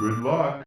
Good luck.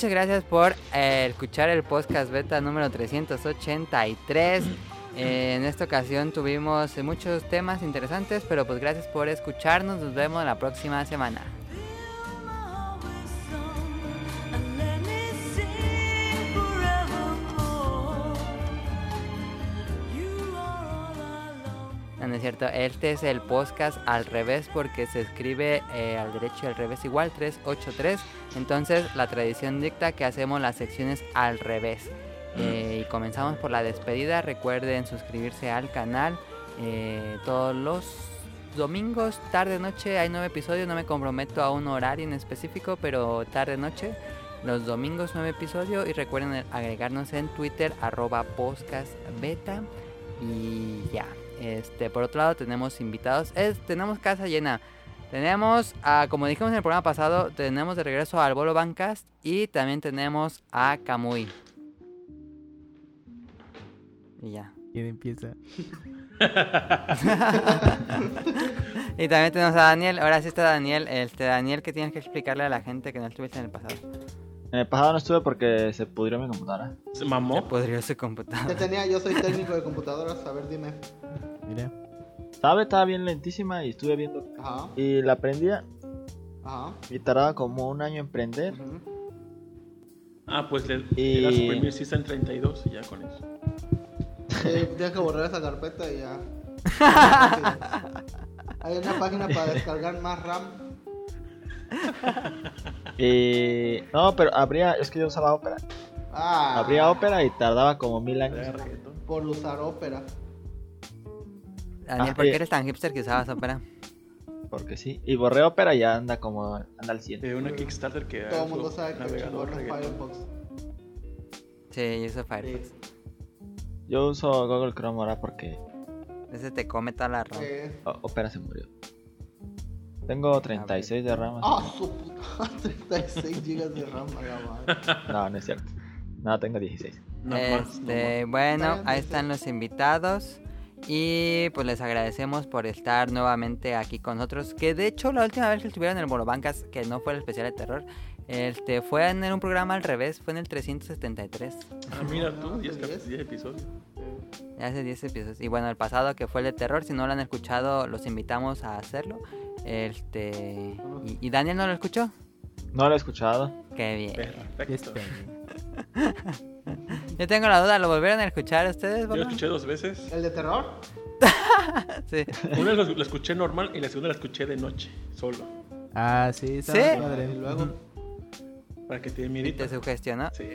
Muchas gracias por eh, escuchar el podcast beta número 383. Eh, en esta ocasión tuvimos eh, muchos temas interesantes, pero pues gracias por escucharnos. Nos vemos la próxima semana. No, no es cierto, este es el podcast al revés porque se escribe eh, al derecho y al revés igual, 383. Entonces la tradición dicta que hacemos las secciones al revés. Eh, y comenzamos por la despedida. Recuerden suscribirse al canal eh, todos los domingos, tarde noche. Hay nueve episodios, no me comprometo a un horario en específico, pero tarde noche. Los domingos nueve episodios y recuerden agregarnos en Twitter arroba podcastbeta y ya. Este, por otro lado tenemos invitados, es, tenemos casa llena. Tenemos, a, como dijimos en el programa pasado, tenemos de regreso al Bolo Bancast y también tenemos a Kamui. Y ya. ¿Quién empieza? y también tenemos a Daniel. Ahora sí está Daniel. Este Daniel que tienes que explicarle a la gente que no estuviste en el pasado. En el pasado no estuve porque se pudrió mi computadora. ¿Se mamó? Podría ser ¿Qué computadora. tenía? Yo soy técnico de computadoras. A ver, dime. Mira. Estaba, estaba bien lentísima y estuve viendo. Ajá. Y la prendía Ajá. Y tardaba como un año en prender. Ah, pues le, Y- le suprimir si está en 32 y ya con eso. Tienes que borrar esa carpeta y ya. Hay una página para descargar más RAM. Y. No, pero habría. Es que yo usaba Opera. Ah, Abría Opera y tardaba como mil años. Por usar ópera. Daniel, Ah, ¿por qué eh. eres tan hipster que usabas ópera? Porque sí. Y borré Opera y ya anda como. Anda al 100. De una Kickstarter que Todo el mundo sabe que reggaetón. Firefox. Sí, yo uso Firefox. Yo uso Google Chrome ahora porque Ese te come toda la RAM. Eh, Opera se murió. Tengo 36 de RAM. Ah, su puta. 36 GB de RAM a la madre. No, no es cierto. No, tengo 16. No más, Este, no bueno, ahí están los invitados. Y pues les agradecemos por estar nuevamente aquí con nosotros. Que de hecho la última vez que estuvieron en el Bolobancas, que no fue el especial de terror, este fue en un programa al revés, fue en el 373. más. Ah, mira tú, No, 10 pues, cap- 10 episodios. Ya hace 10 episodios. Y bueno, el pasado que fue el de terror, si no lo han escuchado, los invitamos a hacerlo. Este. ¿Y, y Daniel no lo escuchó? No lo he escuchado. Qué bien. Perfecto. Yo tengo la duda, ¿lo volvieron a escuchar ustedes? Yo lo escuché dos veces. ¿El de terror? Sí. Una lo, lo escuché normal y la segunda la escuché de noche, solo. Ah, sí, ¿Sí? padre. Y luego. Para que te dé ¿Y miedito. te sugestionó? Sí.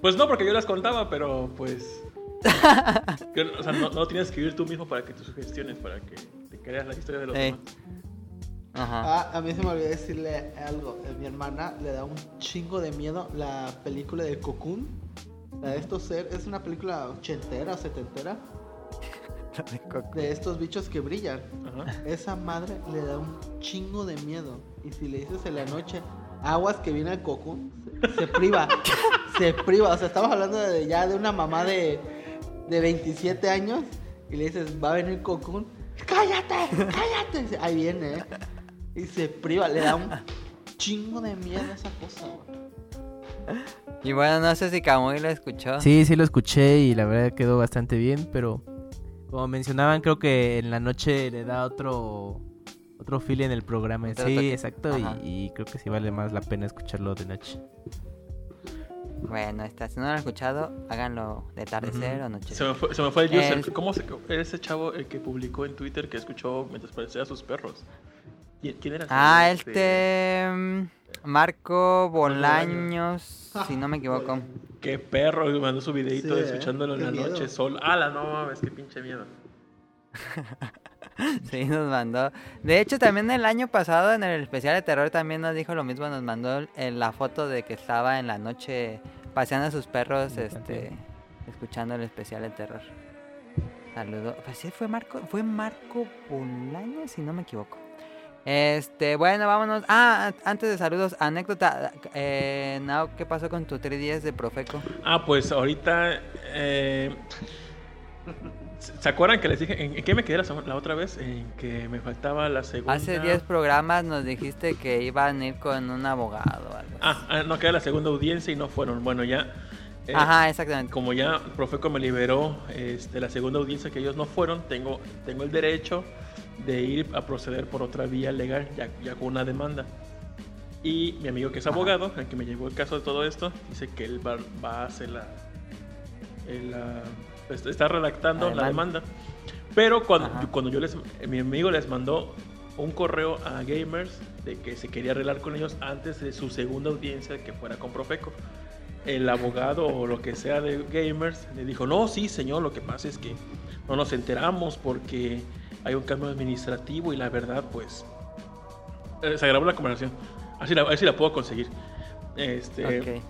Pues no, porque yo las contaba, pero pues. o sea, no, no tienes que escribir tú mismo para que te sugestiones, para que te creas la historia de los Sí. demás. Ajá. Ah, a mí se me olvidó decirle algo. A mi hermana le da un chingo de miedo la película de Cocoon. La de estos seres. Es una película ochentera o setentera. De estos bichos que brillan. Ajá. Esa madre le da un chingo de miedo. Y si le dices en la noche, aguas que viene el Cocoon, se, se priva. se priva. O sea, estamos hablando de, ya de una mamá de, de 27 años. Y le dices, va a venir Cocoon. ¡Cállate! ¡Cállate! Dice, Ahí viene, ¿eh? Y se priva. Le da un chingo de miedo a esa cosa, güey. Y bueno, no sé si Camuy lo escuchó. Sí, sí lo escuché y la verdad quedó bastante bien, pero como mencionaban, creo que en la noche le da otro otro feel en el programa. Otro Sí, toque. exacto, y, y creo que sí vale más la pena escucharlo de noche. Bueno, está. Si no lo han escuchado, háganlo de atardecer o noche. Se me fue, se me fue el user. El- ¿Cómo se, era ese chavo el que publicó en Twitter que escuchó mientras parecía a sus perros? ¿Quién, era? Ah, este. mm, Marco Bolaños, si no me equivoco. Qué perro, me mandó su videito Sí, ¿eh? escuchándolo en la miedo. noche solo. Ah, la no mames, qué pinche miedo. Sí, nos mandó. De hecho, también el año pasado en el especial de terror también nos dijo lo mismo. Nos mandó el- la foto de que estaba en la noche paseando a sus perros, este, escuchando el especial de terror. Saludo. Pues sí, fue Marco, fue Marco Bolaños, si no me equivoco. Este, bueno, vámonos. Ah, antes de saludos, anécdota. Eh, Nao, ¿qué pasó con tu 3 de Profeco? Ah, pues ahorita. eh, ¿Se acuerdan que les dije? ¿En en qué me quedé la, otra vez? En que me faltaba la segunda. Hace 10 programas nos dijiste que iban a ir con un abogado o algo. Ah, ah, no, queda la segunda audiencia y no fueron. Bueno, ya. eh, Ajá, exactamente. Como ya Profeco me liberó este, la segunda audiencia que ellos no fueron, tengo, tengo el derecho de ir a proceder por otra vía legal, ya, ya con una demanda. Y mi amigo que es abogado, el que me llevó el caso de todo esto, dice que él va, va a hacer la... pues, está redactando La la demanda. demanda. Pero cuando, Ajá. cuando yo les... Mi amigo les mandó un correo a Gamers de que se quería arreglar con ellos antes de su segunda audiencia que fuera con Profeco el abogado o lo que sea de Gamers le dijo, no, sí, señor, lo que pasa es que no nos enteramos porque hay un cambio administrativo y la verdad, pues, eh, se grabó la conversación. Así la, a ver si la puedo conseguir. Este.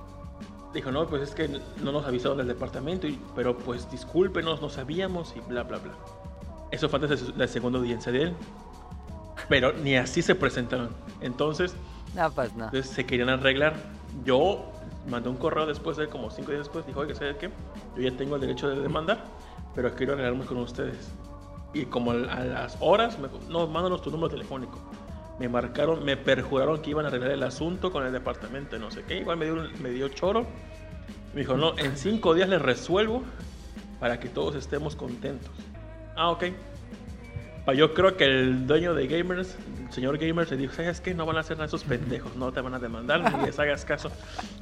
Dijo, no, pues es que no nos avisaron del departamento, y- pero pues discúlpenos, no sabíamos y bla, bla, bla. Eso fue antes de la segunda audiencia de él. Pero ni así se presentaron. Entonces, No, pues no. entonces se querían arreglar. Yo mandé un correo después de como cinco días después. Dijo, oye, ¿sabes qué? Yo ya tengo el derecho de demandar, pero quiero arreglarme con ustedes. Y como a las horas, me no, mándanos tu número telefónico. Me marcaron, me perjuraron que iban a arreglar el asunto con el departamento, no sé qué. Igual me dio, me dio choro. Me dijo, no, en cinco días les resuelvo para que todos estemos contentos. Ah, ok. Yo creo que el dueño de Gamers, el señor Gamers, le dijo, ¿sabes qué? No van a hacer nada esos pendejos, no te van a demandar, ni les hagas caso.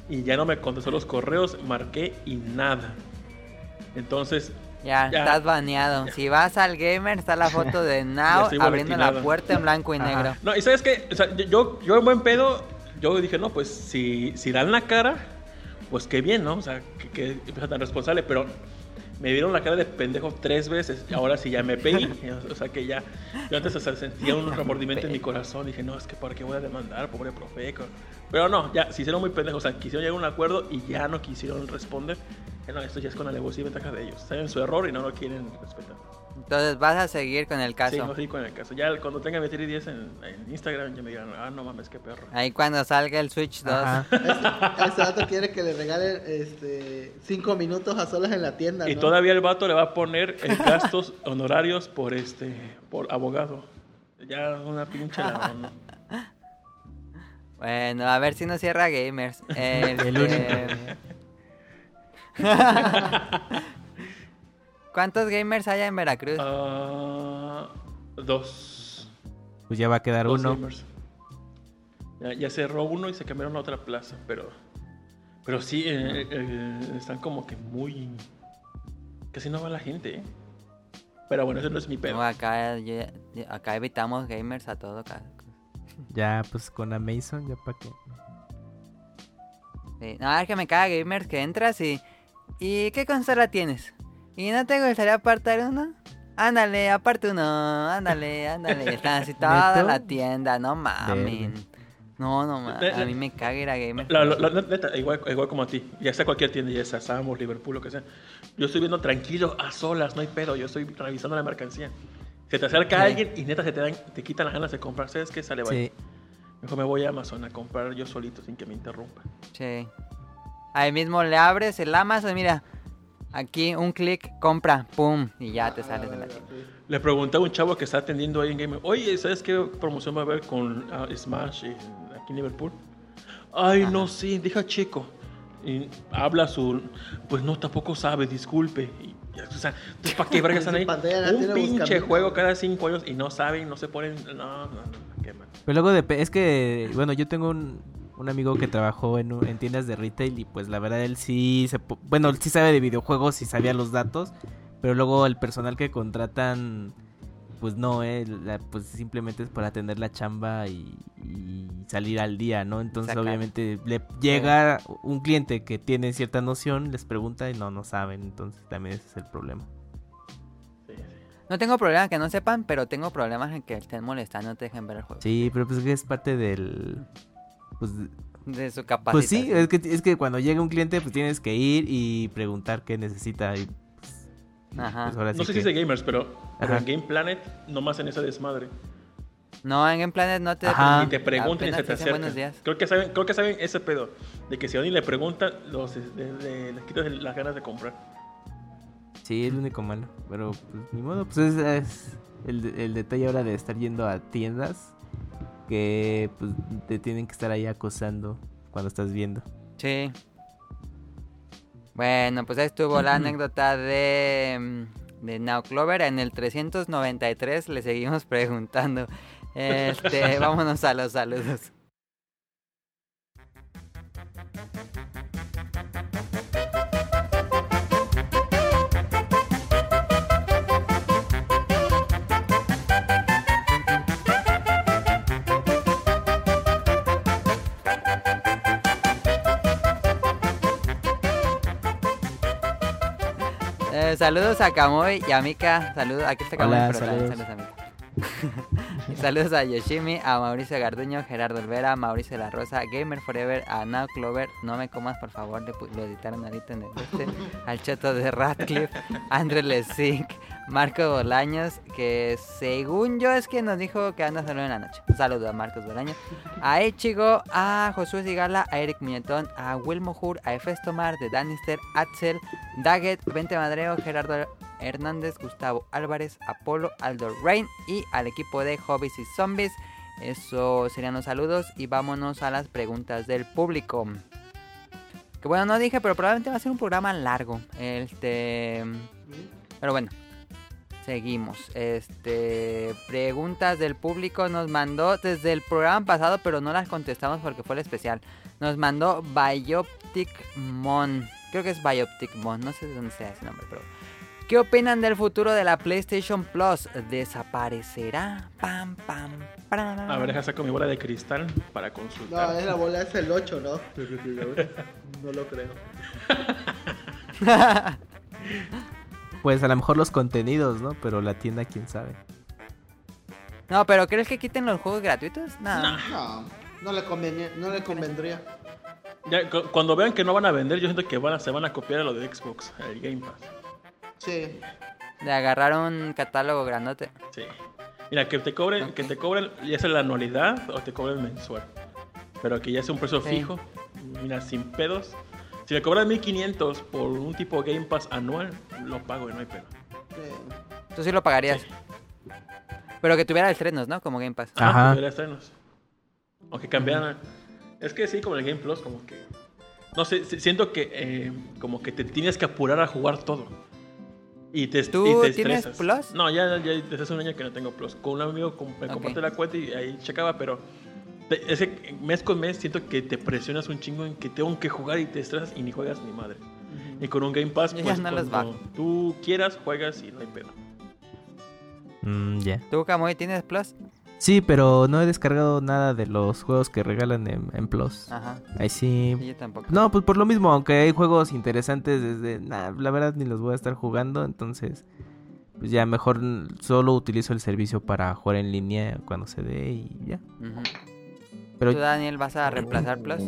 Y ya no me contestó los correos, marqué y nada. Entonces, Ya, Ya. estás baneado. Si vas al gamer, está la foto de Now abriendo la puerta en blanco y Ajá. negro. no, y ¿sabes qué? O sea, yo- yo, en buen pedo, yo dije, no, pues si, si dan la cara, pues qué bien, ¿no? O sea, que, que empieza tan responsable, pero me dieron la cara de pendejo tres veces, ahora sí ya me pegué. O sea que ya, yo antes sentía un remordimiento en mi corazón, dije, no, es que ¿para qué voy a demandar, pobre Profeco? Pero no, ya, se hicieron muy pendejos, o sea, quisieron llegar a un acuerdo y ya no quisieron responder. No, esto ya es con alevosía y ventaja de ellos. Saben su error y no lo quieren respetar. Entonces vas a seguir con el Sí, caso. no, sí, con el caso. Ya cuando tenga mi Tiri 10 en, en Instagram, ya me dirán, ah, no mames, qué perro. Ahí cuando salga el Switch 2. Ajá. Este, este vato quiere que le regalen este, cinco minutos a solas en la tienda. Y ¿no? todavía el vato le va a poner eh, gastos honorarios por este por abogado. Ya una pinche. Bueno, a ver si no cierra gamers. Este, El único. ¿Cuántos gamers hay en Veracruz? Ah, dos. Pues ya va a quedar dos uno. gamers. Ya, ya cerró uno y se cambiaron a otra plaza, pero pero sí eh, eh, están como que muy casi no va la gente, ¿eh? Pero bueno, ese no es mi pedo. No, acá, yo- acá evitamos gamers a todo caso. Ya, pues con Amazon, ya para qué. Sí. No, es que me caga gamers que entras y... ¿Y qué consola tienes? ¿Y no te gustaría apartar uno? Ándale, aparte uno, ándale, ándale. Están así toda ¿Neto? la tienda, no mamen. No, no mames. A mí me caga ir a gamers. La, la- la neta, igual, igual como a ti, ya sea cualquier tienda, ya sea Samos, Liverpool, lo que sea. Yo estoy viendo tranquilo, a solas, no hay pedo, yo estoy revisando la mercancía. Se te acerca Sí. alguien y neta se te, dan, te quitan las ganas de comprar. ¿Sabes qué? Sale, vale. Sí. Mejor me voy a Amazon a comprar yo solito sin que me interrumpa. Sí. Ahí mismo le abres el Amazon, mira. Aquí un clic, compra, pum, y ya te sales de la tienda. Le pregunté a un chavo que está atendiendo ahí en Game, oye, ¿sabes qué promoción va a haber con ah, Smash en- aquí en Liverpool? Ay, no, sí, deja chico. Y habla su, pues no, tampoco sabe, disculpe. Y, o sea, entonces, ¿para qué verga están ahí? Un pinche juego cada cinco años y no saben, no se ponen, no, no, no, qué mal. Pero luego de, es que, bueno, yo tengo un, un amigo que trabajó en, un- en tiendas de retail y pues la verdad él sí, se, bueno, él sí sabe de videojuegos y sabía los datos, pero luego el personal que contratan, pues no, eh, la- pues simplemente es para atender la chamba y, y salir al día, ¿no? Entonces Sacar. obviamente le llega un cliente que tiene cierta noción, les pregunta y no, no saben, entonces también ese es el problema. Sí, sí. No tengo problema que no sepan, pero tengo problemas en que estén molestando, no te dejen ver el juego. Sí, pero pues es que es parte del... Pues, De su capacidad. Pues sí, es que, es que cuando llega un cliente, pues tienes que ir y preguntar qué necesita. Y, pues, Ajá. pues, ahora No sé que- si es de gamers, pero, en Game Planet nomás en esa desmadre. No, en Game Planet no te... Ajá. y te preguntan y apenas se te acercan. buenos días. Creo que saben, creo que saben ese pedo. De que si a alguien le preguntan, los, de- de- les quitas las ganas de comprar. Sí, es lo único malo. Pero pues ni modo, pues es, es el, el detalle ahora de estar yendo a tiendas que pues te tienen que estar ahí acosando cuando estás viendo. Sí. Bueno, pues ahí estuvo la anécdota de, mm, de Now Clover. En el 393 le seguimos preguntando. Este, vámonos a los saludos. Eh, saludos a Kamui y a Mika. Saludos, aquí está Hola, pero saludos. saludos a Mika. Saludos a Yoshimi, a Mauricio Garduño, Gerardo Olvera, Mauricio La Rosa, Gamer Forever, a Now Clover, no me comas por favor, lo editaron ahorita en el este, al Cheto de Radcliffe, André Lesic, Marco Bolaños, que según yo es quien nos dijo que anda solo en la noche. Saludos a Marcos Bolaños, a Echigo, a Josué Sigala, a Eric Muñetón, a Wilmo Hur, a Efestomar, de Danister, Axel, Daggett, Vente Madreo, Gerardo Hernández, Gustavo Álvarez, Apolo, Aldo Rain y al equipo de Hobbies y Zombies. Eso serían los saludos y vámonos a las preguntas del público. Que bueno, no dije, pero probablemente va a ser un programa largo. Este. Pero bueno. Seguimos. Este, preguntas del público nos mandó desde el programa pasado, pero no las contestamos porque fue el especial. Nos mandó Bioptic Mon. Creo que es Bioptic Mon, no sé de dónde sea ese nombre, pero ¿Qué opinan del futuro de la PlayStation Plus? ¿Desaparecerá? Pam pam. pam. A ver, deja saco mi bola de cristal para No, consultar. es la bola es el 8, ¿no? No lo creo. Pues a lo mejor los contenidos, ¿no? Pero la tienda, quién sabe. No, pero ¿crees que quiten los juegos gratuitos? No. No, no le, convenía- no le convendría. Ya, cu- cuando vean que no van a vender, yo siento que van a, se van a copiar a lo de Xbox, el Game Pass. Sí. De agarrar un catálogo grandote. Sí. Mira, que te cobren, que te cobren ya sea la anualidad o te cobren mensual. Pero que ya sea un precio Sí. fijo. Mira, sin pedos. Si me cobran 1500 por un tipo Game Pass anual, lo pago y no hay pedo. sí. Tú sí lo pagarías. Sí. Pero que tuviera estrenos, ¿no? Como Game Pass. Ajá. Tuviera estrenos. O que cambiaran. Es que sí, como el Game Plus, como que. No sé, si- siento que eh, como que te tienes que apurar a jugar todo. Y te, ¿Tú y te tienes estresas. Plus? No, ya, ya desde hace un año que no tengo Plus. Con un amigo me Ok. compartí la cuenta y ahí checaba, pero te- ese mes con mes siento que te presionas un chingo en que tengo que jugar y te estresas y ni juegas ni madre. Y con un Game Pass, pues no los cuando tú quieras, juegas y no hay pedo. Mm, ya. ¿Tú, Camuy, tienes Plus? Sí, pero no he descargado nada de los juegos que regalan en, en Plus. Ajá. Ahí sí. Sí, yo tampoco. No, pues por lo mismo, aunque hay juegos interesantes desde... Nah, la verdad ni los voy a estar jugando, entonces... Pues ya mejor solo utilizo el servicio para jugar en línea cuando se dé y ya. Ujú. Pero ¿Tú, Daniel, vas a reemplazar Plus?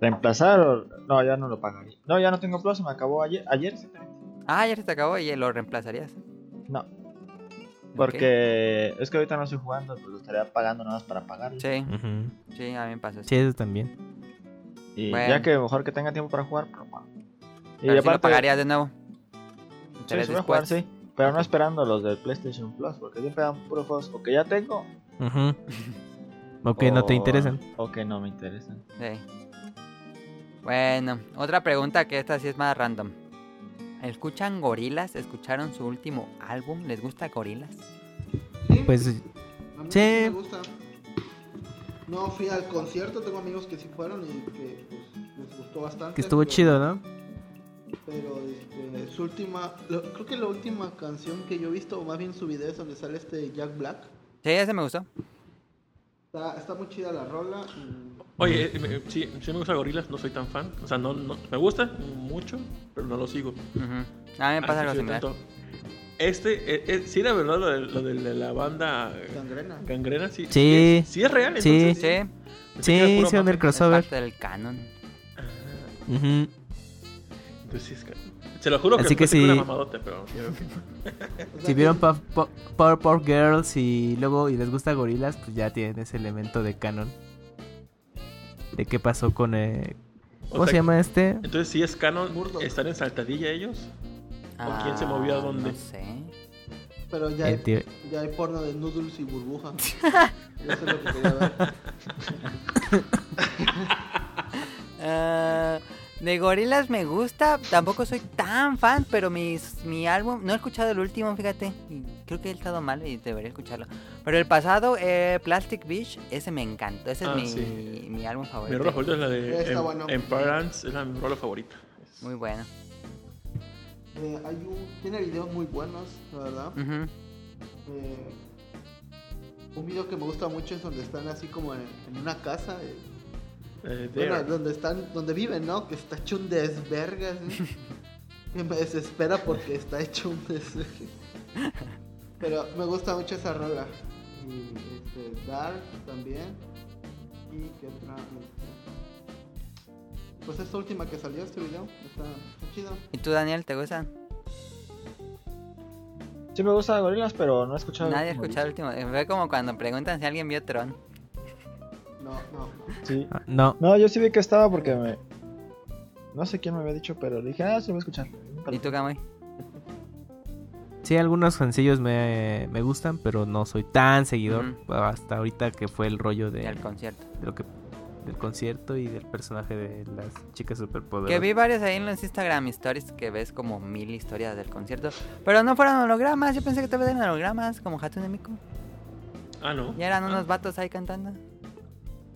¿Reemplazar o.? No, ya no lo pagaría. No, ya no tengo Plus, se me acabó ayer. Ayer, exactamente. Ah, ya se te acabó y lo reemplazarías. No. Porque es que ahorita no estoy jugando, pues lo estaría pagando nada más para pagarlo. Sí, ujú. sí, a mí me pasa sí, eso también. Y Bueno. ya que mejor que tenga tiempo para jugar, pero bueno. Y Pero sí lo pagarías de nuevo. Sí, voy a jugar, sí. Pero no esperando los del PlayStation Plus, porque siempre dan puros juegos o que ya tengo Ujú. O que no te interesan. O que no me interesan. Sí. Bueno, otra pregunta que esta sí es más random. ¿Escuchan Gorilas? ¿Escucharon su último álbum? ¿Les gusta Gorilas? Sí, Pues a mí sí. me gusta. No fui al concierto, tengo amigos que sí fueron y que pues, les gustó bastante. que estuvo pero- chido, ¿no? Pero este, su última, lo- creo que la última canción que yo he visto, o más bien su video es donde sale este Jack Black. Sí, ese me gustó. Está, está muy chida la rola. Oye, eh, me- sí, sí me gusta Gorilas, no soy tan fan. O sea, no, no, me gusta mucho, pero no lo sigo. Ujú. A mí me pasa algo sí, similar. tanto. Este, eh, eh, sí era verdad lo de, lo de la banda Gangrena. Gangrena, sí. Sí. es, sí es real, Sí. entonces. Sí, Sí, puro hicieron mame. el es crossover. parte del canon. Ah, Ujú. entonces sí es que- Se lo juro que Así que sí. mamadote, pero yo creo que no. O sea, Si vieron Powerpuff Girls y luego y les gusta Gorilas, pues ya tienen ese elemento de canon. De qué pasó con... eh, O ¿Cómo sea, se llama este? Entonces sí es canon, Murdoch. ¿están en Saltadilla ellos? ¿O quién se movió a dónde? Ah, No sé. Pero ya hay, ya hay porno de noodles y burbuja. Eso es lo que quería ver. Ah, de Gorilas me gusta, tampoco soy tan fan, pero mis, mi álbum, no he escuchado el último, fíjate, y creo que he estado mal y debería escucharlo. Pero el pasado, eh, Plastic Beach, ese me encantó, ese Ah, es mi, sí. mi álbum Mi favorito. rola favorita es la de Em- bueno. Es la mi rola favorita. Muy bueno. Eh, hay un, tiene videos muy buenos, la verdad. Eh, un video que me gusta mucho es donde están así como en, en una casa. eh, eh, bueno, donde están, donde viven, ¿no? Que está hecho un desverga. así. que me desespera porque está hecho un desverga. Pero me gusta mucho esa rola. Y este, Dark también. Y qué otra. Pues esta última que salió este video. Está, está chido. ¿Y tú, Daniel, te gustan? Sí me gusta Gorilas, pero no he escuchado. el Nadie ha escuchado el último. Fue como cuando preguntan si alguien vio Tron. No, no. Sí. Ah, No, No, yo sí vi que estaba porque me. No sé quién me había dicho, pero dije, ah, sí lo voy a escuchar. ¿Y tú, Camuy? sí, algunos sencillos me, me gustan, pero no soy tan seguidor. Hasta ahorita que fue el rollo de, Al concierto. de lo que del concierto y del personaje de las chicas Que superpoderosas. vi varios ahí en los Instagram stories que ves como mil historias del concierto. Pero no fueron hologramas, yo pensé que te eran hologramas como Hatsune Miku. Ah, no. Ya eran unos vatos ahí cantando.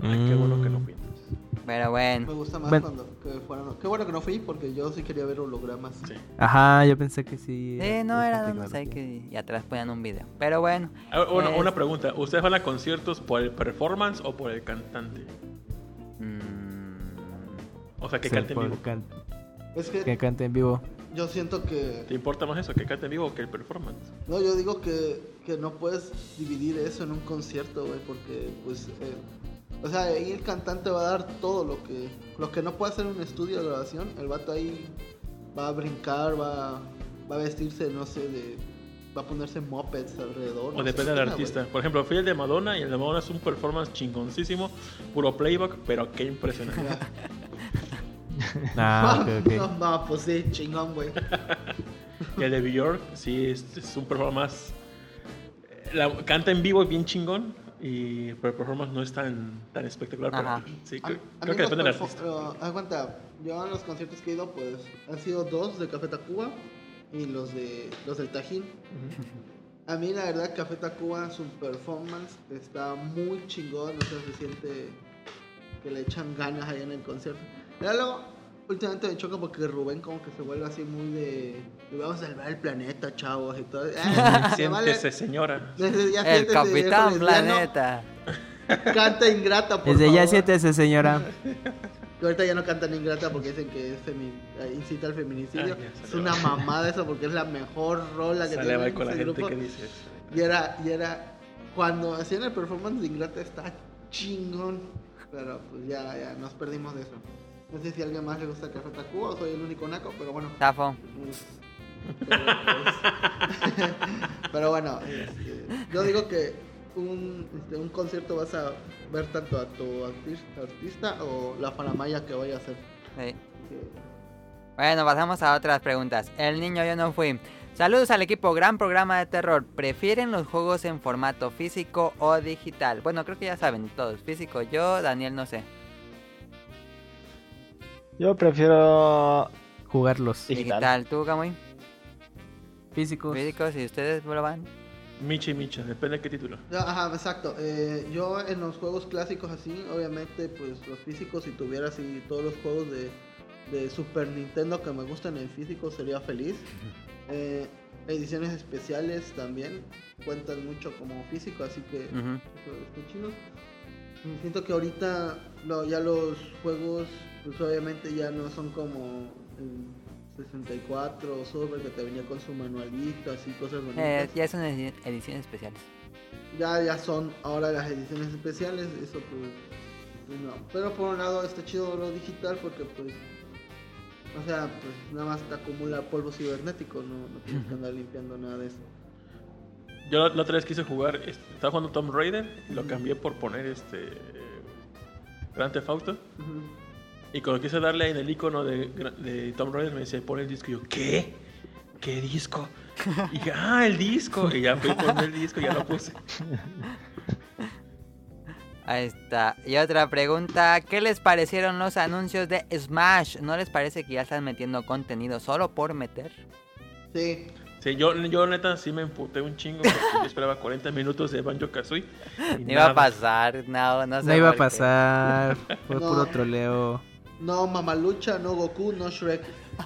Ay, qué bueno que no Mm. fui entonces. Pero Me bueno. gusta más Bueno. cuando que fueron. Qué bueno que no fui porque yo sí quería ver hologramas. Sí. Ajá, yo pensé que sí. Sí, no, era unos ahí que y atrás ponían un video. Pero bueno. Ah, bueno, Es- una pregunta. ¿Ustedes van a conciertos por el performance o por el cantante? mm, O sea, que Sí, cante en vivo. can- Es que que cante en vivo. yo siento que. ¿Te importa más eso, que cante en vivo que el performance? No, yo digo que, que no puedes dividir eso en un concierto, güey, porque pues... eh, o sea, ahí el cantante va a dar todo lo que... Lo que no puede hacer en un estudio de grabación, el vato ahí va a brincar, va, va a vestirse, no sé, de... Va a ponerse mopeds alrededor. O no depende del artista. Por ejemplo, fui el de Madonna y el de Madonna es un performance chingoncísimo, puro playback, pero qué impresionante. Ah, ok, ok. No, no, pues sí, chingón, güey. Y el de Bjork, sí, es, es un performance. La, canta en vivo bien chingón, y, pero el performance no es tan, tan espectacular. pero Ajá. sí, A- creo, a creo mí que depende del artista. eh, haz cuenta, yo en los conciertos que he ido, pues han sido dos de Café Tacuba y los de los del Tajín. A mí la verdad Café Tacuba su performance está muy chingón, o sea, se siente que le echan ganas ahí en el concierto. Pero luego, últimamente me choca porque Rubén como que se vuelve así muy de, de vamos a salvar el planeta, chavos, y todo. Ah, se vale. Siéntese, señora. Desde ya el siéntese, Capitán Planeta. Canta ingrata, por Desde ya favor. siéntese, señora. Que ahorita ya no cantan ingrata porque dicen que es femi- incita al feminicidio. Ya, es una mamada eso porque es la mejor rola que Sale tiene va con la ese gente grupo. que dice eso. Y era, y era, cuando hacían el performance de ingrata está chingón. Pero pues ya, ya, nos perdimos de eso. No sé si a alguien más le gusta Café Tacuba o soy el único naco, pero bueno. Zafo. Mm, Pero, pues, pero bueno, este, yo digo que un, este, un concierto vas a ver tanto a tu artis- artista o la faramaya que vaya a hacer. Sí. Bueno, pasamos a otras preguntas. El niño yo no fui. Saludos al equipo, gran programa de terror. ¿Prefieren los juegos en formato físico o digital? Bueno, creo que ya saben todos. Físico yo, Daniel no sé. Yo prefiero Jugarlos. Digital. Digital, ¿tú, Camuy? Físicos. Físicos, ¿y ustedes lo van? Micha y Micha, depende de qué título. Ajá, exacto. Eh, yo en los juegos clásicos así, obviamente, pues los físicos, si tuviera así todos los juegos de, de Super Nintendo que me gustan en físico, sería feliz. Eh, ediciones especiales también cuentan mucho como físico, así que Ujú. eso está chido. Y Siento que ahorita no, ya los juegos, pues obviamente ya no son como el 64 o Super que te venía con su manualito, así cosas bonitas. Eh, ya son edi- ediciones especiales. Ya, ya son ahora las ediciones especiales, eso pues, pues no. Pero por un lado está chido lo digital porque pues, o sea, pues nada más te acumula polvo cibernético, no, no tienes que andar limpiando nada de eso. Yo la, la otra vez quise jugar, este, estaba jugando Tomb Raider y lo cambié por poner este Grand Theft Auto. Y cuando quise darle en el icono de, Tomb Raider me decía, pon el disco. Y yo, ¿qué? ¿Qué disco? Y dije, ah, el disco. Y ya fui a poner el disco y ya lo puse. Ahí está. Y otra pregunta, ¿qué les parecieron los anuncios de Smash? ¿No les parece que ya están metiendo contenido solo por meter? Sí, Sí, yo, yo neta sí me emputé un chingo porque yo esperaba 40 minutos de Banjo Kazooie. No iba a pasar, no, no sé No iba a por pasar. Fue No. puro troleo. No Mamalucha, no Goku, no Shrek.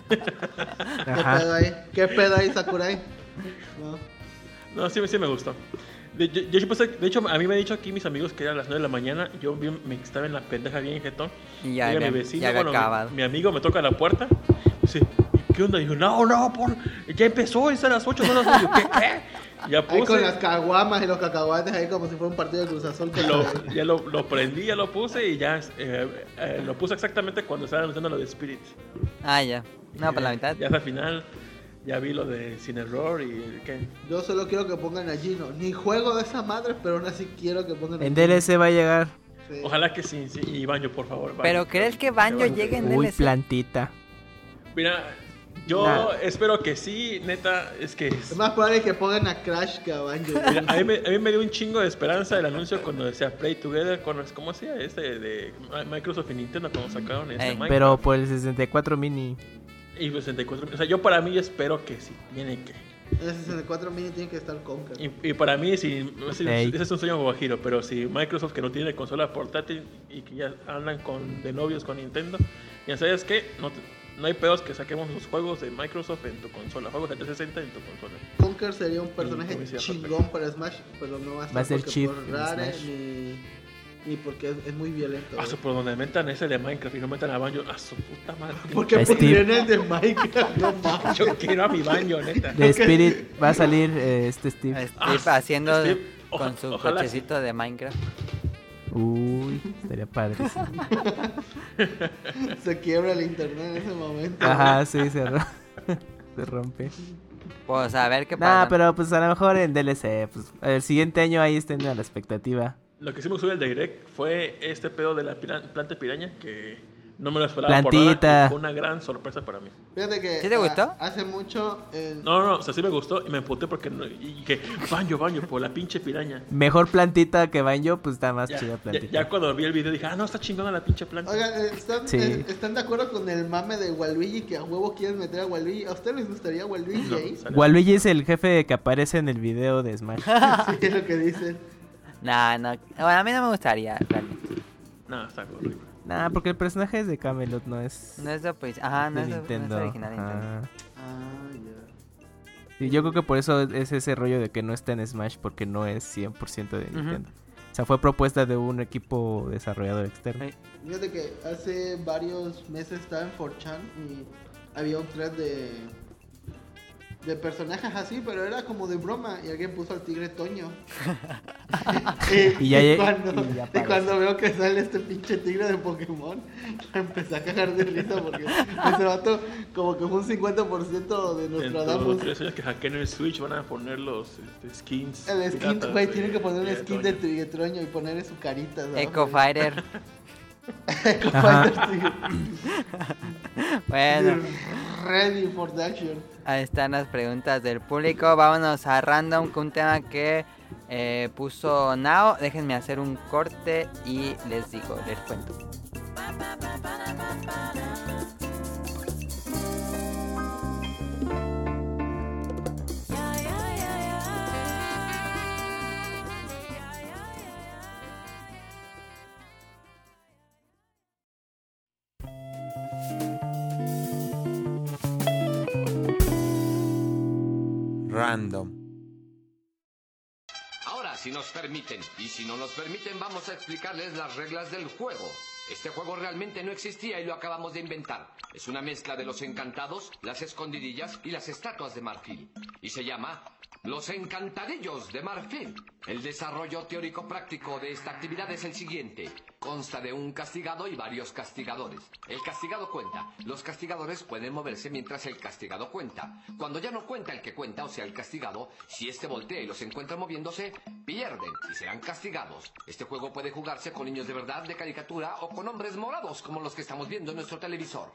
¿Qué Ajá. pedo ahí? ¿Qué pedo ahí, Sakurai? No. No, sí, sí me gustó. De, yo- yo sí pensé- de hecho, a mí me han dicho aquí mis amigos que era a las 9 de la mañana. Yo bien- me estaba en la pendeja bien jetón. Y ya mi vecino, ya bueno, mi- acabado. Mi, amigo me toca la puerta. Dice, ¿qué onda? Y yo, no, no, pon, ya empezó, es a las 8, son las 9. Yo, ¿Qué? ¿Qué? Ya Ahí con las puse, caguamas y los cacahuates ahí como si fuera un partido de Cruz Azul. lo, la- ya lo, lo prendí, ya lo puse y ya eh, eh, lo puse exactamente cuando estaba anunciando lo de Spirit. Ah, ya. No, por la Eh, mitad. Ya hasta el final, ya vi lo de Sin Error y ¿qué? Yo solo quiero que pongan a Gino. Ni juego de esa madre, pero aún así quiero que pongan a En. DLC va a llegar. Sí. Ojalá que sí, sí. Y Banjo, por favor. Banjo. Pero ¿crees que Banjo Banjo. llegue en Uy, DLC? plantita. Mira, Yo Nah. espero que sí, neta, es que... Es más probable que pongan a Crash que a Banjo. Mira, a, mí me, a mí me dio un chingo de esperanza el anuncio cuando decía Play Together con... ¿Cómo hacía? Este de Microsoft y Nintendo cuando sacaron ese Ey. Pero por el 64 mini. Y los 64... O sea, yo para mí espero que sí, tiene que... El 64 mini tiene que estar Conker. Y, y para mí, si, ese, Ey. ese es un sueño guajiro, pero si Microsoft que no tiene consola portátil y que ya andan con, de novios con Nintendo, ya sabes que no, te- no hay pedos que saquemos los juegos de Microsoft en tu consola, juegos de 360 en tu consola. Conker sería un personaje chingón para Smash, pero no va a, Va a estar ser Chief por Rare ni, ni porque es, es muy violento. Ah, por donde metan ese de Minecraft y no metan a Banjo, a su puta madre. ¿Por qué pondrían el de Minecraft? No mames. Yo quiero a mi Banjo, neta. De Spirit va a salir eh, este Steve. Steve Ah, haciendo Steve, con su ojalá cochecito de Minecraft. Uy, estaría padre. Se quiebra el internet en ese momento. Ajá, sí, se, ro- se rompe. Pues a ver qué Nah, pasa. pero pues a lo mejor en DLC. Pues el siguiente año ahí estén a la expectativa. Lo que me gustó del Direct fue este pedo de la pira- planta piraña que no me lo esperaba por Plantita. nada. Fue una gran sorpresa para mí. Fíjate que ¿Sí te ah, gustó? hace mucho el- No, no, no, o sea, sí me gustó y me emputé porque no, y que baño, baño, por la pinche piraña. Mejor plantita que Banjo, pues está más Ya, chida ya, plantita. ya cuando vi el video dije, ah, no, está chingona la pinche planta. Oigan, ¿están, Sí. eh, ¿están de acuerdo con el mame de Waluigi que a huevo quieren meter a Waluigi? ¿A ustedes les gustaría Waluigi No, ahí? Waluigi es el jefe que aparece en el video de Smash. Sí, es lo que dicen. Nah, no. Bueno, a mí no me gustaría, realmente. No, está horrible. Nah, porque el personaje es de Camelot, no es No es de, pues, ajá, no de es, de- no Nintendo. es original de Nintendo. Ah, ya. Sí, yo creo que por eso es ese rollo de que no está en Smash, porque no es 100% de Nintendo. O sea, fue propuesta de un equipo desarrollador externo. Fíjate que hace varios meses estaba en 4chan y había un thread de de personajes así, pero era como de broma y alguien puso al tigre Toño. y, Y ya y cuando, y ya y aparece. cuando veo que sale este pinche tigre de Pokémon, empecé a cagar de risa porque ese vato como que fue un 50% de nuestro Adamus. tres años que hackeen el Switch van a poner los este, skins. El skin, güey, de- tienen que poner un skin de tigre Toño y ponerle su carita. ¿sabes? Echo Fighter. Echo Ajá. Fighter, tigre. Bueno, Ready for the action. Ahí están las preguntas del público. Vámonos a random con un tema que eh, puso Nao. Déjenme hacer un corte y les digo, les cuento. Ahora, si nos permiten, y si no nos permiten, vamos a explicarles las reglas del juego. Este juego realmente no existía y lo acabamos de inventar. Es una mezcla de los encantados, las escondidillas y las estatuas de marfil. Y se llama Los Encantadillos de Marfil. El desarrollo teórico práctico de esta actividad es el siguiente. Consta de un castigado y varios castigadores. El castigado cuenta. Los castigadores pueden moverse mientras el castigado cuenta. Cuando ya no cuenta el que cuenta, o sea el castigado, si este voltea y los encuentra moviéndose, pierden y serán castigados. Este juego puede jugarse con niños de verdad, de caricatura o con hombres morados como los que estamos viendo en nuestro televisor.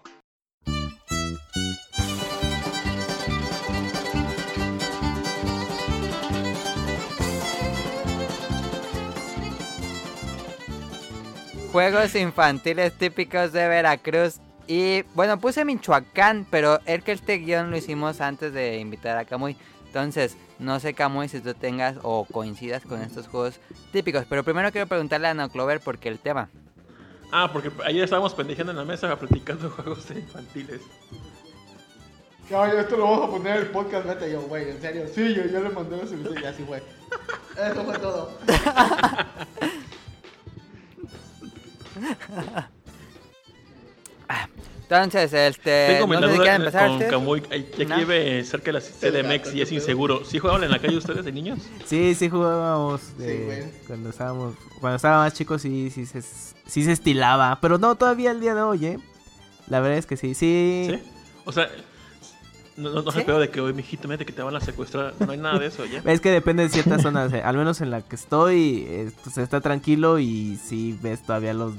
Juegos infantiles típicos de Veracruz. Y bueno, puse Michoacán, pero es que este guion lo hicimos antes de invitar a Camuy. Entonces, no sé Camuy si tú tengas o coincidas con estos juegos típicos. Pero primero quiero preguntarle a Ana Clover porque el tema. Ah, porque ayer estábamos pendejando en la mesa platicando juegos infantiles. Caballo, esto lo vamos a poner en el podcast, vete yo, güey, en serio. Sí, yo, yo le mandé la solicitud y así, güey. Eso fue todo. Entonces, este. Tengo mi no la sé si duda quieren empezar con. Camuy. No. que vive cerca de la CDMX y es inseguro. ¿Sí jugaban en la calle ustedes de niños? Sí, sí jugábamos de- Sí, güey. cuando estábamos cuando estaba más chicos sí sí se sí se estilaba, pero no todavía el día de hoy, ¿eh? La verdad es que sí, sí. ¿Sí? O sea, no, no, no ¿Sí? se pedo de que hoy, mijito, mete que te van a secuestrar. No hay nada de eso ya. Es que depende de ciertas zonas, eh, al menos en la que estoy, eh, pues está tranquilo y sí ves todavía los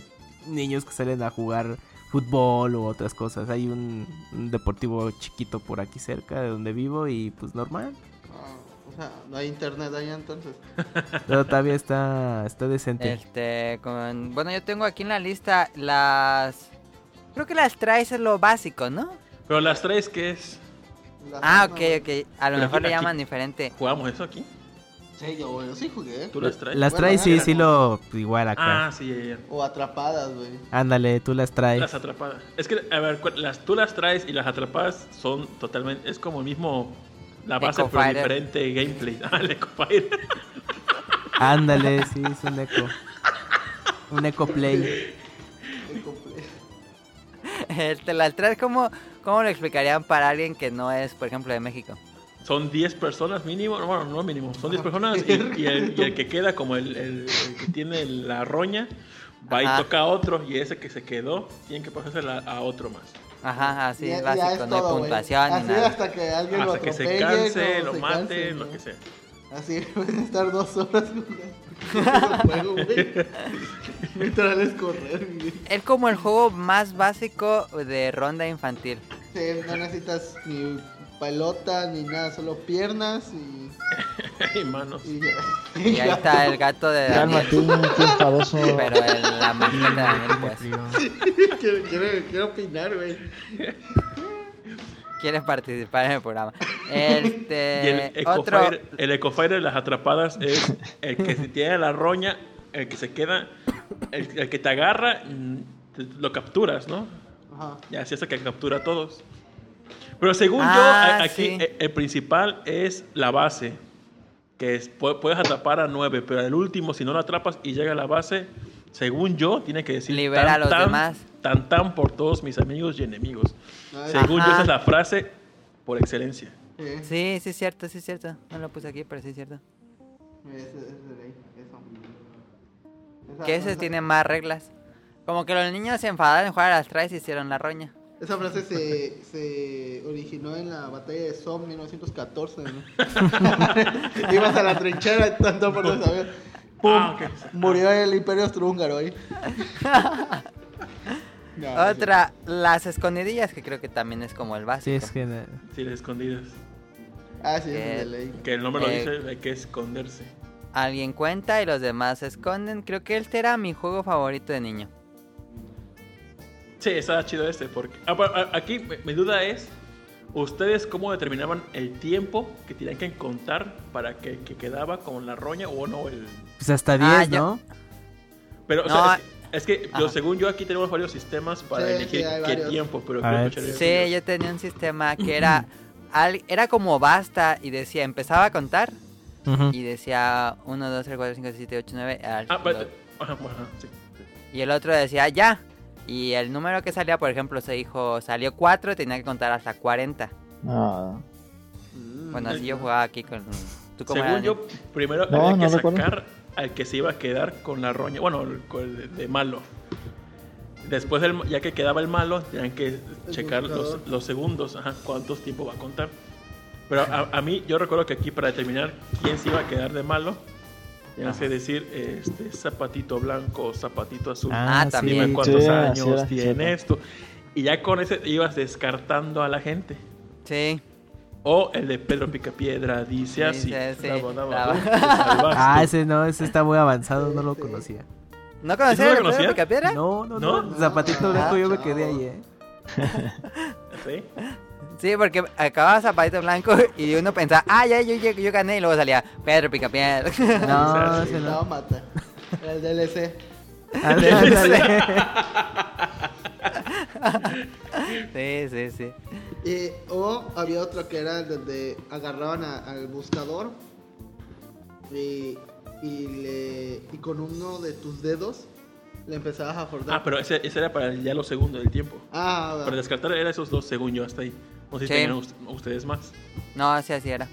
niños que salen a jugar fútbol u otras cosas. Hay un, un deportivo chiquito por aquí cerca de donde vivo y pues normal. Ah, o sea, no hay internet allá entonces. Pero todavía está, está decente. Este, con... Bueno, yo tengo aquí en la lista las... Creo que las traes es lo básico, ¿no? Pero las tres, ¿qué es? La Ah, ok, ok. A lo mejor le llaman diferente. ¿Jugamos eso aquí? Sí, yo, güey, sí jugué. ¿Tú las traes? Las Bueno, traes, sí, sí lo igual Ah, acá. sí, ya, ya. O atrapadas, güey. Ándale, tú las traes. Las atrapadas. Es que, a ver, las, tú las traes y las atrapadas son totalmente. Es como el mismo. La base, Echo pero Fighter. diferente gameplay. Ah, el Echo Fighter. Ándale, sí, es un eco. Un eco play. El comple- Este, las traes, ¿cómo, ¿cómo lo explicarían para alguien que no es, por ejemplo, de México? Son 10 personas mínimo. Bueno, no mínimo. Son 10 personas. Y, y el, y el que queda, como el, el- el que tiene la roña, va Ajá. y toca a otro. Y ese que se quedó, tienen que pasársela a otro más. Ajá, así es básico, no hay todo, puntuación ni Así nada. hasta que alguien lo Hasta que se canse, lo se mate, canse, lo que sea. Así pueden estar dos horas jugando ese juego, güey. Literal es correr, güey. Es como el juego más básico de ronda infantil. Sí, no necesitas ni pelota ni nada, solo piernas y, y manos. y ahí está el gato de Calma, Daniel. Pero el- la mascota de Daniel, pues, quiero, quiero, quiero opinar, güey. quiere participar en el programa. Y el Este, Eco otro... El Eco Fire de las atrapadas es el que se tiene la roña, el que se queda, el, el que te agarra, mm, lo capturas, ¿no? Ajá. Y así hasta que captura a todos. Pero según yo, Ah, aquí sí. eh, el principal es la base. Que es, pu- puedes atrapar a nueve, pero el último, si no lo atrapas y llega a la base, según yo, tiene que decir Libera a los tan, demás. Tan tan por todos mis amigos y enemigos. Ay, Según yo, esa es la frase por excelencia. sí, Sí, sí es cierto, sí es cierto. No lo puse aquí, pero sí es cierto. eso. Que ese tiene más reglas. Como que los niños se enfadaron en jugar a las traes y hicieron la roña. Esa frase se, se originó en la batalla de Somme 1914. ¿no? Ibas a la trinchera y tanto por no saber. ¡Pum! Ah, ok. Murió el imperio austrohúngaro ahí. No, Otra, las escondidillas, que creo que también es como el Sí, básico. es que... Sí, las escondidas. Ah, sí, Que- es de ley. Que el nombre lo Eh, dice, hay que esconderse. Alguien cuenta y los demás se esconden. Creo que este era mi juego favorito de niño. Sí, estaba chido este. Porque... Ah, ah, aquí mi- duda es, ¿ustedes cómo determinaban el tiempo que tenían que contar para que, que quedaba con la roña o no? El... Pues hasta 10, Ah, ya. ¿no? Pero, o No, sea, es, es que yo, según yo, aquí tenemos varios sistemas para Sí, elegir sí, qué tiempo, pero Sí, yo tenía un sistema que era... al- Era como basta y decía, empezaba a contar Ujú. y decía 1, 2, 3, 4, 5, 6, 7, 8, 9. Ah, pero... Ajá, ajá, sí. Y el otro decía ya. Y el número que salía, por ejemplo, se dijo, salió 4, tenía que contar hasta 40. Ah, Mm, Bueno, así yo jugaba aquí con... ¿Tú cómo Según era, yo, primero No, había no que recuerdo. sacar al que se iba a quedar con la roña. Bueno, el- con el de, malo. Después, del- ya que quedaba el malo, tenían que checar los, los segundos. Ajá, cuántos tiempo va a contar. Pero a, a mí, yo recuerdo que aquí para determinar quién se iba a quedar de malo, tenías que decir este, zapatito blanco, zapatito azul. Ah, sí. también. Dime cuántos Sí, años era, tiene sí. esto. Y ya con ese ibas descartando a la gente. Sí. O el de Pedro Picapiedra dice así. Sí. Daba, salvaste. Ah, ese no, ese está muy avanzado, no lo Sí. conocía. ¿No ¿Sí conocías no lo el Pedro? Picapiedra? No, no, ¿No? no. Zapatito Ah, blanco yo me quedé ahí, ¿eh? ¿Sí? Sí, porque acababa Zapatito Blanco y uno pensaba, ah, ya, yo, yo, yo gané. Y luego salía Pedro Picapiedra. No, ese No, no. mata. El DLC. Sí, sí, sí. Eh, o había otro que era donde agarraban a- al buscador y, y, le, y con uno de tus dedos le empezabas a forzar. Ah, pero ese, ese era para ya los segundos del tiempo. Ah, Para descartar era esos dos según yo hasta ahí. No sé si Sí. tenían ust- ustedes más. No, así así era.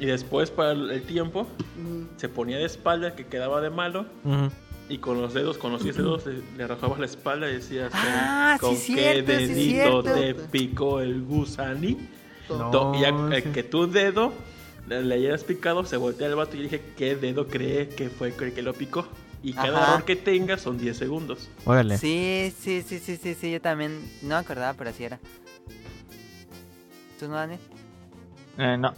Y después para el, tiempo mm, se ponía de espalda que quedaba de malo Ujú. y con los dedos, con los 10 dedos le, le arrojabas la espalda y decías con, Ah, sí, con qué cierto, sí, dedito cierto. te picó el gusanito. No. y ya sí. que tu dedo le, le hayas picado, se voltea el vato y dije, ¿qué dedo cree que fue el que lo picó? Y cada Ajá. error que tengas son 10 segundos. Órale. Sí, sí, sí, sí, sí, sí, yo también no me acordaba, pero así era. ¿Tú no, Daniel? Eh, no.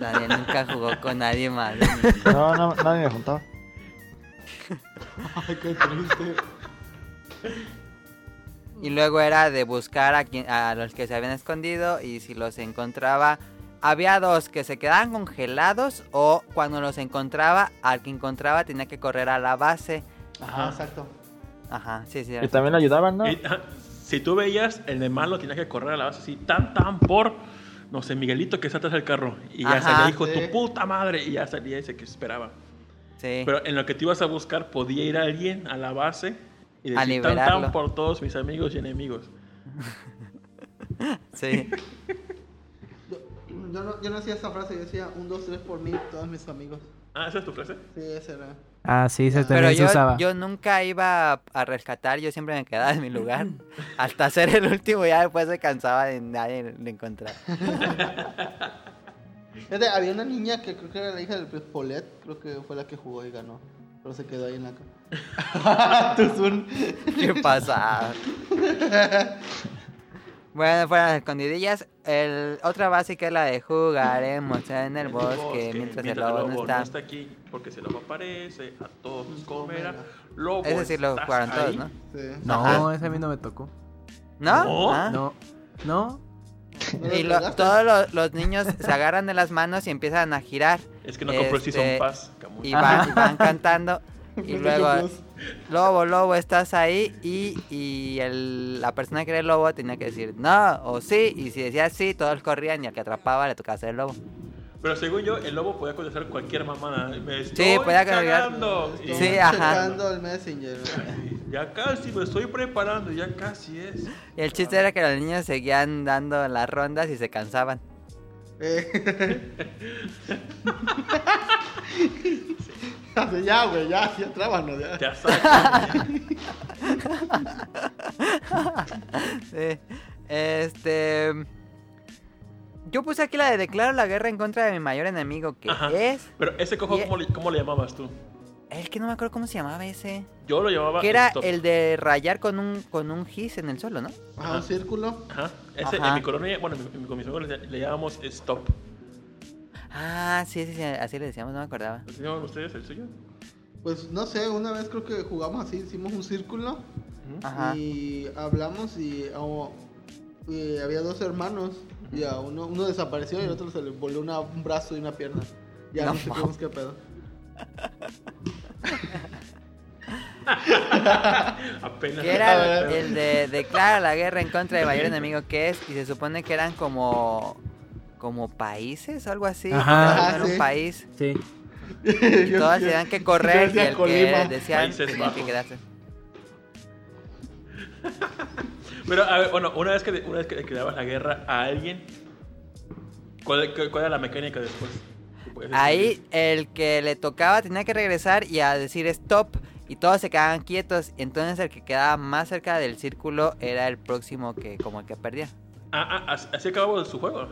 Daniel nunca jugó con nadie más. No, no, nadie me juntaba. Ay, qué triste. Y luego era de buscar a, quien, a los que se habían escondido y si los encontraba... Había dos que se quedaban congelados o cuando los encontraba, al que encontraba tenía que correr a la base. Ajá, exacto. Ajá, sí, sí. Y también le ayudaban, ¿no? Y, si tú veías, el de malo tenía que correr a la base así, tan, tan por, no sé, Miguelito que está atrás del carro. Y ya Ajá, salía, hijo, sí. tu puta madre. Y ya salía ese que esperaba. Sí. Pero en lo que te ibas a buscar, podía ir alguien a la base y decir tan, tan por todos mis amigos y enemigos. sí. Yo, yo no, yo no hacía esa frase, yo decía un, dos, tres por mí, todos mis amigos. Ah, ¿esa es tu frase? Sí, ese era. Ah, sí, se Pero también se yo, usaba. yo nunca iba a, rescatar, yo siempre me quedaba en mi lugar. hasta ser el último, ya después se cansaba de nadie le encontrar. Había una niña que creo que era la hija del Pez Polet, creo que fue la que jugó y ganó. Pero se quedó ahí en la cama. Tuzun. ¿Qué pasa? bueno, fueron las escondidillas. El, otra básica es la de jugaremos en el bosque mientras el lobo no está. aquí, porque si el lobo aparece, a todos nos comerá. Lobo, Ese sí lo ¿estás jugaron todos? ¿no? Sí. No, Ajá. ese a mí no me tocó. ¿No? No. Ah. No. No. ¿No Y lo todos los, los niños se agarran de las manos y empiezan a girar. Es que no compró el Este, Season Pass, Camuy. Y van, y van cantando. Y Perfecto luego, Plus. lobo, lobo, estás ahí. Y, y el- la persona que era el lobo tenía que decir no o sí. Y si decía sí, todos corrían y al que atrapaba le tocaba ser el lobo. Pero según yo, el lobo podía contestar cualquier mamada. Me estoy Sí, podía cargar- cagando. Sí, ajá. el Messenger. Ya casi me estoy preparando, ya casi es. Y el chiste era que los niños seguían dando las rondas y se cansaban. Eh. Así, ya, güey, ya, ya trábanos, ya. Ya. Sí. Este. Yo puse aquí la de declaro la guerra en contra de mi mayor enemigo, que Ajá. es. Pero ese cojo, Y- ¿cómo le, cómo le llamabas tú? Es que no me acuerdo cómo se llamaba ese. Yo lo llamaba. Que era Stop. el de rayar con un con un gis en el suelo, ¿no? Ajá, un círculo. Ajá. Ese Ajá. en mi colonia, bueno, en mi- con mis amigos le, le llamamos Stop. Ah, sí, sí, sí, así le decíamos, no me acordaba. ¿Lo llaman ustedes el suyo? Pues no sé, una vez creo que jugamos así, hicimos un círculo Ajá. y hablamos y, oh, y había dos hermanos y a uno, uno desapareció y al otro se le volvió una- un brazo y una pierna. Ya No no, supimos qué pedo. Apenas. Que era el, de declara la guerra en contra de mi mayor enemigo que es y se supone que eran como como países o algo así. Ajá. Era un sí. país. Sí. Y todas tenían que correr y decía el Colima. que tenía que quedarse. Pero, a ver, bueno, una vez que, una vez que le quedabas la guerra a alguien, ¿cuál, cuál- cuál era la mecánica después? Ahí el que le tocaba tenía que regresar y a decir stop y todos se quedaban quietos. Entonces el que quedaba más cerca del círculo era el próximo que como el que perdía. Ah, ah, así- así acabó su juego.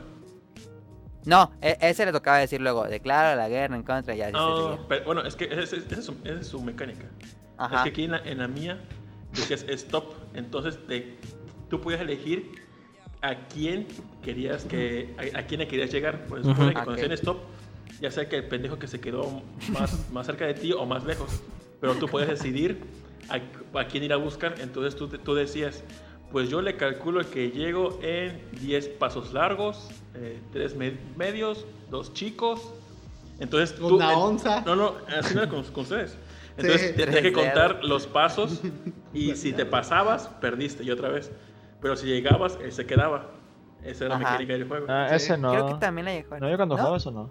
No, e- ese le tocaba decir luego, declaro la guerra en contra y así se No, seguía. pero, bueno, es que esa es, su, es su mecánica. Ajá. Es que aquí en la, en la mía decías stop, entonces te, tú podías elegir a quién querías que a, a quién le querías llegar. Pues supone que cuando decían stop, ya sea que el pendejo que se quedó más, más cerca de ti o más lejos, pero tú puedes decidir a, a quién ir a buscar. Entonces tú, tú decías, pues yo le calculo que llego en 10 pasos largos, 3 medios, 2 chicos. Entonces tú, Una onza. No, no, así no era con, con ustedes. Entonces Sí. te tenías que Tres contar los pasos y si te pasabas, perdiste y otra vez. Pero si llegabas, él se quedaba. Esa era la mecánica del juego. Ah, Sí, ese no. Creo que también la llegó. No, yo cuando ¿No? jugaba eso no.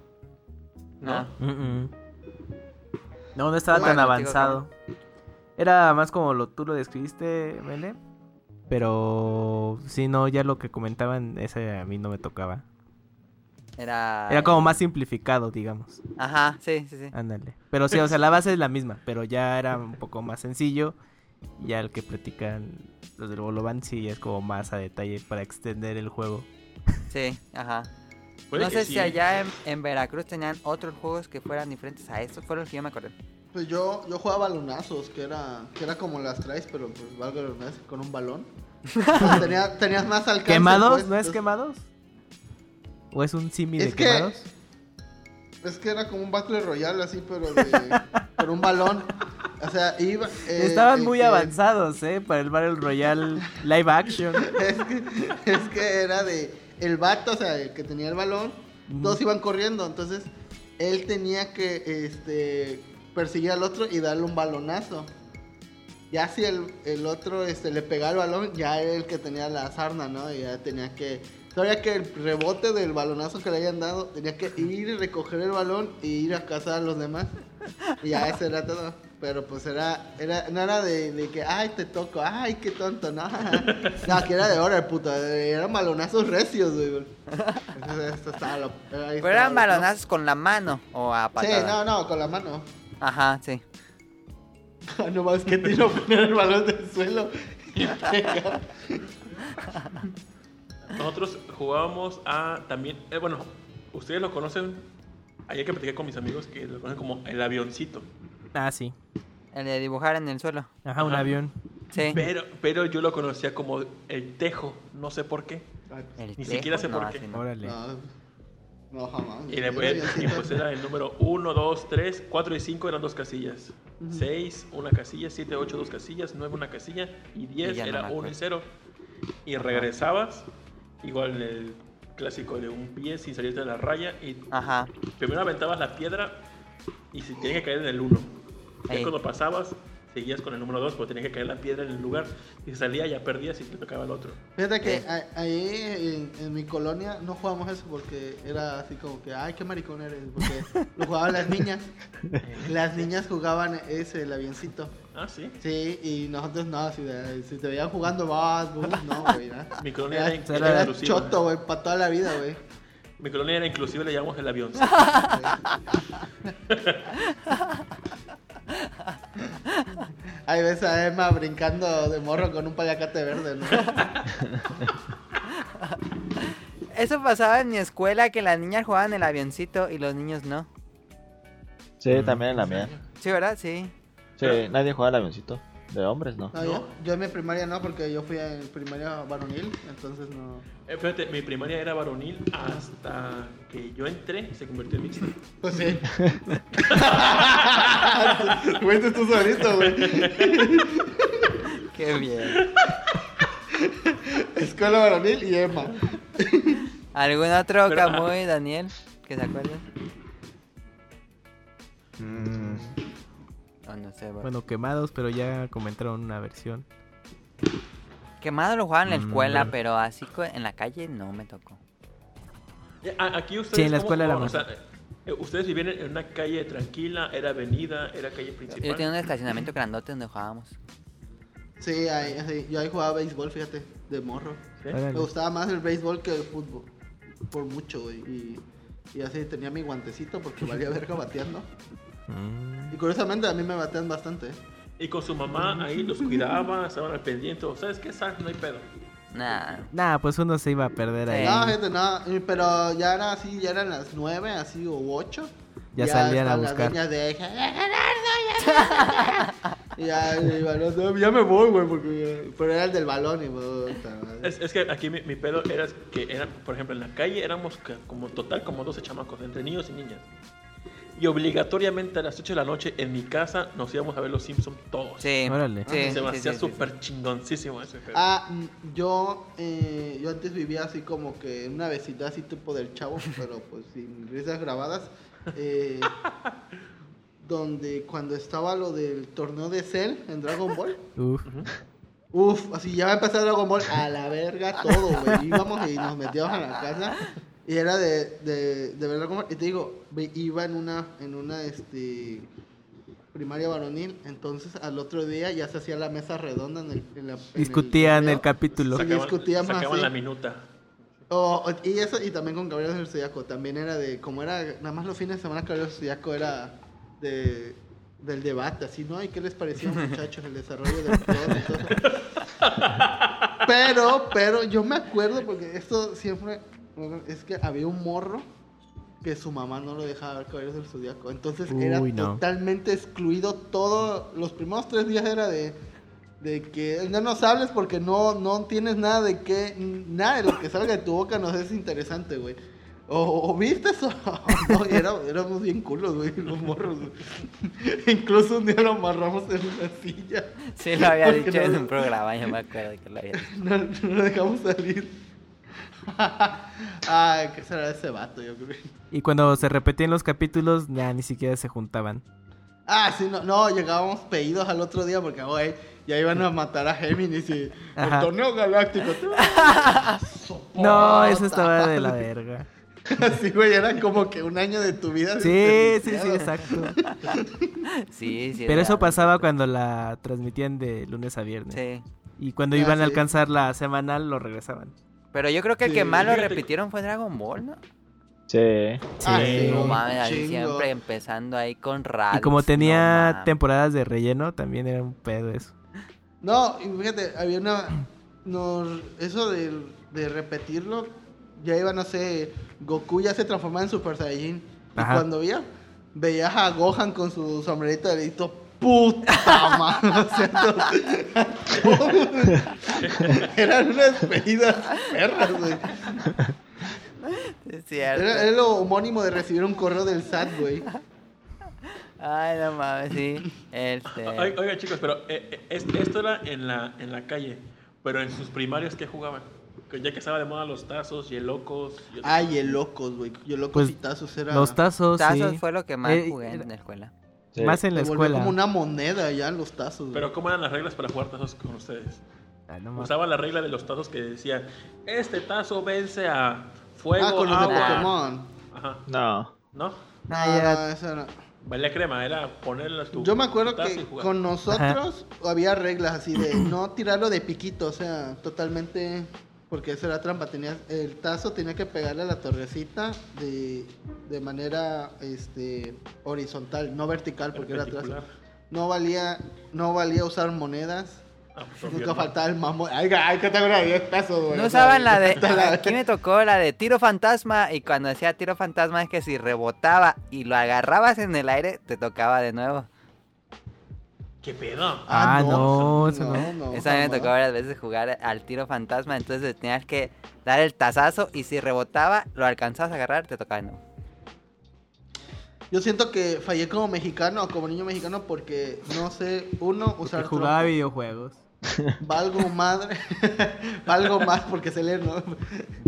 No. Mm, mm. No, no estaba Bueno, tan avanzado. Era más como lo tú lo describiste, Mele. Pero sí, no, ya lo que comentaban, ese a mí no me tocaba. Era... Era como más simplificado, digamos. Ajá, sí, sí, sí. Ándale. Pero sí, o sea, la base es la misma, pero ya era un poco más sencillo. Y Ya el que practican los del Bolovan sí es como más a detalle para extender el juego. Sí, ajá. Puede No sé sí, si allá en, en Veracruz tenían otros juegos que fueran diferentes a estos. Fueron los que yo me acordé. Pues Pues yo, yo jugaba balonazos, que era, que era como las traes, pero pues valga con un balón. Pues tenía- tenías más alcance. ¿Quemados? pues, ¿No es entonces- quemados? ¿O es un simi de que- quemados? Es que era como un Battle Royale así, pero de. pero un balón. O sea, iba. eh, Estaban muy que- avanzados, ¿eh? Para el Battle Royale live action. Es que, es que era de. El vato, o sea, el que tenía el balón, todos iban corriendo. Entonces, él tenía que este, perseguir al otro y darle un balonazo. Ya si el, el otro este, le pegaba el balón, ya era el que tenía la sarna, ¿no? Y ya tenía que. Todavía que el rebote del balonazo que le hayan dado, tenía que ir y recoger el balón y ir a cazar a los demás. Y ya eso era todo. Pero pues era, era no era de, de que, ay, te toco, ay, qué tonto, no. No, que era de hora, puta. Eran balonazos recios, güey. Entonces, esto estaba lo- ahí Pero eran lo- balonazos con la mano o a Sí, patada. no, no, con la mano. Ajá, sí. no más que tiro poner el balón del suelo y. Nosotros jugábamos a también, eh, bueno, ustedes lo conocen, ayer que platiqué con mis amigos que lo conocen como el avioncito. Ah, sí. El de dibujar en el suelo. Ajá, un Ajá. avión. Sí. Pero, pero yo lo conocía como el tejo, no sé por qué. El Ni siquiera sé tejo, por no, qué. no. Órale. No, no, jamás. Y, después, y pues era el número 1, 2, 3, 4 y 5 eran dos casillas. 6, una casilla, 7, 8, dos casillas, 9, una casilla y 10 Y ya no era me 1 y acuerdo. 0. Y regresabas, igual el clásico de un pie sin salirte de la raya. Y Ajá. primero aventabas la piedra y si tenía que caer en el 1. Ya cuando pasabas, seguías con el número 2, porque tenía que caer la piedra en el lugar. Y si salía, ya perdías y te tocaba el otro. Fíjate que a- ahí en, en mi colonia no jugábamos eso porque era así como que, ay, qué maricón eres. Porque lo jugaban las niñas. Las niñas jugaban ese, el avioncito. Ah, sí. Sí, y nosotros no, si, si te veían jugando vas, bus, no, güey. ¿no? Mi colonia Era, era, era era inclusiva. choto, güey, para toda la vida, güey. Mi colonia era inclusive, le llamamos el avión. Ahí ves a Emma brincando de morro con un payacate verde, ¿no? Eso pasaba en mi escuela, que las niñas jugaban el avioncito y los niños no. Sí, también en la mía. Sí, ¿verdad? Sí. Sí, nadie juega al avioncito. De hombres, ¿no. No, Yo, yo en mi primaria no, porque yo fui en primaria varonil, entonces no. Eh, fíjate, mi primaria era varonil hasta que yo entré y se convirtió en mixta. Pues sí. Fuiste tú solito, güey. Qué bien. Escuela varonil y Emma. ¿Algún otro Pero, Camuy, Daniel? ¿Que se acuerdan? Mm, Bro. Bueno, quemados, pero ya comentaron una versión. Quemado lo jugaban en la Mm, escuela, pero así en la calle no me tocó. Aquí ustedes. Sí, en la ¿cómo escuela más. O sea, eh, ustedes vivían en una calle tranquila, era avenida, era calle Yo principal. tenía un estacionamiento grandote donde jugábamos. Sí, ahí, ahí- yo ahí jugaba béisbol, fíjate, de morro. ¿Sí? Me gustaba más el béisbol que el fútbol. Por mucho, güey. Y, y así tenía mi guantecito porque valía verga bateando. Mm. Y curiosamente a mí me batean bastante. ¿eh? Y con su mamá ahí los cuidaba, estaban al pendiente. ¿Sabes qué? ¿Sabes? No hay pedo. Nah. Nah, pues uno se iba a perder ahí. No, fíjate, no. Pero ya era así, ya eran las nueve, así, o ocho. Ya salían a buscar. niñas de Y ya, y bueno, no, ya me voy, güey, porque... Pero era el del balón y... puta. Es, es que aquí mi, mi pedo era que, era, por ejemplo, en la calle éramos como total como 12 chamacos, entre niños y niñas. Y obligatoriamente a las 8 de la noche en mi casa nos íbamos a ver los Simpsons todos. Sí. Órale. Sí, Se me sí, hacía sí, sí. súper chingoncísimo ese pedo. Ah, mm, yo, eh, yo antes vivía así como que en una vecindad así tipo del chavo, pero pues sin risas grabadas. eh, donde cuando estaba lo del torneo de Cell en Dragon Ball, Uf. Uf, así ya va a empezar Dragon Ball a la verga todo, güey. Íbamos y nos metíamos a la casa y era de, de, de ver Dragon Ball. Y te digo, iba en una, en una, este, primaria varonil. Entonces al otro día ya se hacía la mesa redonda en el, en la, en el Discutían el capítulo. Sí, discutíamos sacaban así. la minuta. Y eso, y también con Caballeros del Zodiaco. También era de, como era, nada más los fines de semana Caballeros del Zodiaco era de, del debate, así, ¿no? ¿Y qué les pareció, muchachos, el desarrollo del? Pero, pero yo me acuerdo, porque esto siempre, es que había un morro que su mamá no lo dejaba ver Caballeros del Zodiaco. Entonces era no. totalmente excluido todo. Los primeros tres días era de, de que no nos hables porque no, no tienes nada de que. Nada de lo que salga de tu boca nos es interesante, güey. O, o viste eso. no, y era- éramos bien culos, güey, los morros. güey. Incluso un día lo amarramos en una silla. Sí, lo había dicho en un programa, yo me acuerdo que lo había dicho. No, no lo dejamos salir. Ay, ¿qué será ese vato? Yo creo. Y cuando se repetían los capítulos, ya ni siquiera se juntaban. Ah, sí, no, no, llegábamos pedidos al otro día porque, güey, ya iban a matar a Géminis y Ajá. el torneo galáctico. No, eso estaba de la verga. Así, güey, era como que un año de tu vida. Sí, sí, sí, exacto. Sí, sí. Pero era- eso pasaba cuando la transmitían de lunes a viernes. Sí. Y cuando Ah, iban a sí. alcanzar la semanal, lo regresaban. Pero yo creo que el que Sí, más lo repitieron fue Dragon Ball, ¿no? Sí. Ah, Sí. sí, No mames, ahí siempre empezando ahí con radio. Y como tenía temporadas de relleno, también era un pedo eso. No, y fíjate, había una. Nos, eso de, de repetirlo, ya iba, no sé, Goku ya se transformaba en Super Saiyajin. Y cuando veía, veías a Gohan con su sombrerito de dedito, puta madre. O sea, no- eran unas pedidas perras, güey. Es cierto. Era, era lo homónimo de recibir un correo del SAT, güey. Ay, no mames, sí. Este. Oi- Oiga, chicos, pero eh, eh, es- esto era en la, en la calle. Pero en sus primarios, ¿qué jugaban? Ya que estaba de moda los tazos y el locos. y- Ay, el locos, güey. Y el locos Pues, y tazos era. Los tazos, Tazos sí. fue lo que más Eh, jugué era- en la escuela. Sí. Más en la Se volvió escuela. como una moneda ya los tazos. güey. Pero ¿cómo eran las reglas para jugar tazos con ustedes? Ay, no mames. Usaba la regla de los tazos que decía, este tazo vence a fuego, ah, con los de agua". Pokémon. Ajá, No. ¿no? No, Ah, ya. no, eso no. Valía crema, era ponerle tu Yo me acuerdo que con nosotros había reglas así de no tirarlo de piquito, o sea, totalmente. Porque eso era trampa. Tenías, el tazo tenía que pegarle a la torrecita de, de manera este, horizontal, no vertical, porque era atrás. Perpendicular. No valía, no valía usar monedas. Ah, pues, Nunca faltaba el mamón. Ay, ay, que tengo una 10 pesos, güey. No usaban la de. Aquí me tocó la de tiro fantasma. Y cuando decía tiro fantasma es que si rebotaba y lo agarrabas en el aire, te tocaba de nuevo. ¿Qué pedo? Ah, no, eso no. Esa a mí me tocó varias veces jugar al tiro fantasma. Entonces tenías que dar el tazazo. Y si rebotaba, lo alcanzabas a agarrar, te tocaba nuevo. Yo siento que fallé como mexicano o como niño mexicano porque no sé, uno, usar jugaba trompo. videojuegos. Valgo madre. Valgo más porque se lee, ¿no?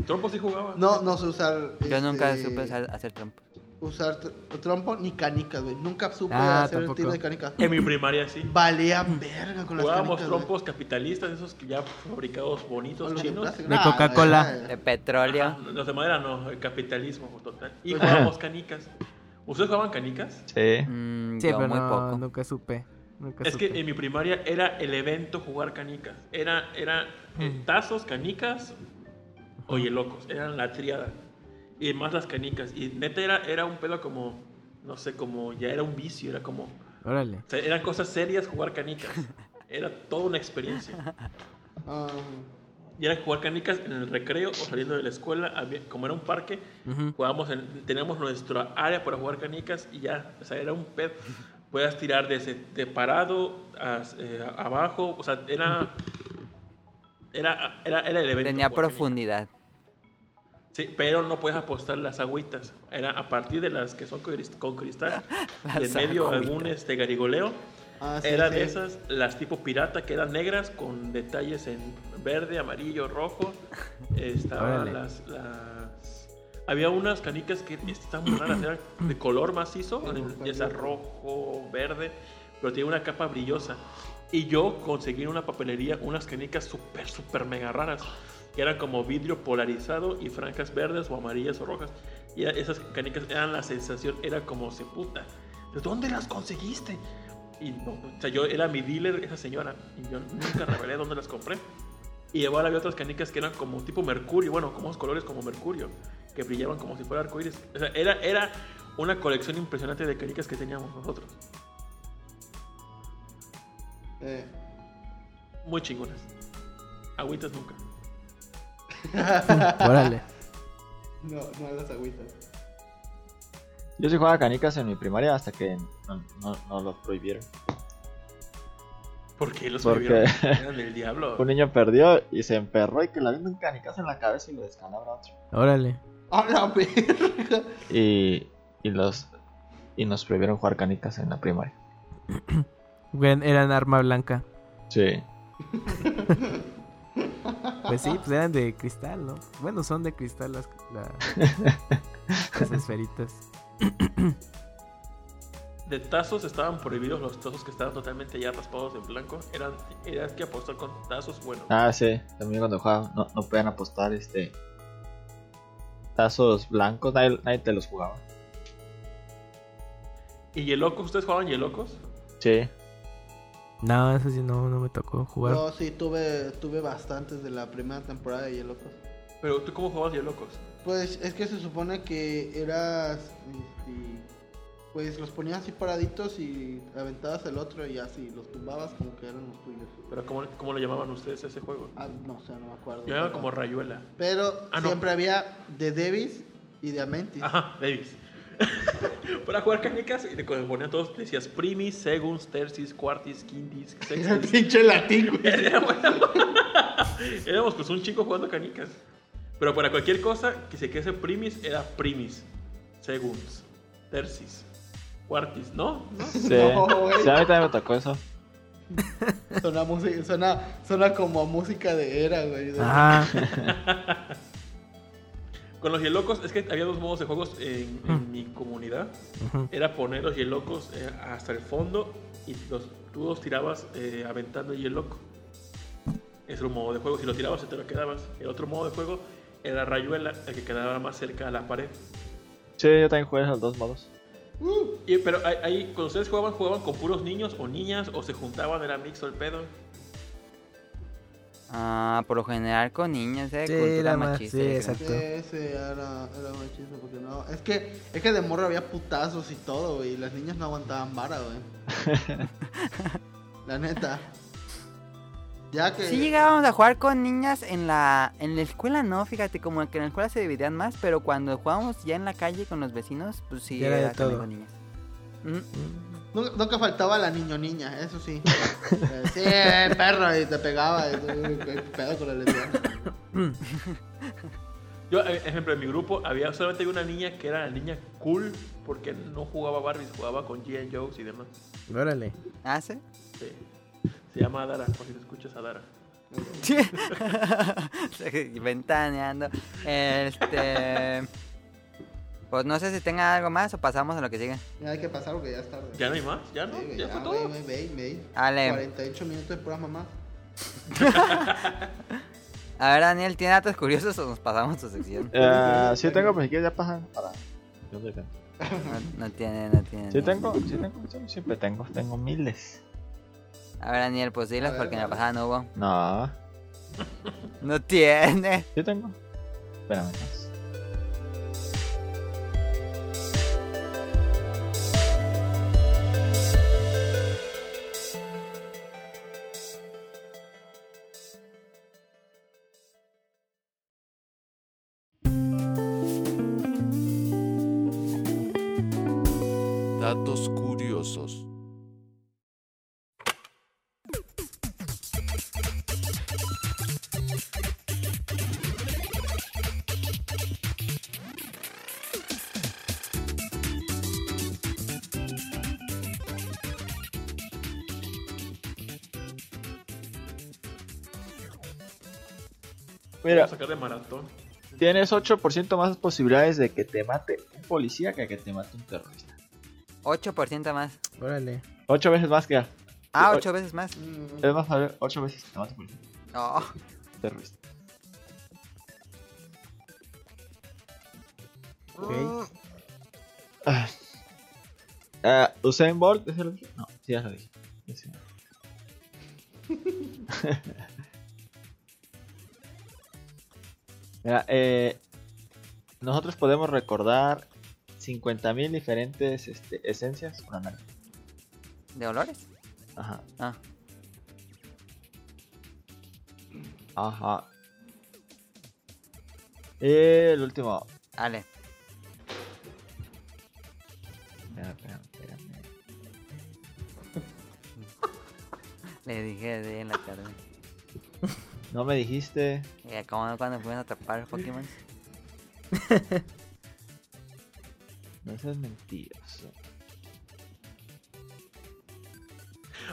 Trompo sí jugaba. No, no sé usar. Yo nunca este, supe usar- hacer trompo. Usar tr- trompo ni canicas, güey. Nunca supe Ah, hacer el tampoco. tiro de canicas. En mi primaria sí. Valía verga con las Jugábamos canicas. trompos capitalistas, esos que ya fabricados bonitos, de chinos. De Ah, Coca-Cola. ya. De petróleo. Ajá, los de madera no, el capitalismo total. Y Ajá. jugábamos canicas. ¿Ustedes jugaban canicas? Sí. Mm, Sí, pero muy no, poco. nunca supe. Nunca Es supe. que en mi primaria era el evento jugar canicas. Era, era eh, Mm. tazos, canicas o locos. Eran la triada. Y más las canicas. Y neta era, era un pedo como, no sé, como ya era un vicio. Era como, Órale. o sea, eran cosas serias jugar canicas. Era toda una experiencia. Ah, Y era jugar canicas en el recreo o saliendo de la escuela. había- como era un parque, jugábamos en, teníamos nuestra área para jugar canicas y ya, o sea, era un pedo. Puedas tirar desde de parado a, eh, abajo, o sea, era, era, era, era el evento. Tenía canicas. Sí, pero no puedes apostar las agüitas. Era a partir de las que son con cris- con cristal, de medio agüitas. algún este garigoleo. ah, sí, Era sí. de esas, las tipo pirata, que eran negras con detalles en verde, amarillo, rojo. Estaban las, las- Había unas canicas que estaban muy raras, eran de color macizo, ya sea rojo, verde, pero tenía una capa brillosa. Y yo conseguí en una papelería unas canicas súper, súper mega raras, que eran como vidrio polarizado y franjas verdes o amarillas o rojas. Y esas canicas eran la sensación, era como se puta. ¿De dónde las conseguiste? Y no, o sea, yo era mi dealer, esa señora, y yo nunca revelé dónde las compré. Y igual había otras canicas que eran como tipo mercurio, bueno, como unos colores como mercurio, que brillaban como si fuera arcoíris. O sea, era, era una colección impresionante de canicas que teníamos nosotros. Eh, Muy chingonas. Agüitas nunca. Órale. no, no las agüitas. Yo sí jugaba canicas en mi primaria hasta que no, no, no los prohibieron. ¿Por qué los Porque- prohibieron? Eran del diablo. Un niño perdió y se emperró y que le avientan canicas en la cabeza y lo descalabra otro. Órale. ¡A la verga! Y, y los y nos prohibieron jugar canicas en la primaria. Bueno, eran arma blanca. Sí. Pues sí, pues eran de cristal, ¿no? Bueno, son de cristal las, la- las esferitas. De tazos estaban prohibidos los tazos que estaban totalmente ya raspados en blanco. Eran, eran que apostar con tazos buenos. Ah, sí. También cuando jugaba no, no podían apostar este tazos blancos, nadie, nadie te los jugaba. ¿Y Yelocos? ¿Ustedes jugaban Yelocos? Sí. No, eso sí no, no me tocó jugar. Yo sí tuve, tuve bastantes de la primera temporada de Yelocos. Pero tú cómo jugabas Yelocos? Pues es que se supone que eras. este, pues los ponías así paraditos y aventabas el otro y así los tumbabas como que eran los tuyos. Pero ¿cómo, cómo le llamaban ustedes a ese juego? Ah, no sé, no me acuerdo. Yo llamaba Pero- como Rayuela. Pero Ah, no. siempre había de Davis y de Amentis. Ajá, Davis. Para jugar canicas, y le ponían todos, decías primis, segunds, tercis, quartis, quintis, Era sextis. pinche latín, güey. Éramos, éramos pues un chico jugando canicas. Pero para cualquier cosa que se quede primis, era primis, segunds, tercis, quartis, ¿no? ¿No? Sí. No, güey. Sí, a mí también me tocó eso. Suena, música, suena, suena como música de era, güey. Ah, Con los Yelocos, es que había dos modos de juegos en, en mi comunidad. ujú. Era poner los Yelocos eh, hasta el fondo y los, tú los tirabas eh, aventando el Yeloco. Ese era un modo de juego. Si lo tirabas, se te lo quedabas. El otro modo de juego era Rayuela, el que quedaba más cerca a la pared. Sí, yo también jugué esos dos modos. Y, pero ahí, ahí, cuando ustedes jugaban, jugaban con puros niños o niñas o se juntaban, era mixto el pedo. Ah, por lo general con niños, eh. Sí, cultura machista. sí, creo. exacto. Sí, sí, era, era machista porque no. Es que, es que de morro había putazos y todo, güey. Y las niñas no aguantaban vara, güey. la neta. Ya que. Sí llegábamos a jugar con niñas en la en la escuela no, fíjate, como que en la escuela se dividían más, pero cuando jugábamos ya en la calle con los vecinos, pues sí Ya era de era todo. con niñas. Ujú. Nunca, nunca faltaba la niño niña, eso sí. Sí, perro, y te pegaba. Y, tú, ¿qué pedo con la lesbiana? Yo, eh, ejemplo, en mi grupo había solamente una niña que era la niña cool porque no jugaba Barbies, jugaba con G.I. Joes y demás. Órale. ¿Ah, sí? Sí. Se llama Adara, por si te escuchas Adara. Ventaneando. Este. Pues no sé si tenga algo más o pasamos a lo que sigue. Ya hay que pasar porque ya es tarde. ¿Ya no hay más? ¿Ya no? Sí, ¿Ya ya, fue todo? güey, ve, ve. Ale. 48 minutos de pura mamá. A ver, Daniel, ¿tiene datos curiosos o nos pasamos a tu sección? Eh, sí tengo, pero si quieres ya pasan para... Yo no. No, no tiene, no tiene. Sí tengo, sí tengo, siempre tengo, tengo miles. A ver, Daniel, pues dilas porque en la pasada no hubo. No, No tiene. sí tengo. Espérame. Tienes 8% más posibilidades de que te mate un policía que que te mate un terrorista. 8% más. Órale. 8 veces más que Ah, Sí, 8 veces más. Mm, Es más, 8 veces que te mate un policía. Oh. Terrorista. Ok. Ah. Ah, Usain Bolt, ¿es el No, sí, ya lo dije. Sí. Mira, eh, nosotros podemos recordar 50.000 diferentes este, esencias con ¿De olores? Ajá. Ah. Ajá. Eh, el último. Dale. Espérame. Le dije de en la carne. No me dijiste. Eh, como cuando fuimos a atrapar Pokémon. No seas mentiroso.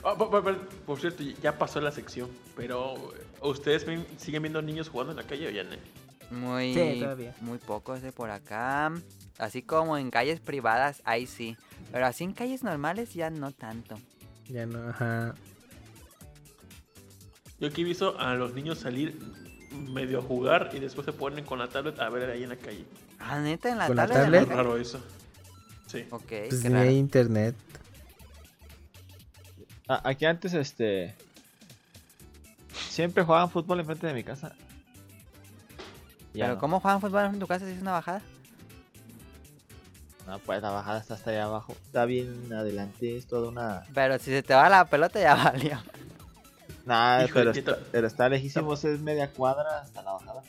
Ah, por, por- por- por cierto, ya pasó la sección, pero ¿ustedes ven- siguen viendo niños jugando en la calle o ya no? Muy, Sí, todavía. muy pocos de por acá. Así como en calles privadas, ahí sí. Pero así en calles normales ya no tanto. Ya no, ajá. Yo aquí he visto a los niños salir medio a jugar y después se ponen con la tablet a ver ahí en la calle. Ah, neta, en la ¿Con la tablet. Es raro eso. Sí. Ok, Pues qué ni raro. hay internet. Ah, aquí antes, este. Siempre jugaban fútbol enfrente de mi casa. Ya Pero no. ¿cómo juegan fútbol en tu casa si es una bajada? No, pues la bajada está hasta allá abajo. Está bien adelante, es toda una. Pero si se te va la pelota ya valió. Nah, pero, ¿qué está, pero está lejísimos, es media cuadra hasta la bajada.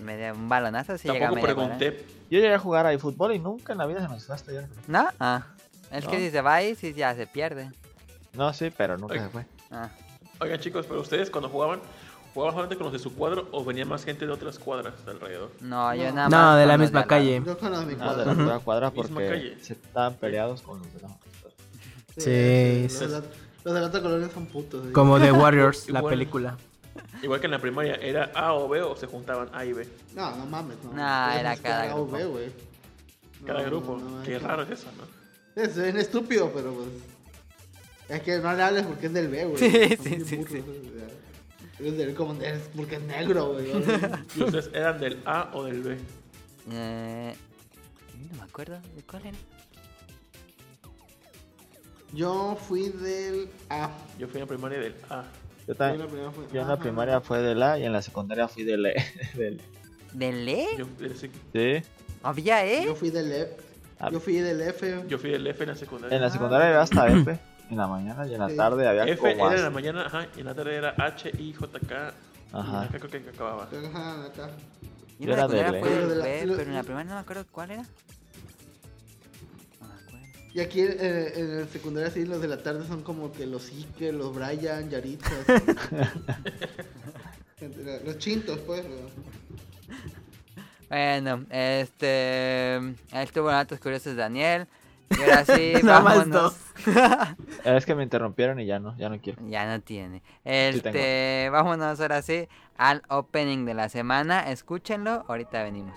Media, un balonazo si llega a media cuadra. pregunté. Yo llegué a jugar ahí fútbol y nunca en la vida se fue hasta allá. ¿No? Ah. Es que No. si se va ahí, sí ya se pierde. No, sí, pero nunca se fue. Ah. Oigan chicos, pero ustedes cuando jugaban, ¿jugaban solamente con los de su cuadro o venía más gente de otras cuadras de alrededor? No, yo No. nada No, más de la misma calle. Yo con la de la otra cuadra Misma porque calle. se estaban peleados con los de la otra. Sí, la, los de la otra colonia son putos. ¿sí? Como The Warriors, la Igual. película. Igual que en la primaria, ¿era A o B o se juntaban A y B? No, no mames, no. Nah, Puedes era cada A o grupo. B, güey. Cada No, grupo. no, no, Qué es que- raro es eso, ¿no? Es bien estúpido, pero pues. Es que no le hables porque es del B, güey. Sí, Son sí, sí, putos, sí. Es del como es porque es negro, güey. ¿Y ustedes eran del A o del B? Eh, no me acuerdo de cuál era. Yo fui del A. Yo fui en la primaria del A. Yo, Yo la yo en la primaria fue de la y en la secundaria fui de la. del- ¿Del E? Yo, del Sí. ¿Había Yo E? fui del F. Ah. Yo fui del F. yo fui del F en la secundaria. En la secundaria había hasta F. En la mañana y en la Sí. tarde había F como era en la mañana, ajá, y en la tarde era H, I, J, K. Y Ajá. acá creo que acababa. Ajá, acá. Yo Yo en la era del E. fue Pero del de la- B, lo- pero en la primera no me acuerdo cuál era. Y aquí eh, en el secundario sí, los de la tarde son como que los Ike, los Brian, Yaritza. los chintos, pues. ¿no? Bueno, este. Estuvo en Datos Curiosos Daniel. Y ahora sí, vámonos. Es que me interrumpieron y ya no, ya no quiero. Ya no tiene. tengo. Este, vámonos ahora sí al opening de la semana. Escúchenlo, ahorita venimos.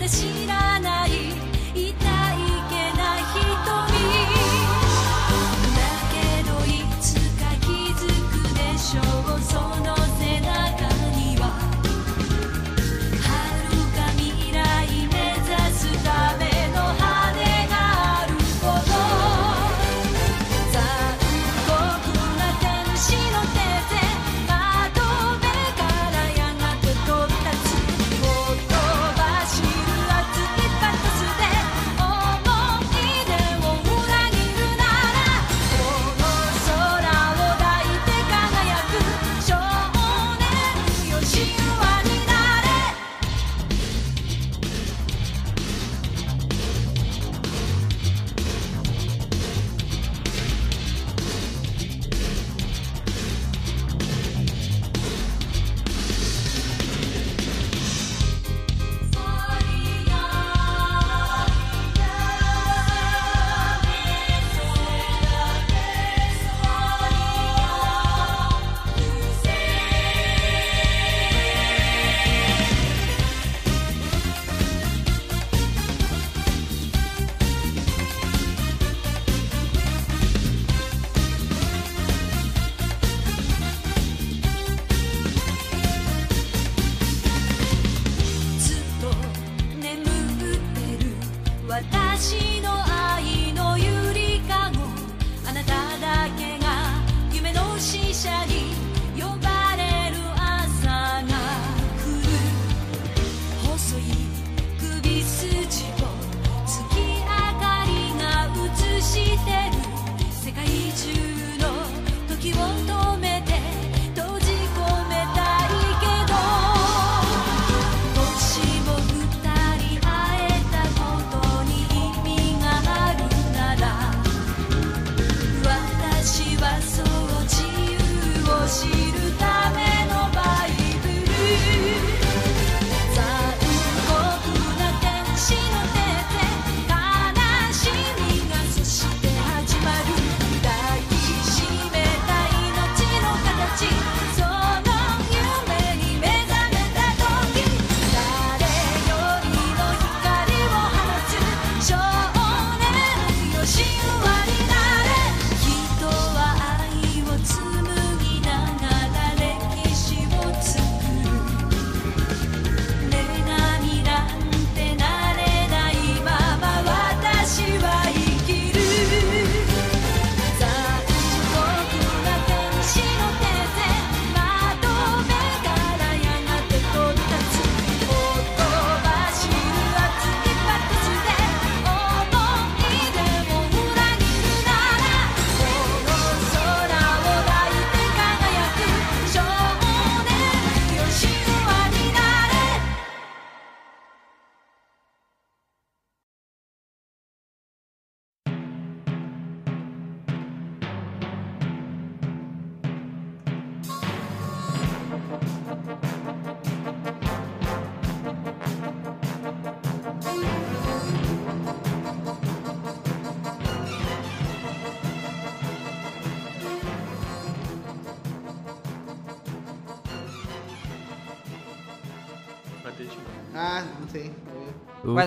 で知らない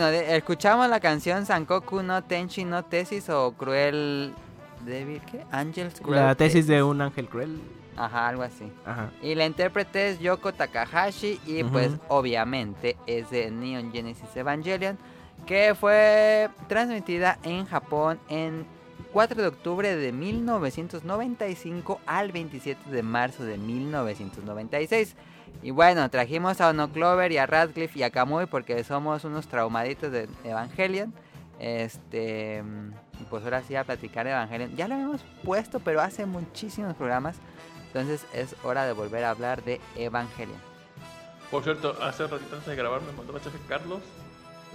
Bueno, de- escuchamos la canción Sankoku no Tenshi no Tesis o Cruel Devil, ¿qué? Angels Cruel La tesis de un ángel cruel. Ajá, algo así. Ajá. Y la intérprete es Yoko Takahashi y pues obviamente es de Neon Genesis Evangelion que fue transmitida en Japón en 4 de octubre de 1995 al 27 de marzo de 1996. Y bueno, trajimos a Ono Clover y a Radcliffe y a Kamui porque somos unos traumaditos de Evangelion. Este, y pues ahora sí a platicar de Evangelion. Ya lo habíamos puesto, pero hace muchísimos programas. Entonces es hora de volver a hablar de Evangelion. Por cierto, hace ratito antes de grabar me mandó mensaje Carlos.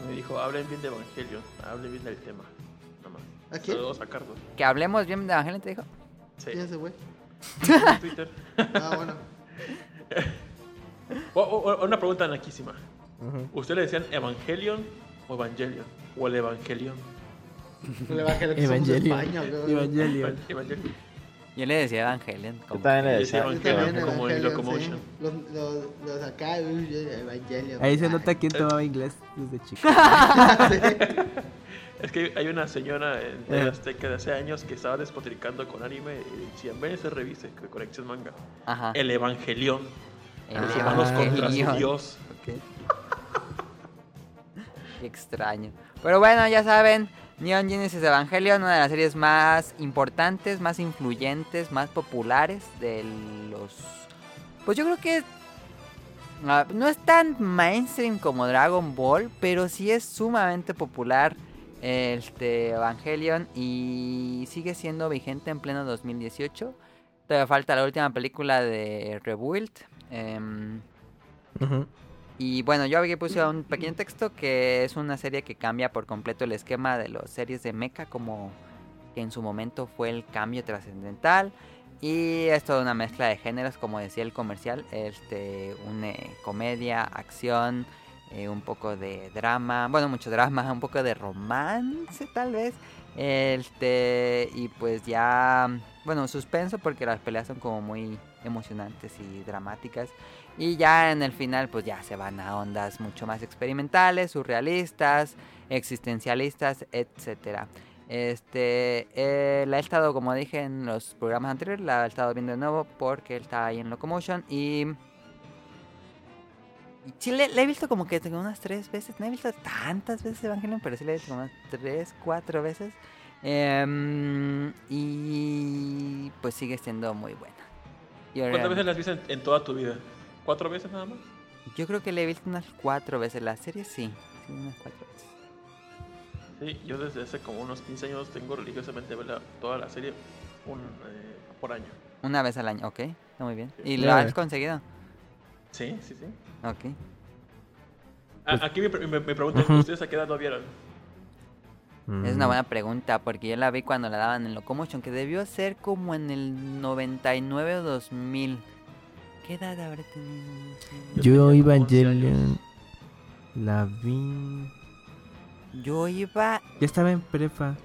y Me dijo, hablen bien de Evangelion, hablen bien del tema. Nada más. ¿A quién? Saludos a Carlos. Que hablemos bien de Evangelion, te dijo. Sí, ¿Quién es ese güey? en Twitter. Ah, bueno. O- una pregunta naquísima. Ujú. ¿Ustedes le decían Evangelion o Evangelion? O el Evangelion. El evangelio que somos de Evangelion. España. Evangelion. Evangelion. Yo le decía Evangelion. Yo como también le Yo decía. Yo Evangelion, como en Evangelion, Locomotion. sí. Los, los, los acá, uy, Evangelion. Ahí se Ah, nota quién tomaba inglés desde chico. Es que hay una señora en Eh. el Azteca de hace años que estaba despotricando con anime y decía, ven ese revise que Conexión Manga. Ajá. El Evangelion. Humanos contra su dios. Ok. Qué extraño. Pero bueno, ya saben, Neon Genesis Evangelion, una de las series más importantes, más influyentes, más populares de los... Pues yo creo que ah, no es tan mainstream como Dragon Ball, pero sí es sumamente popular este Evangelion y sigue siendo vigente en pleno 2018. Todavía falta la última película de Rebuild. Em, y bueno, yo aquí puse un pequeño texto que es una serie que cambia por completo el esquema de las series de mecha como que en su momento fue el cambio trascendental. Y es toda una mezcla de géneros, como decía el comercial, este, una comedia, acción, eh, un poco de drama, bueno, mucho drama, un poco de romance tal vez. Este, y pues ya, bueno, suspenso porque las peleas son como muy emocionantes y dramáticas. Y ya en el final, pues ya se van a ondas mucho más experimentales, surrealistas, existencialistas, etcétera. Este, eh, la he estado, como dije en los programas anteriores, la he estado viendo de nuevo porque él está ahí en Locomotion y Sí, le, he visto como que como unas tres veces. No he visto tantas veces Evangelion, pero sí le he visto como unas tres, cuatro veces. Em, y pues sigue siendo muy buena. ¿Cuántas veces la has visto en, en toda tu vida? ¿Cuatro veces nada más? yo creo que le he visto unas cuatro veces. La serie sí. Sí, unas cuatro veces. Sí, yo desde hace como unos 15 años tengo religiosamente verla toda la serie un, eh, por año. Una vez al año, ok. Está muy bien. ¿Y lo has conseguido? Sí, sí, sí. Ok. A- aquí me, pre- me- me preguntan. ¿ustedes a qué edad lo vieron? Es una buena pregunta porque yo la vi cuando la daban en Locomotion, que debió ser como en el 99 o 2000. ¿Qué edad habré tenido? Yo Yo 11 Evangelion la vi. Yo iba, Ya estaba en prepa.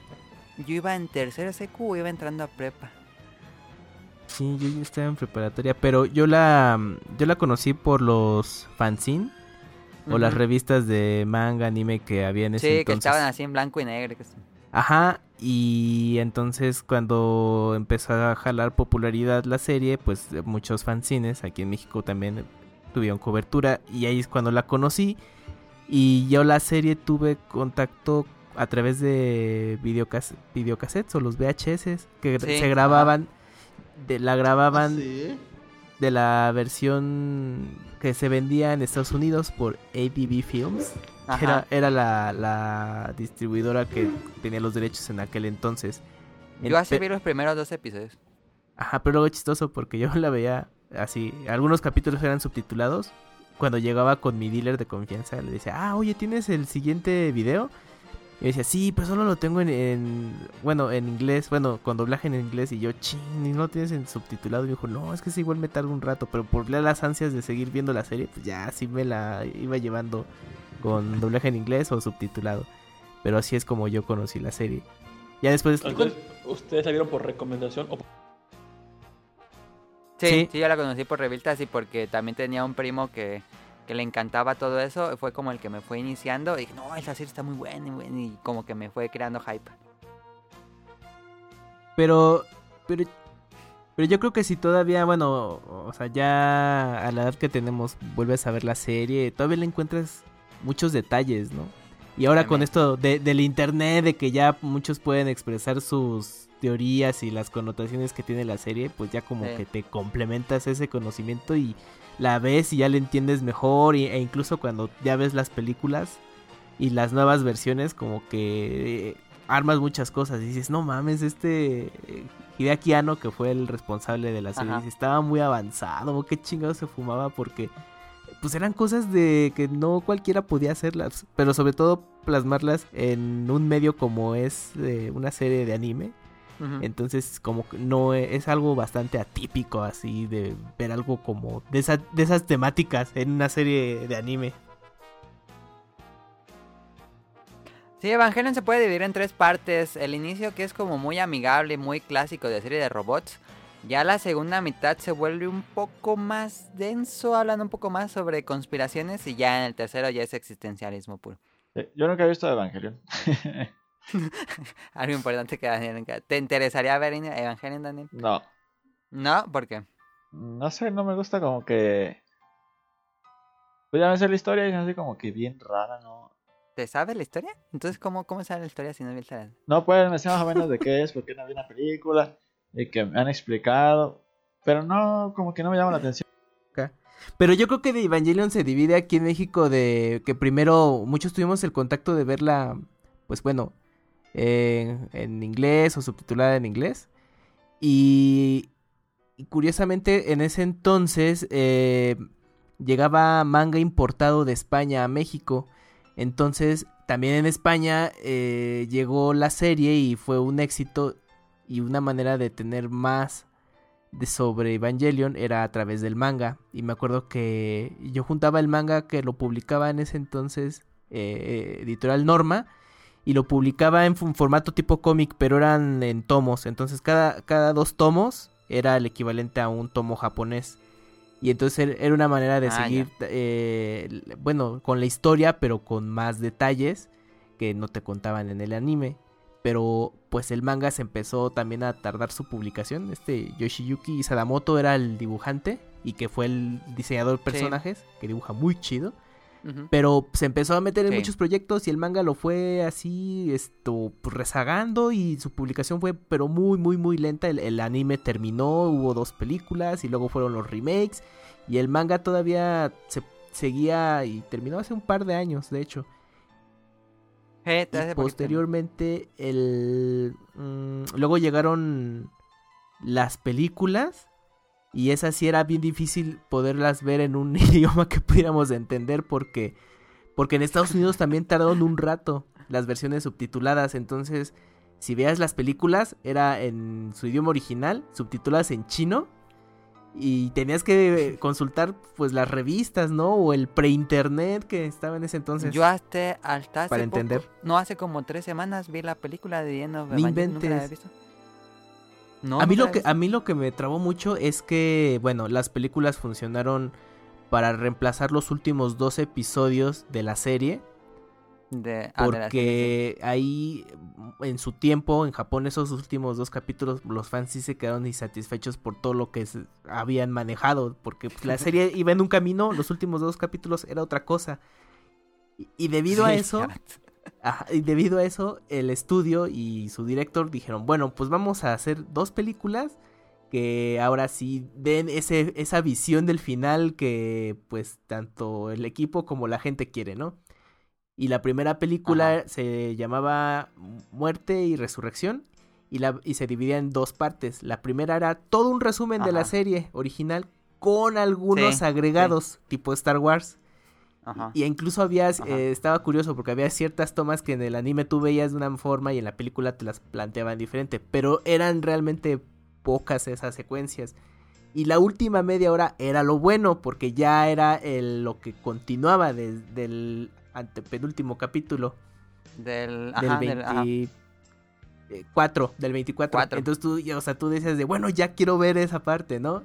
yo iba en tercero o iba entrando a prepa. Sí, yo ya estaba en preparatoria, pero yo la yo la conocí por los fanzine o las revistas de manga, anime que había en ese Sí, que estaban así en blanco y negro. Ajá, y entonces cuando empezó a jalar popularidad la serie, pues muchos fanzines aquí en México también tuvieron cobertura y ahí es cuando la conocí y yo la serie tuve contacto a través de videocas videocassettes o los VHS que Sí, se grababan de la ¿Ah, grababan sí? De la versión que se vendía en Estados Unidos por ABB Films Ajá. era, era la, la distribuidora que tenía los derechos en aquel entonces. Yo así vi los primeros dos episodios. Ajá, pero luego chistoso porque yo la veía así. Algunos capítulos eran subtitulados. Cuando llegaba con mi dealer de confianza, le decía, ah, oye, ¿tienes el siguiente video? Y decía, sí, pero solo lo tengo en, en- bueno, en inglés, bueno, con doblaje en inglés. Y yo, ching, ¿y no lo tienes en subtitulado? Y me dijo, no, es que sí, igual me tarda un rato, pero por las ansias de seguir viendo la serie, pues ya sí me la iba llevando con doblaje en inglés o subtitulado. Pero así es como yo conocí la serie. Ya después... Entonces, ¿ustedes la vieron por recomendación o por- Sí, Sí. sí, yo la conocí por revistas y porque también tenía un primo que, que le encantaba todo eso. Fue como el que me fue iniciando. Y dije, no, esa serie está muy buena. muy buena", Y como que me fue creando hype. Pero, pero, pero yo creo que si todavía, bueno, o sea, ya a la edad que tenemos, vuelves a ver la serie, todavía le encuentras muchos detalles, ¿no? Y ahora con esto de, del internet, de que ya muchos pueden expresar sus teorías y las connotaciones que tiene la serie, pues ya como Sí. que te complementas ese conocimiento y la ves y ya le entiendes mejor y- e incluso cuando ya ves las películas y las nuevas versiones como que eh, armas muchas cosas y dices, no mames, este eh, Hideaki Anno que fue el responsable de la serie, Ajá. estaba muy avanzado, qué chingado se fumaba porque pues eran cosas de que no cualquiera podía hacerlas, pero sobre todo plasmarlas en un medio como es eh, una serie de anime. Entonces, como que no e- es algo bastante atípico así de ver algo como de, esa- de esas temáticas en una serie de anime. Sí, Evangelion se puede dividir en tres partes. El inicio que es como muy amigable, muy clásico de serie de robots. Ya la segunda mitad se vuelve un poco más denso, hablan un poco más sobre conspiraciones y ya en el tercero ya es existencialismo puro. Eh, Yo nunca he visto Evangelion. Algo importante que Daniel nunca- ¿Te interesaría ver Evangelion, Daniel? no, No, ¿por qué? no sé, no me gusta como que... Pues ya me sé la historia y es así como que bien rara, ¿no? ¿Te sabes la historia? Entonces, ¿cómo, cómo sabe la historia si no viste la... No, pues me sé más o menos de qué es, porque no vi una película y que me han explicado, pero no, como que no me llama la atención. Pero yo creo que de Evangelion se divide aquí en México de que primero muchos tuvimos el contacto de verla, pues bueno, en, inglés o subtitulada en inglés. Y, y curiosamente en ese entonces eh, llegaba manga importado de España a México. Entonces también en España eh, llegó la serie y fue un éxito y una manera de tener más de sobre Evangelion era a través del manga. Y me acuerdo que yo juntaba el manga que lo publicaba en ese entonces eh, Editorial Norma. Y lo publicaba en un formato tipo cómic, pero eran en tomos. Entonces cada, cada dos tomos era el equivalente a un tomo japonés. Y entonces er- era una manera de Ah, seguir, eh, bueno, con la historia, pero con más detalles que no te contaban en el anime. Pero pues el manga se empezó también a tardar su publicación. Este Yoshiyuki Sadamoto era el dibujante y que fue el diseñador de personajes, que dibuja muy chido. Pero se empezó a meter en Sí. muchos proyectos y el manga lo fue así, esto, pues, rezagando y su publicación fue, pero muy, muy, muy lenta. El, el anime terminó, hubo dos películas y luego fueron los remakes. Y el manga todavía se seguía y terminó hace un par de años, de hecho. Eh, Y posteriormente, el, mm, luego llegaron las películas. Y esas sí era bien difícil poderlas ver en un idioma que pudiéramos entender porque, porque en Estados Unidos también tardaron un rato las versiones subtituladas. Entonces, si veas las películas, era en su idioma original, subtituladas en chino. Y tenías que consultar pues las revistas, ¿no? O el pre-internet que estaba en ese entonces. Yo hasta, hasta hace para poco- entender. no, hace como tres semanas vi la película de of No Evangelion, nunca la había inventes. visto. No, a mí lo que a mí lo que me trabó mucho es que bueno las películas funcionaron para reemplazar los últimos dos episodios de la serie. De- ah, de la serie, porque ahí en su tiempo en Japón esos últimos dos capítulos los fans sí se quedaron insatisfechos por todo lo que se- habían manejado porque pues, la serie iba en un camino los últimos dos capítulos era otra cosa y, y sí. debido a eso. Ajá, y debido a eso, el estudio y su director dijeron, bueno, pues vamos a hacer dos películas que ahora sí den ese, esa visión del final que pues tanto el equipo como la gente quiere, ¿no? Y la primera película Ajá. se llamaba Muerte y Resurrección y, la, y se dividía en dos partes. La primera era todo un resumen de la serie original con algunos Sí, agregados tipo Star Wars. Ajá. Y incluso había, Ajá. eh, estaba curioso porque había ciertas tomas que en el anime tú veías de una forma y en la película te las planteaban diferente, pero eran realmente pocas esas secuencias. Y la última media hora era lo bueno porque ya era el- lo que continuaba desde el antepenúltimo capítulo Del, del ajá, del- ajá. 24, del 24. Cuatro. Entonces tú, o sea, tú decías de, bueno, ya quiero ver esa parte, ¿no?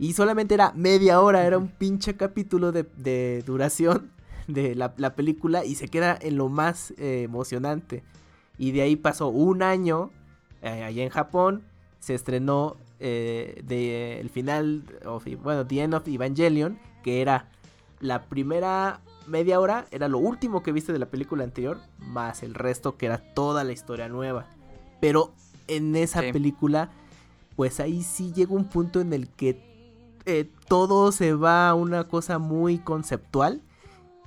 Y solamente era media hora, era un pinche capítulo de, de duración de la, la película y se queda en lo más eh, emocionante. Y de ahí pasó un año, eh, allá en Japón, se estrenó eh, de, el final, of- bueno, The End of Evangelion, que era la primera media hora, era lo último que viste de la película anterior, más el resto que era toda la historia nueva. Pero en esa Sí. película, pues ahí sí llega un punto en el que eh, todo se va a una cosa muy conceptual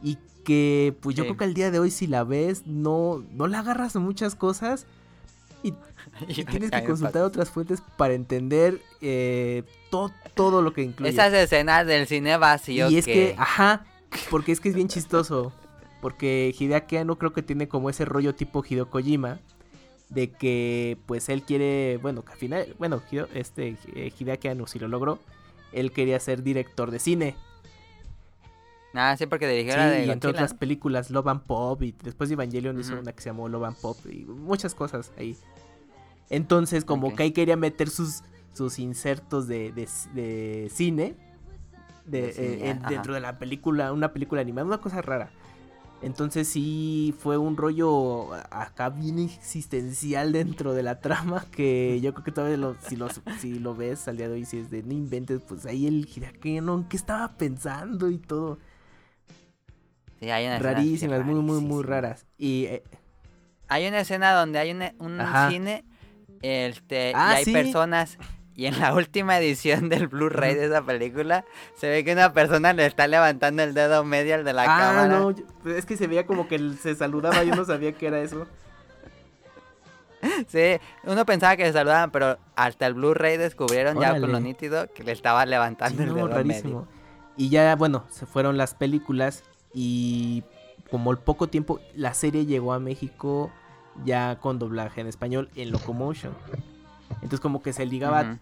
y que pues yo Sí. creo que al día de hoy si la ves no, no la agarras en muchas cosas y y tienes que consultar otras fuentes para entender eh, to- todo lo que incluye. Esas escenas del cine vacío y es que, que... ajá, porque es que es bien chistoso. Porque Hideaki Anno creo que tiene como ese rollo tipo Hideo Kojima. De que, pues él quiere, bueno, que al final, bueno, Hideo- este eh, Hideaki si lo logró. Él quería ser director de cine. Ah, sí, porque dirigió Sí, de y entre Godzilla, otras películas, Love and Pop. Y después de Evangelion hizo una que se llamó Love and Pop. Y muchas cosas ahí. Entonces, como Ok. que ahí quería meter sus, sus insertos de, de, de cine. De, De cine, eh, dentro de la película, una película animada, una cosa rara. Entonces sí fue un rollo acá bien existencial dentro de la trama que yo creo que todavía lo, si, lo, si lo ves al día de hoy, si es de no inventes, pues ahí el ¿en qué estaba pensando y todo? Sí, hay una escena Rarísimas, muy, muy, muy raras. Y eh, Hay una escena donde hay una- un Ajá. cine este, Ah, y hay sí. personas. Y en la última edición del Blu-ray de esa película se ve que una persona le está levantando el dedo medio al de la ah, cámara. no, es que se veía como que se saludaba, yo no sabía que era eso. Sí, uno pensaba que se saludaban, pero hasta el Blu-ray descubrieron ya con lo nítido que le estaba levantando Sí, el no, dedo rarísimo. medio. Y ya, bueno, se fueron las películas y como el poco tiempo, la serie llegó a México ya con doblaje en español en Locomotion. Entonces como que se ligaba.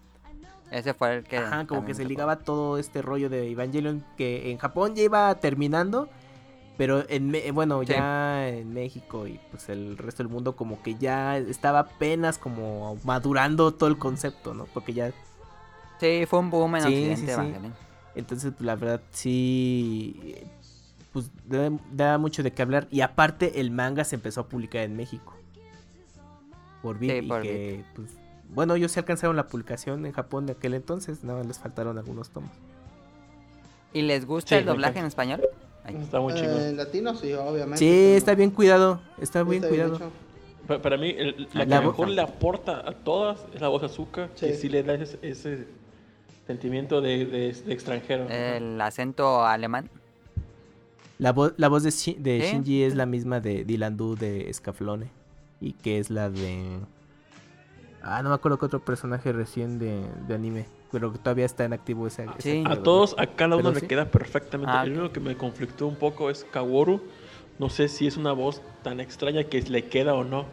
Ese fue el que. ajá, como que se ligaba todo este rollo de Evangelion que en Japón ya iba terminando, pero en, bueno, Sí. ya en México y pues el resto del mundo como que ya estaba apenas como madurando todo el concepto, ¿no? Porque ya Sí, fue un boom en Sí, Occidente, sí. Evangelion. Entonces, pues, la verdad, sí. Pues da, da mucho de qué hablar. Y aparte, el manga se empezó a publicar en México. Por Vid. Sí, y por que, pues, bueno, ellos se alcanzaron la publicación en Japón de aquel entonces. Nada más les faltaron algunos tomos. ¿Y les gusta Sí, el me doblaje en español? Ay. Está muy chingón. Eh, latino, sí, obviamente. Sí, pero está bien cuidado. Está bien está cuidado. Para mí, el- la, La que mejor le aporta a todas es la voz azúcar, que Sí. sí le da ese, ese sentimiento de, de- de extranjero. El acento alemán. La, vo- la voz de, Shi- de Sí. Shinji es la misma de Dylan Du de Scaflone. Y que es la de. Ah, no me acuerdo qué otro personaje recién de, de anime. Pero que todavía está en activo ese. ese Sí. A todos, a cada uno Pero me sí. queda perfectamente. Ah, el único que me conflictó un poco es Kaworu. No sé si es una voz tan extraña que le queda o no.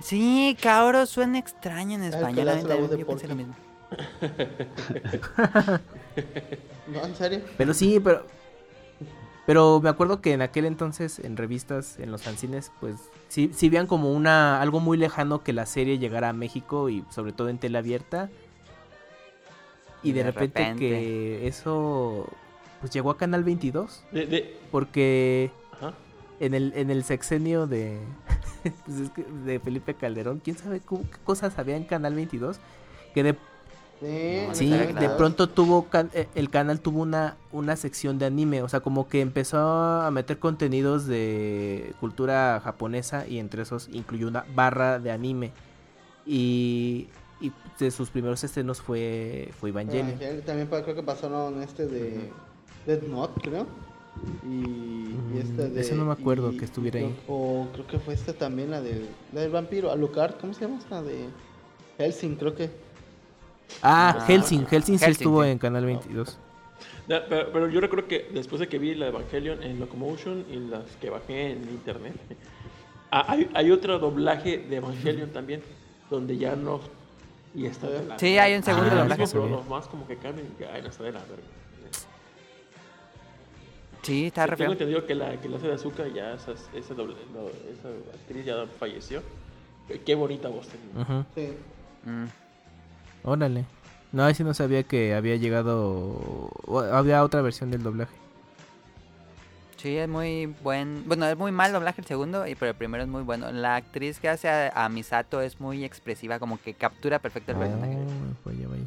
Sí, Kaoru suena extraño en que español. la voz también, de yo pensé lo mismo. No, en serio. Pero sí, pero. Pero me acuerdo que en aquel entonces, en revistas, en los fanzines, pues sí, sí veían como una algo muy lejano que la serie llegara a México y sobre todo en tela abierta. Y Y de, de repente, repente. que eso pues llegó a Canal 22 De, de- porque ajá. en el en el sexenio de pues es que de Felipe Calderón, quién sabe cómo- qué cosas había en Canal 22 que de Sí, No, Sí, sabía de pronto tuvo can- eh, el canal tuvo una, una sección de anime, o sea, como que empezó a meter contenidos de cultura japonesa y entre esos incluyó una barra de anime. Y, y de sus primeros estrenos fue, fue Evangelion. Evangelion. También creo que pasaron este de Dead Note, creo. Y, y Mm, de. ese no me acuerdo y- que estuviera ahí. O creo que fue esta también, la del, la del vampiro, Alucard, ¿cómo se llama esta? De Helsing, creo que. Ah, Ah, Helsing, Helsing sí Helsing, estuvo sí. en Canal 22. Ya, pero, pero yo recuerdo que después de que vi la Evangelion en Locomotion y las que bajé en internet, ah, hay, hay otro doblaje de Evangelion también, donde ya no. Y está de la Sí, hay un segundo Ah, doblaje. Pero los más como que cambian y que, ay, no está de la verga. Sí, está re Tengo entendido que la que la hace de azúcar ya esa, ese doble- no, esa actriz ya falleció. Qué- bonita voz tenía. Sí. Mm. Órale. No, ahí sí no sabía que había llegado. o había otra versión del doblaje. Sí, es muy buen. Bueno, es muy mal doblaje el segundo, y- pero el primero es muy bueno. La actriz que hace a, a Misato es muy expresiva, como que captura perfecto el personaje. Oh, vaya, vaya.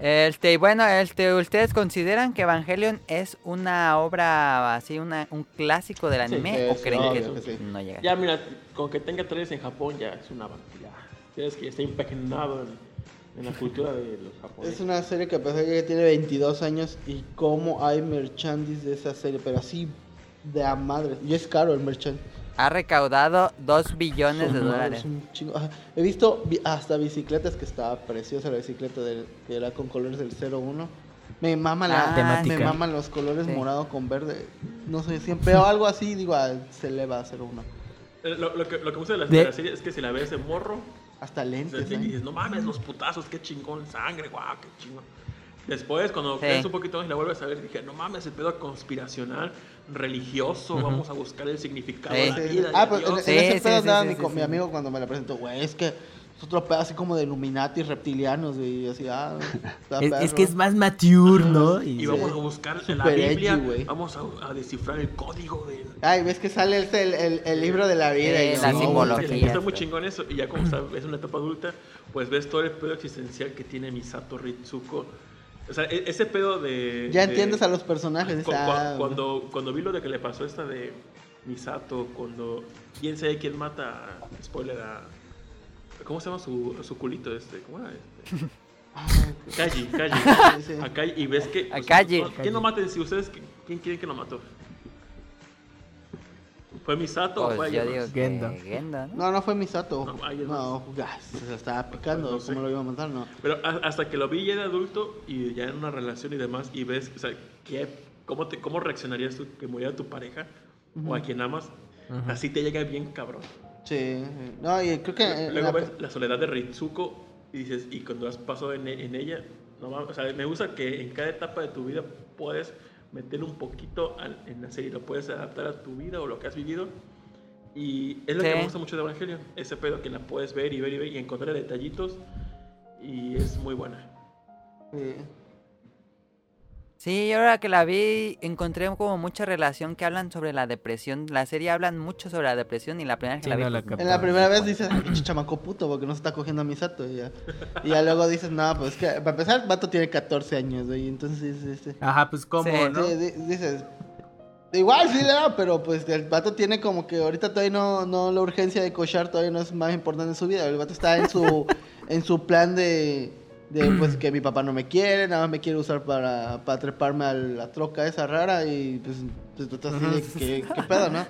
Este, y bueno, este, ¿ustedes consideran que Evangelion es una obra así, una, un clásico del anime? sí, ¿O creen obvio que, que sí. no llega? Ya, mira, con que tenga tres en Japón ya es una ya. Que estar impregnado en, en la cultura de los Es japoneses. una serie que a pesar de que tiene 22 años y cómo hay merchandise de esa serie, pero así de a madre. Y es caro el merchandise. Ha recaudado 2 billones de dólares. es. He visto vi- hasta bicicletas que estaba preciosa la bicicleta del, que era con colores del 01. Me mama la Ah, Temática. me maman los colores Sí. morado con verde. No sé, siempre veo algo así digo, ah, se eleva a 01. Eh, Lo, lo que, lo que me gusta de la, De- de la serie es que si la ves de morro, Hasta o sea, lentes, te ¿eh? dices, no mames, los putazos, qué chingón, sangre, guau, qué chingón. Después, cuando Sí. crees un poquito más y la vuelves a ver, dije, no mames, el pedo conspiracional, religioso, vamos a buscar el significado Sí. de la vida. sí. Ah, pues en, Dios. en Sí, ese sí, pedo sí, andaba sí, mi, mi amigo cuando me la presentó, güey, es que es otro pedo así como de Illuminati reptilianos, güey, y así, ah, Es, es que es más mature, ¿no? Y Y- vamos a buscar en la edgy, Biblia, güey. vamos a, a descifrar el código de... Ay, ves que sale este, el, el, el libro de la vida. Sí, y yo, la no, simbología. está muy chingón eso. Y ya como está, es una etapa adulta, pues ves todo el pedo existencial que tiene Misato Ritsuko. O sea, e- ese pedo de... Ya de- entiendes a los personajes. cu- ah, cuando, cuando vi lo de que le pasó esta de Misato, cuando... ¿Quién sabe quién mata? Spoiler a... ¿Cómo se llama su, su culito este? ¿Cómo era este? Sí, sí. A Kaji, y ves que... A Kaji. ¿Quién lo mata? Si ustedes, ¿quién quieren que lo mató? ¿Fue Misato o fue Pues yo alguien digo que Gendo. Gendo, ¿no? No, no fue Misato. No, No, gas, se estaba picando. No sé. ¿Cómo lo iba a matar? No. Pero hasta que lo vi ya de adulto y ya en una relación y demás, y ves, o sea, ¿qué, cómo, te, ¿cómo reaccionarías tú que muriera tu pareja o a quien amas? Así te llega bien cabrón. Sí. No, y creo que. Luego la- ves la soledad de Ritsuko y dices, y cuando has pasado en, en ella, no o sea, me gusta que en cada etapa de tu vida puedes meter un poquito al- en la serie, lo puedes adaptar a tu vida o lo que has vivido. Y es lo Sí. que me gusta mucho de Evangelion, ese pedo que la puedes ver y ver y ver y encontrar detallitos y es muy buena. Sí. Sí, yo ahora que la vi encontré como mucha relación que hablan sobre la depresión. La serie hablan mucho sobre la depresión y la primera vez que Sí, la vi. no, la pues. En la primera vez dices, "Ay, pinche chamaco puto, porque no se está cogiendo a Misato. Y ya, y ya luego dices, no, pues que, para empezar, el vato tiene 14 años, güey. Entonces dices, este, Ajá, pues cómo, Sí, ¿no? Dices, igual sí le da, pero pues el vato tiene como que ahorita todavía no, no la urgencia de cochar todavía no es más importante en su vida. El vato está en su, en su plan de, de pues que mi papá no me quiere, nada más me quiere usar para, para treparme a la troca esa rara y pues, pues tú estás así de que, ¿qué pedo, ¿no?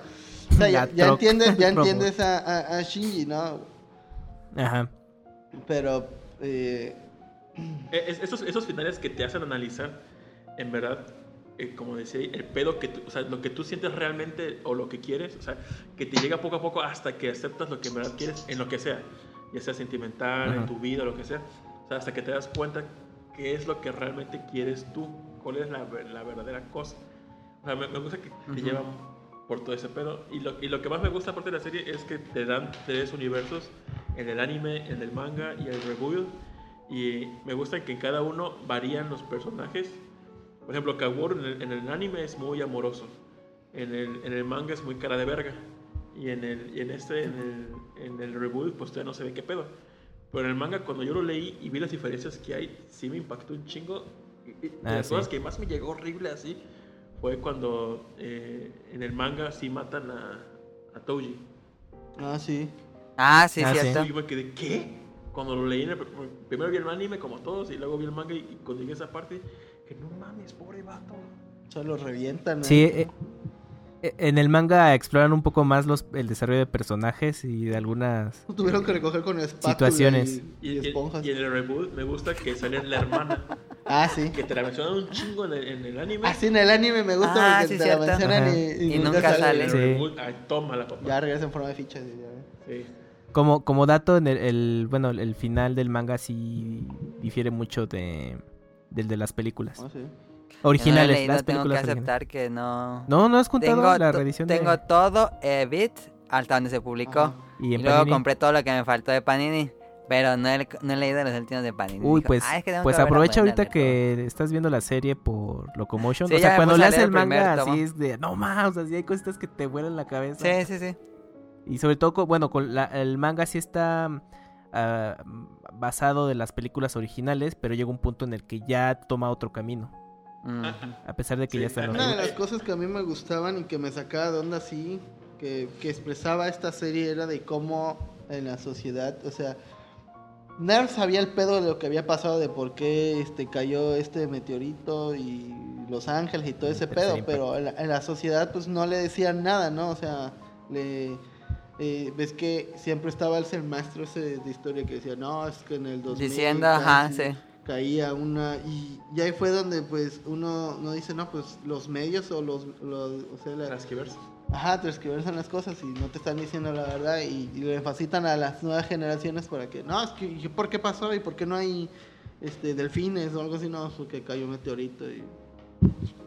O sea, ya, entiendes, ya entiendes a, a, a Shinji, ¿no? Ajá. Pero, eh, Eh, es- esos, esos finales que te hacen analizar, en verdad, eh, como decía, el pedo que tú, o sea, lo que tú sientes realmente o lo que quieres, o sea, que te llega poco a poco hasta que aceptas lo que en verdad quieres, en lo que sea, ya sea sentimental, en Ajá. tu vida, lo que sea, sea, hasta que te das cuenta qué es lo que realmente quieres tú, cuál es la, la verdadera cosa. O sea, me, me gusta que te llevan por todo ese pedo. Y lo, y lo que más me gusta aparte de la serie es que te dan tres universos, en el anime, en el manga y el rebuild. Y me gusta que en cada uno varían los personajes. Por ejemplo, Kaworu en el, en el anime es muy amoroso. En el, en el manga es muy cara de verga. Y en, el, y en este, en el, en el rebuild, pues todavía no se ve qué pedo. Pero en el manga, cuando yo lo leí y vi las diferencias que hay, sí me impactó un chingo. De Ah, las sí. cosas que más me llegó horrible así fue cuando eh, en el manga sí matan a, a Touji. ah, sí. Ah, sí, Ah, sí. cierto. Y yo me quedé, ¿qué? Cuando lo leí, en el- primero vi el anime como todos y luego vi el manga y, y cuando llegué a esa parte, que no mames, pobre vato. O sea, lo revientan. ¿no? Sí, eh, eh, en el manga exploran un poco más los, el desarrollo de personajes y de algunas... Tuvieron que recoger con espátula Situaciones. y, Y, y y- esponjas. y en el reboot me gusta que sale la hermana, Ah, sí. que te la mencionan un chingo en el, en el anime. Así en el anime me gusta Ah, porque sí, te cierto. la mencionan y, Y nunca sale. Sí. reboot, ay, tómala, papá. Ya regresa en forma de fichas. y ya. Sí. Como, como dato, en el, el- bueno, el final del manga sí difiere mucho de, del de las películas. Ah, sí. Yo no Originales, leído, las tengo que aceptar que no. No, no has tengo, la reedición tengo de... todo eh, Bit hasta donde se publicó. Ajá. Y luego Panini. compré todo lo que me faltó de Panini. Pero no he, no he leído los últimos de Panini. Uy, Dijo, pues, "Ah, es que tengo pues que aprovecha ahorita que estás viendo la serie por Locomotion. Sí, o sea, cuando leas el manga, así es de, no más, o sea, sí hay cositas que te vuelan la cabeza. Sí, sí, sí. Y sobre todo, bueno, con la- el manga sí está ah, basado de las películas originales, pero llega un punto en el que ya toma otro camino. A pesar de que Sí, ya está Una de las cosas que a mí me gustaban y que me sacaba de onda así, que, que expresaba esta serie era de cómo en la sociedad, o sea, Nerf sabía el pedo de lo que había pasado, de por qué este, cayó este meteorito y Los Ángeles y todo ese tercer pedo, pero en la, en la sociedad pues no le decían nada, ¿no? O sea, le... eh, ves que siempre estaba el ser maestro ese de historia que decía, no, es que en el 2000 Diciendo, ajá, sí. Caía una y, y ahí fue donde pues uno no dice no pues los medios o los, los o sea la- ajá transcriben las cosas y no te están diciendo la verdad y, y le enfacitan a las nuevas generaciones para que no es que ¿y por qué pasó y por qué no hay este delfines o algo así no porque cayó un meteorito y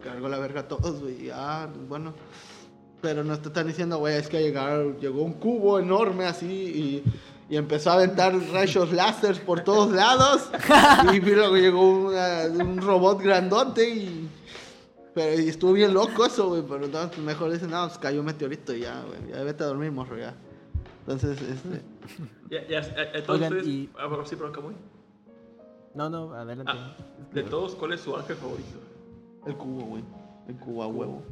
cargó la verga a todos güey ah bueno pero no te están diciendo, güey, es que llegar, llegó un cubo enorme así y, y empezó a aventar rayos láser por todos lados. y luego llegó una- un robot grandote y. Pero y estuvo bien loco eso, güey. Pero mejor dicen, no, pues cayó un meteorito y ya, güey. Ya vete a dormir, morro, ya. Entonces, este. Ya, ya, eh, entonces, Oigan, y- ah, bueno, sí, pero Camuy. No, no, adelante. Ah, de todos, ¿cuál es su ángel favorito? El cubo, güey. El cubo a huevo.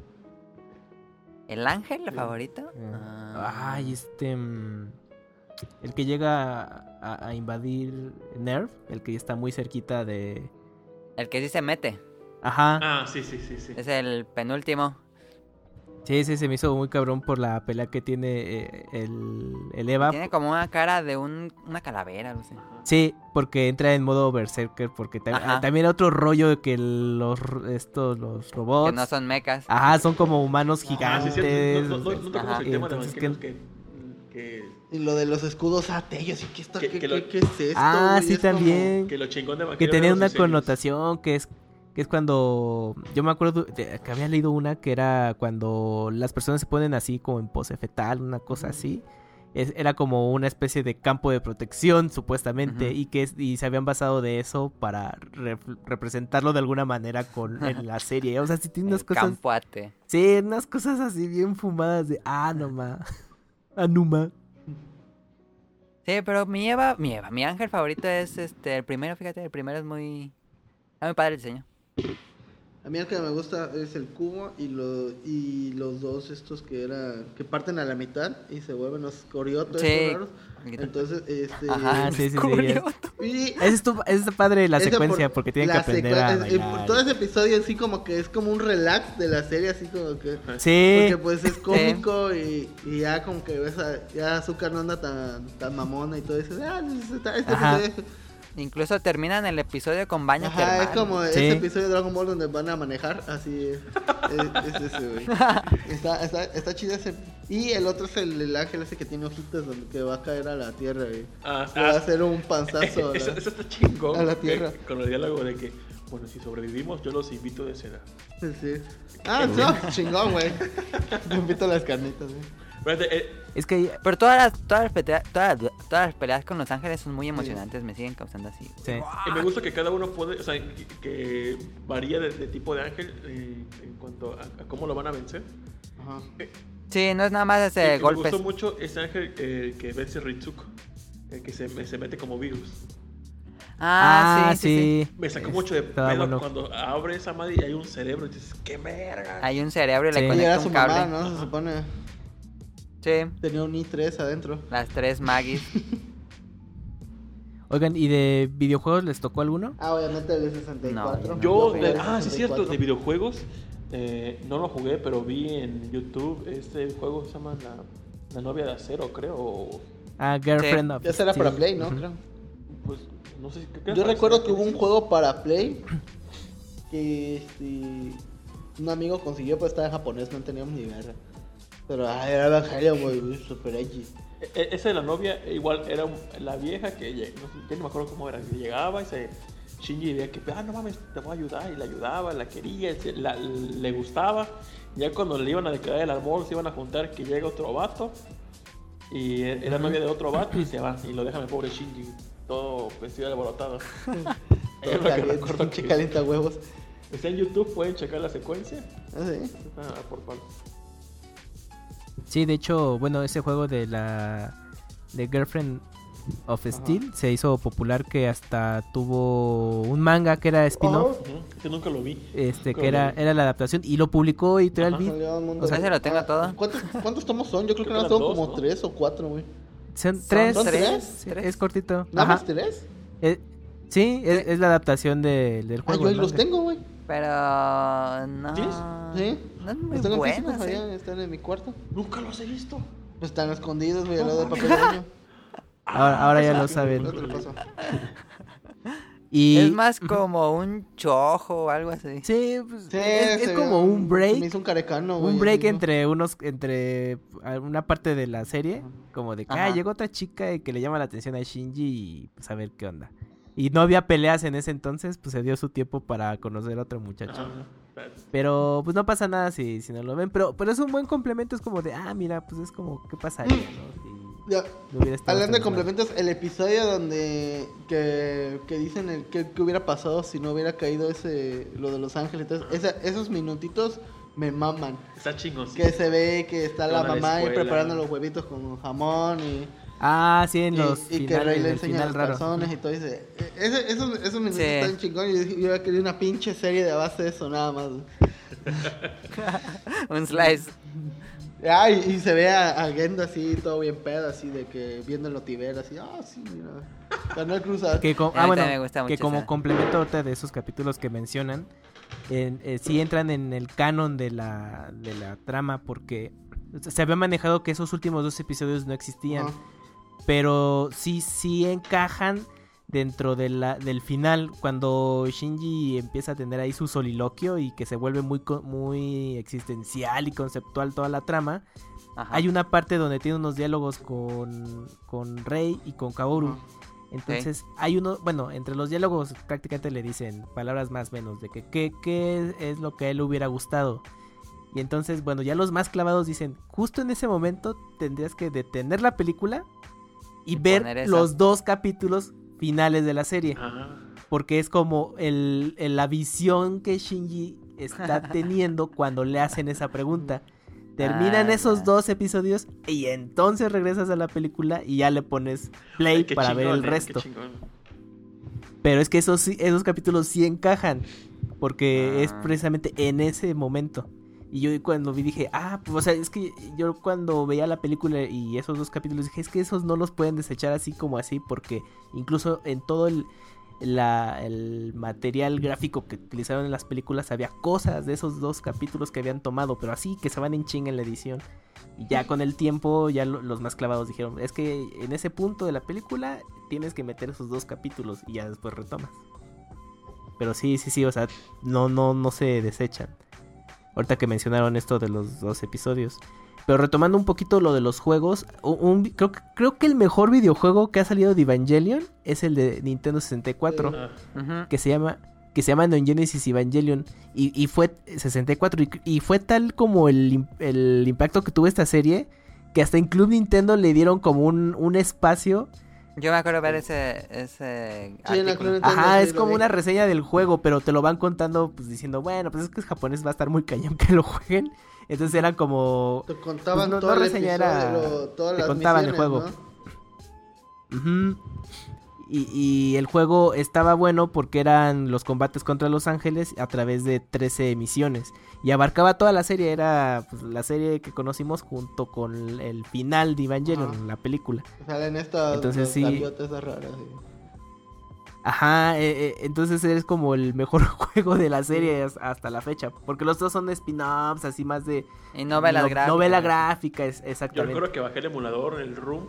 ¿El ángel, el favorito? Ah. Ay, este... El que llega a, a invadir Nerf, el que está muy cerquita de... El que sí se mete. Ajá. Ah, sí, sí, sí, sí. Es el penúltimo. Sí, sí, se me hizo muy cabrón por la pelea que tiene eh, el, el Eva. Tiene como una cara de un, una calavera, no sé. Sí, porque entra en modo berserker, porque tam- Ajá. también otro rollo de que los estos los robots, Que no son mechas. ajá, son como humanos Ah, gigantes. sí, sí. No, no, no, no tocamos Ajá. el tema de que, Y lo de los escudos atellos. ¿Y qué, está, Que- qué, que lo- qué- es esto? ah, güey? sí, Es como- también. que lo chingón de que tenía una connotación que es que es cuando yo me acuerdo de- que había leído una que era cuando las personas se ponen así como en pose fetal, una cosa así. es- era como una especie de campo de protección supuestamente y que y se habían basado de eso para re- representarlo de alguna manera con en la serie. O sea, sí tiene unas El cosas, campo ate. sí, unas cosas así bien fumadas de ah, no ma. Anuma. Sí, pero mi Eva, mi Eva, mi ángel favorito es este, el primero, fíjate, el primero es muy... Está muy padre el diseño. A mí el que me gusta es el cubo y, lo, y los dos estos que era que parten a la mitad y se vuelven los coriotos Sí. raros. Entonces, este... Ajá, Ah, sí, sí, sí, Es, estu- es padre la ese secuencia por- porque tienen que aprender a eh, bailar. Todo ese episodio así como que es como un relax de la serie, así como que... Sí. Porque pues es cómico y, y ya como que ves a, ya Azúcar no anda tan, tan mamona y todo eso. Ah, este, este Incluso terminan el episodio con baño Ajá, es termal. como Sí. ese episodio de Dragon Ball donde van a manejar, así es, es, es ese, güey. Está, está, está chido ese. Y el otro es el, el ángel ese que tiene ojitos donde que va a caer a la tierra, güey. Ah, Le va a ah, hacer un panzazo. a la- eso, eso está chingón. a la tierra. Con el diálogo de que, bueno, si sobrevivimos, yo los invito de cena. Sí, sí. Ah, no, chingón, güey. Te invito a las carnitas, güey. Eh, Es que Pero todas las, todas, las pelea- todas, todas las peleas con los ángeles son muy emocionantes, me siguen causando así. sí. y me gusta que cada uno puede, o sea, que, varía de, de tipo de ángel eh, en cuanto a, a cómo lo van a vencer. Ajá. Sí, no es nada más ese que golpes. Me gustó mucho ese ángel eh, que vence Ritsuko, el que se, se mete como virus. Ah, sí, sí, sí. Me sacó mucho de pedo bueno. cuando abre esa madre y hay un cerebro y dices, ¡qué verga! Hay un cerebro y Sí. le Y conecta un cable. mamá, ¿no? Se supone. Sí, Tenía un i3 adentro. las tres Maggies. Oigan, ¿y de videojuegos les tocó alguno? Ah, obviamente el 64. No, Yo, jugué de- ah, sí, es cierto, 64. de videojuegos, eh, no lo jugué, pero vi en YouTube este juego se llama La, La novia de acero, creo. o- Ah, Girlfriend of Ese era para Steel. Play, ¿no? Creo. Pues, no sé. creo que Yo recuerdo para- que hubo un juego para Play que este, un amigo consiguió, pero estaba en japonés, no entendíamos ni verga. Pero ah, era Evangelion, güey, super edgy. E- e- Esa de la novia, igual era la vieja que no, no me acuerdo cómo era, que llegaba y se. Shinji veía que, ah, no mames, te voy a ayudar, y la ayudaba, la quería, se- la- le gustaba. Ya cuando le iban a declarar el amor, se iban a juntar, que llega otro vato, y e- era novia de otro vato, y se va, y lo dejan el pobre Shinji, todo vestido de alborotado. Es lo que Caliente, calienta huevos. Está en YouTube, pueden checar la secuencia. Ah, sí. Ah, por favor. Sí, de hecho, bueno, ese juego de la de Girlfriend of Steel se hizo popular que hasta tuvo un manga que era spin-off, Ujú, Que nunca lo vi. este Nunca que era vi. era la adaptación y lo publicó Editorial. Beat. O sea, se lo tengo Ah, todo. ¿Cuántos, ¿Cuántos tomos son? Yo creo que que son eran como dos, ¿no? tres o cuatro, güey. Son tres, ¿Son tres? Es cortito. ¿Nada más tres? Eh, sí, es, es la adaptación de- del Ah, juego. yo ahí el los tengo, güey. Pero no. ¿Tienes? Sí. No es muy Están en buena. sí. allá, están en mi cuarto. Nunca los he visto. Pues están escondidos, güey, al lado del papel de baño. Ahora, ahora ya Ah, lo sí, saben. luego te lo paso. Y Es más como un chojo o algo así. sí, pues, Sí, es, como un break. Me hizo un carecano, güey. un break entre unos entre una parte de la serie como de que ah, llegó otra chica y que le llama la atención a Shinji y pues a ver qué onda y no había peleas en ese entonces pues se dio su tiempo para conocer a otro muchacho Ajá. pero pues no pasa nada si, si no lo ven pero pero es un buen complemento es como de ah mira pues es como qué pasaría ¿no? Si Ya, no hubiera estado Hablando de complementos, el episodio donde que, que dicen el, que, que hubiera pasado si no hubiera caído ese lo de Los Ángeles, entonces, esa- esos minutitos me maman. Está chingón. sí. Que se ve que está la mamá ahí preparando los huevitos con jamón y, ah sí en y- los y que finales, Rey le el enseña final los raro calzones y todo ese, ese- esos, esos minutos Sí. están chingón y yo, yo querido una pinche serie de base de eso nada más. un slice. Ah, y, y se ve a, a Gendo así, todo bien pedo, así de que viendo el Otiver, así, ah, sí, mira. Canal Cruzado. que ah, bueno, también me gusta que como esa. complemento ahorita de esos capítulos que mencionan, en, eh, sí entran en el canon de la, de la trama porque se había manejado que esos últimos dos episodios no existían. Pero sí, sí encajan dentro de la, del final cuando Shinji empieza a tener ahí su soliloquio y que se vuelve muy, muy existencial y conceptual toda la trama. Ajá. Hay una parte donde tiene unos diálogos con, con Rey y con Kaoru. Entonces, hay uno, bueno, entre los diálogos prácticamente le dicen palabras más menos de que qué es lo que a él hubiera gustado. Y entonces, bueno, ya los más clavados dicen, justo en ese momento tendrías que detener la película y, Y ver los dos capítulos finales de la serie. Ajá. Porque es como el, el- la visión que Shinji está teniendo cuando le hacen esa pregunta. Terminan Ah, esos ya. dos episodios y entonces regresas a la película y ya le pones play Ay, para ver el eh, resto. Pero es que esos, esos capítulos sí encajan. Porque es Ah. precisamente en ese momento. Y yo cuando vi dije, ah, pues o sea, es que yo cuando veía la película y esos dos capítulos dije, es que esos no los pueden desechar así como así. Porque incluso en todo el, material gráfico que utilizaron en las películas había cosas de esos dos capítulos que habían tomado. Pero así que se van en chinga en la edición. Y ya con el tiempo, ya lo- los más clavados dijeron, es que en ese punto de la película tienes que meter esos dos capítulos y ya después retomas. Pero sí, sí, sí, o sea, no, no, no se desechan. Ahorita que mencionaron esto de los dos episodios. Pero retomando un poquito lo de los juegos, un, un vi- creo, que- creo que el mejor videojuego que ha salido de Evangelion es el de Nintendo 64 Ah, Ujú. que se llama que se llama Neon Genesis Evangelion y, y fue 64 y, y fue tal como el, im- el impacto que tuvo esta serie que hasta en Club Nintendo le dieron como un, un espacio Yo me acuerdo ver ese, ese Sí, Ajá, es como una reseña del juego, pero te lo van contando pues diciendo, bueno, pues es que es japonés, va a estar muy cañón que lo jueguen. Entonces era como... Te contaban Pues no- todo no el reseña, episodio, era- lo- todas te las contaban el juego. ¿no? Y, y el juego estaba bueno porque eran los combates contra Los Ángeles a través de 13 misiones. Y abarcaba toda la serie, era pues, la serie que conocimos junto con el final de Evangelion, Ajá. la película. Salen estas Entonces, sí. raras. sí. Ajá, eh, eh, entonces es como el mejor juego de la serie as- hasta la fecha. Porque los dos son spin-offs, así más de... Y novelas no- gráficas. Novela gráfica, es, Yo exactamente. recuerdo que bajé el emulador, el room,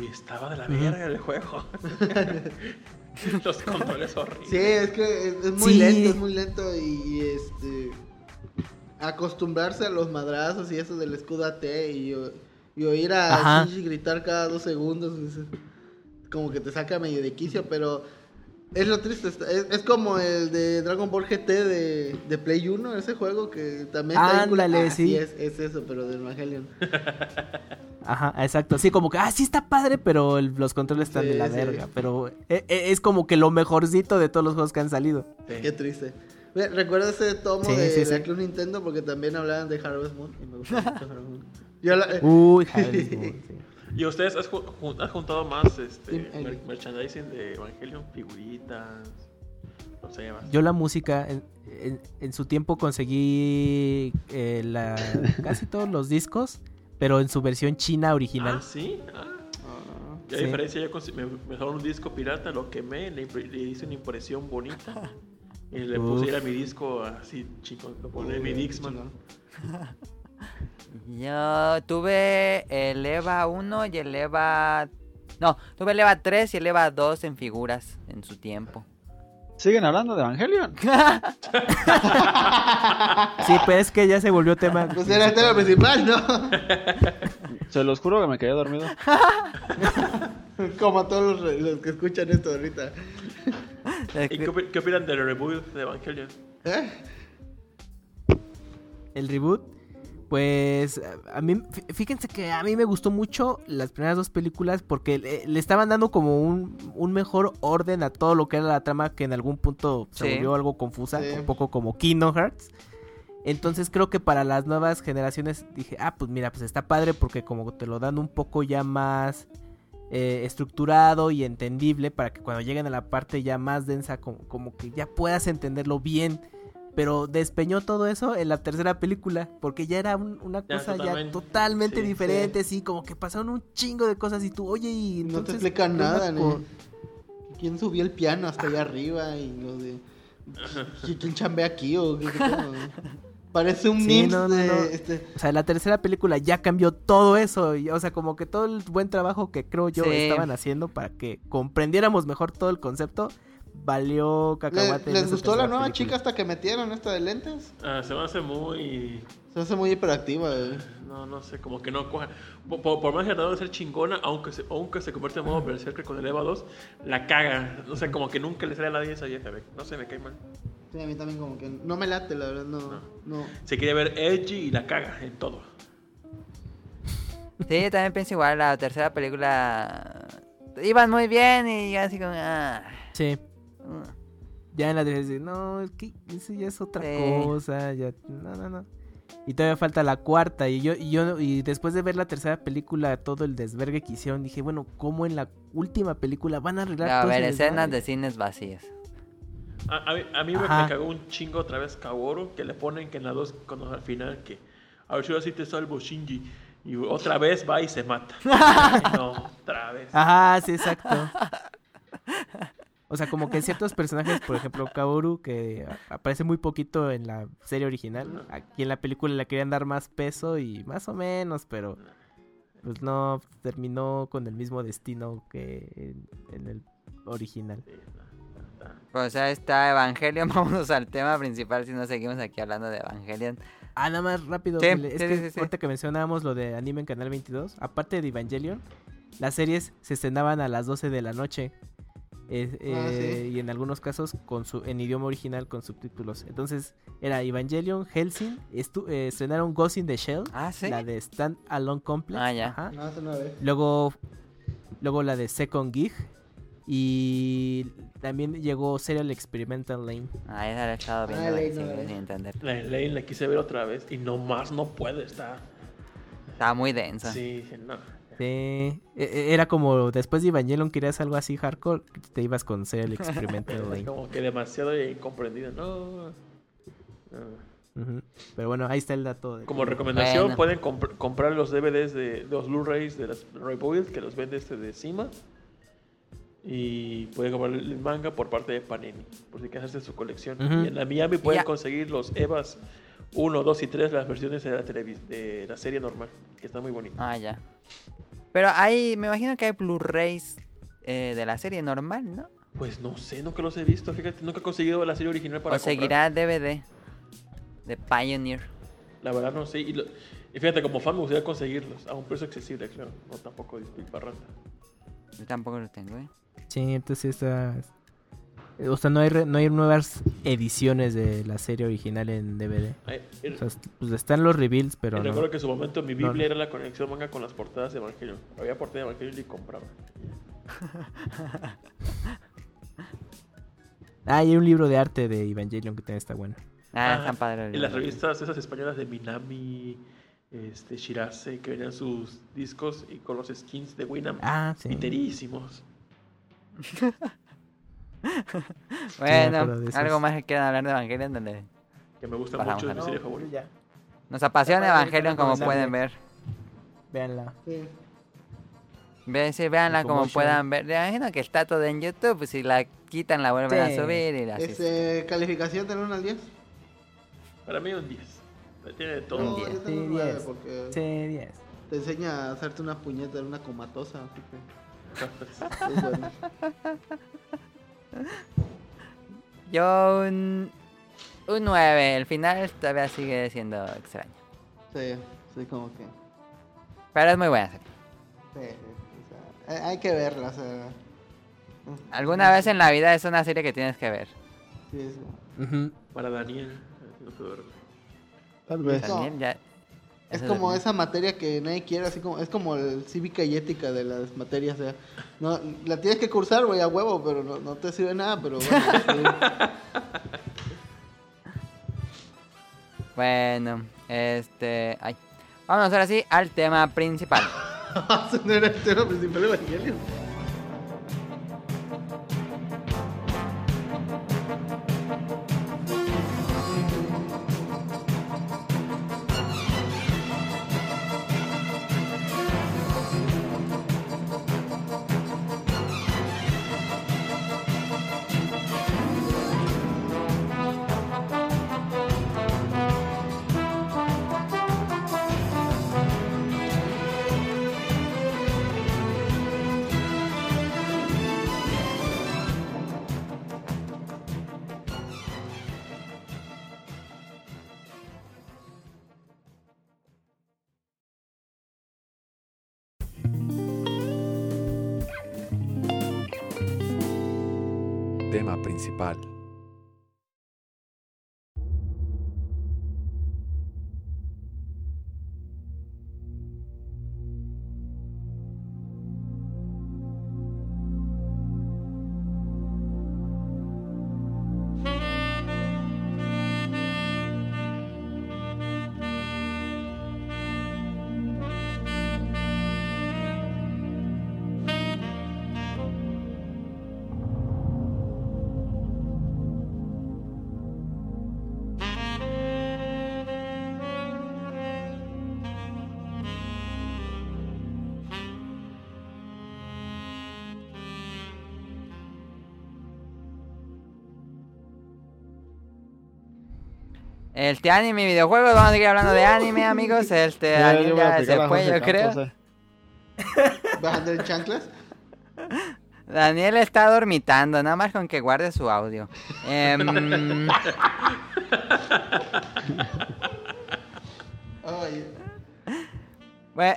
y estaba de la verga el juego. Los controles horribles. Sí, es que es, es muy Sí. lento, es muy lento y, y, este acostumbrarse a los madrazos y eso del escudo AT y, o- y oír a Ajá. Shinji gritar cada dos segundos es- como que te saca medio de quicio, pero es lo triste, es, es como el de Dragon Ball GT de, de Play 1, ese juego que también está Ándale, Ah, sí. es, es eso, pero de Evangelion. Ajá, exacto. Sí, como que, ah, sí está padre, pero el- los controles están Sí, de la sí. verga. Pero eh, eh, es como que lo mejorcito de todos los juegos que han salido. Qué triste. Ve, Recuerdo ese tomo Sí, de sí, la. Club Nintendo porque también hablaban de Harvest Moon y me gustaba mucho Harvest Moon. Yo la- Uy, Harvest Moon, sí. ¿Y ustedes has, ju- jun- has juntado más este, mer- merchandising de Evangelion? Figuritas, no sé más. Yo la música, en, en- en su tiempo conseguí eh, la, casi todos los discos, pero en su versión china original. Ah, sí. Ah. Ah, a Sí. diferencia, yo me, me dejaron un disco pirata, lo quemé, le, le hice una impresión bonita. Y le Uf. puse a mi disco así, chico, lo pone mi Dixman. Yo tuve el EVA 1 y el EVA... No, tuve el EVA 3 y el EVA 2 en figuras en su tiempo. ¿Siguen hablando de Evangelion? Sí, pero es que ya se volvió tema. Pues era el tema principal, ¿no? Se los juro que me quedé dormido. Como todos los, los que escuchan esto ahorita. ¿Y qué, qué opinan del reboot de Evangelion? ¿Eh? el reboot. Pues a mí, fí- fíjense que a mí me gustó mucho las primeras dos películas porque le, le estaban dando como un, un mejor orden a todo lo que era la trama que en algún punto se Sí. volvió algo confusa, Sí. un poco como Kingdom Hearts. Entonces creo que para las nuevas generaciones dije, ah, pues mira, pues está padre porque como te lo dan un poco ya más eh, estructurado y entendible para que cuando lleguen a la parte ya más densa como, como que ya puedas entenderlo bien. Pero despeñó todo eso en la tercera película porque ya era un- una Ya, cosa ya totalmente. totalmente Sí, diferente, sí. como que pasaron un chingo de cosas y tú, oye, y No te explican ¿qué onda nada, ¿no? ¿Quién subió el piano hasta allá arriba? Y lo de. ¿qui- ¿Quién chambea aquí? O qué? Parece un Sí, meme no, no, de. no. Este, O sea, la tercera película ya cambió todo eso. y, o sea, como que todo el buen trabajo que creo yo Sí. estaban haciendo para que comprendiéramos mejor todo el concepto, valió ¿le- cacahuate. ¿Les esa gustó la nueva película. chica hasta que metieron esta de lentes? Ah, se me hace muy... Se hace muy hiperactiva, eh. No, no sé, como que no coja. Por, por- por más que tratado de ser chingona, aunque se, aunque se convierte en modo berserker con el EVA 2, la caga. O sea, como que nunca le sale a nadie esa vieja, ve. No sé, me cae mal. Sí, a mí también como que no me late, la verdad, no. no. Se quiere ver edgy y la caga en todo. Sí, yo también pienso igual, la tercera película iban muy bien y así como... ah, Sí. Ya en la tercera, no, es que eso ya es otra Sí. cosa, ya, no, no, no. Y todavía falta la cuarta, y yo, y yo, y después de ver la tercera película, todo el desvergue que hicieron, dije, bueno, ¿cómo en la última película van a arreglar A todo ver, escenas de cines vacías. A, a mí, a mí me, cagó un chingo otra vez Kaworu, que le ponen que en la 2, cuando al final, que a ver si ahora sí te salvo, Shinji. Y otra vez va y se mata. No, otra vez. Ajá, sí, exacto. O sea, como que ciertos personajes, por ejemplo, Kaoru, que aparece muy poquito en la serie original, aquí en la película le querían dar más peso y más o menos, pero pues no, terminó con el mismo destino que en, en el original. Pues ya está Evangelion, vámonos al tema principal si no seguimos aquí hablando de Evangelion. Ah, nada más rápido. Sí, es sí, que sí. ahorita que mencionábamos lo de anime en Canal 22, aparte de Evangelion, las series se estrenaban a las 12 de la noche. Eh, Ah, eh, sí. Y en algunos casos con su, en idioma original con subtítulos. Entonces era Evangelion, Helsing, estu- eh, estrenaron Ghost in the Shell, Ah, ¿sí? la de Stand Alone Complex. Ah, ya. ajá. No, eso no ve. Luego, luego la de Second Gig. Y también llegó Serial Experimental Lane. Ah, esa la he estado viendo Ah, la que leí, no, sigue leí. sin entender. La Lane la quise ver otra vez y no más, no puedo, está. Estaba muy densa. Sí, no. Sí, e- e- era como después de Evangelion querías algo así hardcore, te ibas con Serial Experimental Es Lane. como que demasiado incomprendido. No. No. Ujú. Pero bueno, ahí está el dato. de- Como recomendación, Bueno. pueden comp- comprar los DVDs de, de los Blu-rays de las Rebuild, que los vende este de Cima. Y pueden comprar el manga por parte de Panini, por si quieren hacer su colección. Ujú. Y en la Miami pueden Ya. conseguir los Evas 1, 2 y 3, las versiones de la, de la serie normal, que están muy bonitas. Ah, ya. Pero hay, me imagino que hay Blu-rays eh, de la serie normal, ¿no? Pues no sé, nunca los he visto, fíjate, nunca he conseguido la serie original para o comprar. seguirá DVD de Pioneer. La verdad no sé. Y, lo- y fíjate, como fan me gustaría conseguirlos a un precio accesible, claro. No tampoco despilfarrando. Yo tampoco lo tengo, ¿eh? Sí, entonces está... O sea, no hay, re- no hay nuevas ediciones de la serie original en DVD. Ay, el- O sea, pues están los reveals, pero no. recuerdo que en su momento mi Biblia no. era la conexión manga con las portadas de Evangelion. Había portada de Evangelion y compraba. Ah, y hay un libro de arte de Evangelion que también está bueno. Ah, Ah, están padres. Y las revistas esas españolas de Minami, este, Shirase, que venían sus discos y con los skins de Winam. Ah, sí. Piterísimos. Bueno, esos. algo más que quieran hablar de Evangelion donde Que me gusta Pasamos mucho, a es mi la- serie favorita. nos apasiona Evangelion como pueden ver. Véanla. Sí. Sí, véanla como Locomotion. puedan ver. Imagino que está todo en YouTube. pues, Si la quitan, la vuelven Sí. a subir y así. Este, calificación del 1 al 10. Para mí un 10. Tiene todo. Un No, 10. yo tengo Sí, un 9 10. porque Sí, 10. te enseña a hacerte una puñeta en una comatosa. Así que es bueno. Yo un, un 9. El final todavía sigue siendo extraño. Sí, sí, como que. Pero es muy buena serie. Sí, sí, o sea, hay- que verla, o sea. Alguna vez en la vida es una serie que tienes que ver. Sí, sí. Ujú. Para Daniel. No. Tal vez. También ya. Es como esa materia que nadie quiere, así como es como el cívica y ética de las materias, o sea, no la tienes que cursar, güey, a huevo, pero no, no te sirve nada, pero bueno. Bueno, este. Ay. Vámonos ahora sí al tema principal. no era el tema principal Evangelio. Principal. Este anime y videojuegos, vamos a seguir hablando de anime, amigos. Este Ya, Daniel yo voy a ya Jorge yo creo. Campos, eh. ¿Vas a andar en chanclas? Daniel está dormitando, nada más con que guarde su audio. Ay, Bueno,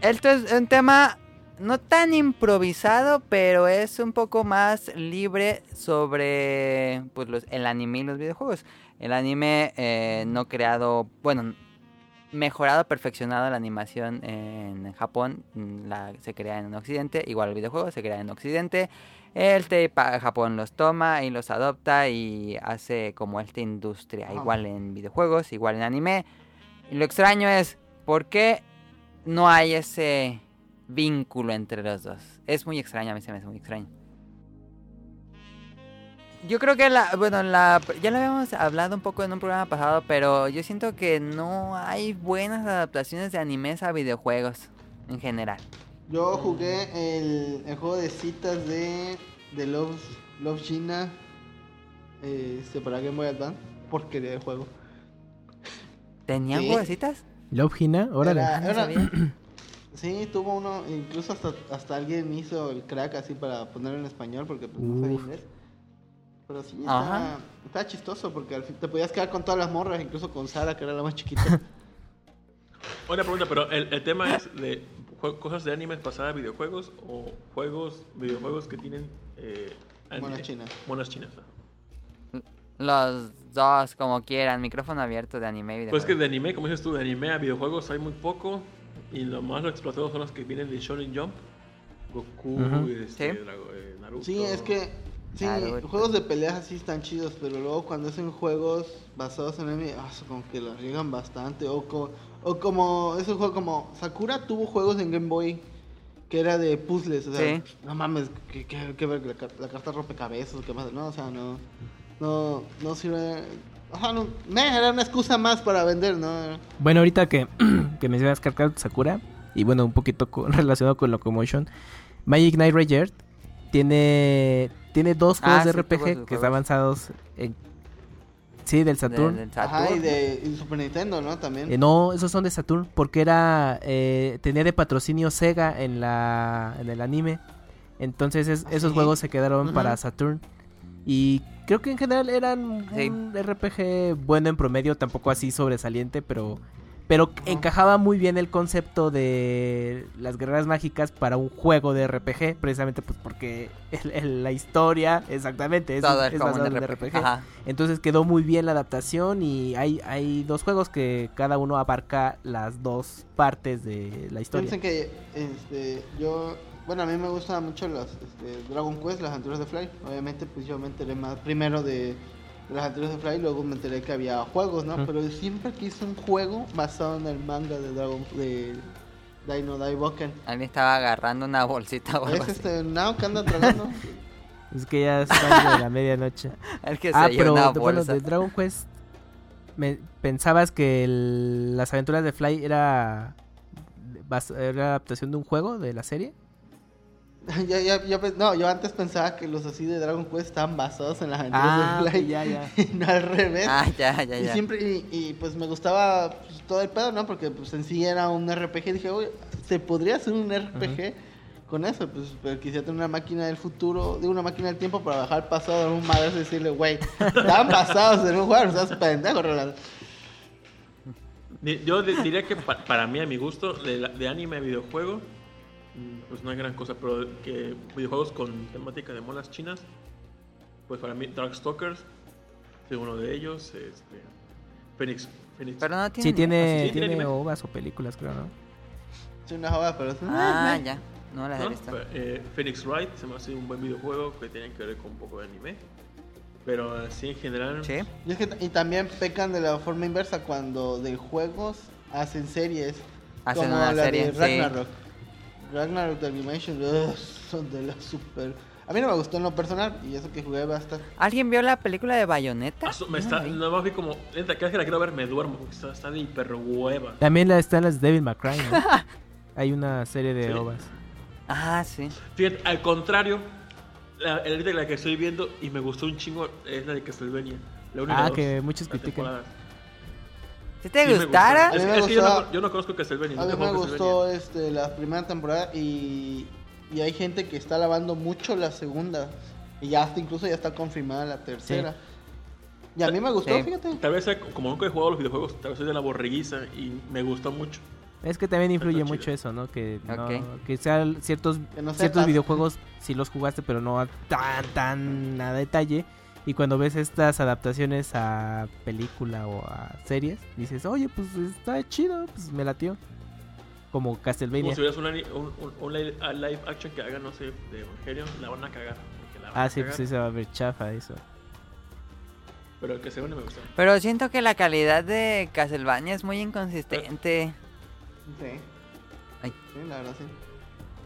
esto es un tema no tan improvisado, pero es un poco más libre sobre pues, los- el anime y los videojuegos. El anime eh, no creado, bueno, mejorado, perfeccionado la animación en Japón, mm, la, se crea en Occidente, igual el videojuego se crea en Occidente. El Japón los toma y los adopta y hace como esta industria, igual en videojuegos, igual en anime. Y lo extraño es, ¿por qué no hay ese vínculo entre los dos? Es muy extraño, a mí se me hace muy extraño. Yo creo que la, bueno, la, ya lo habíamos hablado un poco en un programa pasado, pero yo siento que no hay buenas adaptaciones de animes a videojuegos en general. Yo jugué el, el juego de citas de, de Love, Love Gina eh, para Game Boy Advance. Porquería de juego. ¿Tenían Sí. jueguecitas? Love Hina, órale. Era- no era- sabía. sí, tuvo uno, incluso hasta, hasta alguien hizo el crack así para ponerlo en español porque pues, no sabía inglés. Pero sí, Ajá. estaba, estaba chistoso porque al fin te podías quedar con todas las morras, incluso con Sara, que era la más chiquita. Una pregunta, pero el, el tema es de cosas de animes pasadas a videojuegos o juegos, videojuegos que tienen eh, anime? Monas chinas. Monas chinas. ah. Los dos, como quieran, micrófono abierto de anime y videojuegos. Pues que de anime, como dices tú, de anime a videojuegos hay muy poco. Y lo más lo explotados son los que vienen de Shonen Jump. Goku, Ujú. este, Sí. Eh, Naruto. Sí, es que sí, Naruto. juegos de peleas así están chidos, pero luego cuando hacen juegos basados en anime, ah, eso como que la riegan bastante. O, co- o como, es un juego como Sakura tuvo juegos en Game Boy que era de puzzles, o sea, Sí. no mames, que, que, que ver la, la carta rompecabezas, ¿qué más? No, o sea, no, no, no sirve. Ajá, no, meh, era una excusa más para vender, ¿no? Bueno, ahorita que, que mencionas Cardcaptor Sakura, y bueno, un poquito con- relacionado con Locomotion, Magic Knight Ranger tiene, tiene dos Ah, juegos de sí, tuvo RPG que juegos. están avanzados en... Sí, del De- Saturn. Ajá, y de y Super Nintendo, ¿no? También. Eh, no, esos son de Saturn, porque era eh, tenía de patrocinio Sega en la en el anime. Entonces es- ¿Ah, esos sí? juegos se quedaron para Saturn. Y creo que en general eran Sí. un RPG bueno en promedio, tampoco así sobresaliente, pero pero encajaba muy bien el concepto de las guerreras mágicas para un juego de RPG, precisamente pues porque el- el- la historia exactamente es, es un en RPG. Entonces quedó muy bien la adaptación y hay, hay dos juegos que cada uno abarca las dos partes de la historia. Piensen que este, yo, bueno, a mí me gustan mucho las este, Dragon Quest, las aventuras de Fly. Obviamente, pues yo me enteré más primero de, de las aventuras de Fly, luego me enteré que había juegos, ¿no? Pero siempre quise un juego basado en el manga de Dragon de Dino Daiboken. Alguien estaba agarrando una bolsita o algo Es este Nao que anda tragando. Es que ya están de la medianoche. El que ah, pero una de- bueno, de Dragon Quest, me- ¿pensabas que el- las aventuras de Fly era, era adaptación de un juego, de la serie? Yo, yo- yo pe- no, yo antes pensaba que los así de Dragon Quest estaban basados en las aventuras Ah, de Fly. ya, ya. y no al revés. Ah, ya, ya, Y ya. siempre, y, y, pues me gustaba pues, todo el pedo, ¿no? Porque pues en sí era un RPG. Dije, oye, se podría hacer un RPG con eso. Pues pero quisiera tener una máquina del futuro, de una máquina del tiempo para bajar al pasado de un madre y decirle, güey, estaban basados en un juego, o sea, pendejo, Yo di- diría que pa- para mí, a mi gusto, de, de anime a videojuego, pues no hay gran cosa, pero que videojuegos con temática de monas chinas, pues para mí Darkstalkers es uno de ellos, este, Phoenix, Phoenix Pero no tiene. Sí, tiene, sí, tiene tiene anime. ovas o películas, creo, ¿no? Es una joda, pero es Ah, ya. No las he ¿no? visto. Pero, eh, Phoenix Wright se me hace un buen videojuego que tiene que ver con un poco de anime, pero así en general, Sí. Y, es que, y también pecan de la forma inversa cuando de juegos hacen series. Hacen como una la serie, de sí. Ragnarok. De Animation, ugh, son de la super. A mí no me gustó en lo personal y eso que jugué bastante. ¿Alguien vio la película de Bayonetta? Ah, su- me No está, nada más vi como, neta, cada vez que la quiero ver me duermo, porque está, está de hiper hueva. También la, están las de David McCray, ¿no? Hay una serie de Sí. ovas. Ah, sí. Fíjate, al contrario, la, la que estoy viendo y me gustó un chingo es la de Castlevania. La única Ah, que muchos critican. temporadas. ¿Si te Sí gustara? Es, A mí me es que yo no, yo no conozco Castlevania. A mí me gustó este, la primera temporada y, y hay gente que está alabando mucho la segunda. Y ya hasta incluso ya está confirmada la tercera. Y a mí me gustó, Sí. fíjate. Tal vez, como nunca he jugado a los videojuegos, tal vez soy de la borreguiza y me gustó mucho. Es que también influye Está mucho chido. eso, ¿no? Que, no- Ok. que sean ciertos, Que no sea ciertos tan- videojuegos sí los jugaste, pero no a tan, tan a detalle. Y cuando ves estas adaptaciones a película o a series, dices, oye, pues está chido, pues me latió. Como Como Castlevania. si hubieras un, un- un live, action que hagan, no sé, de Evangelion, la van a cagar. van Ah, a sí, cagar. pues sí se va a ver chafa eso. Pero el que se me gustó. Pero siento que la calidad de Castlevania es muy inconsistente. Sí. Ay. Sí, la verdad sí.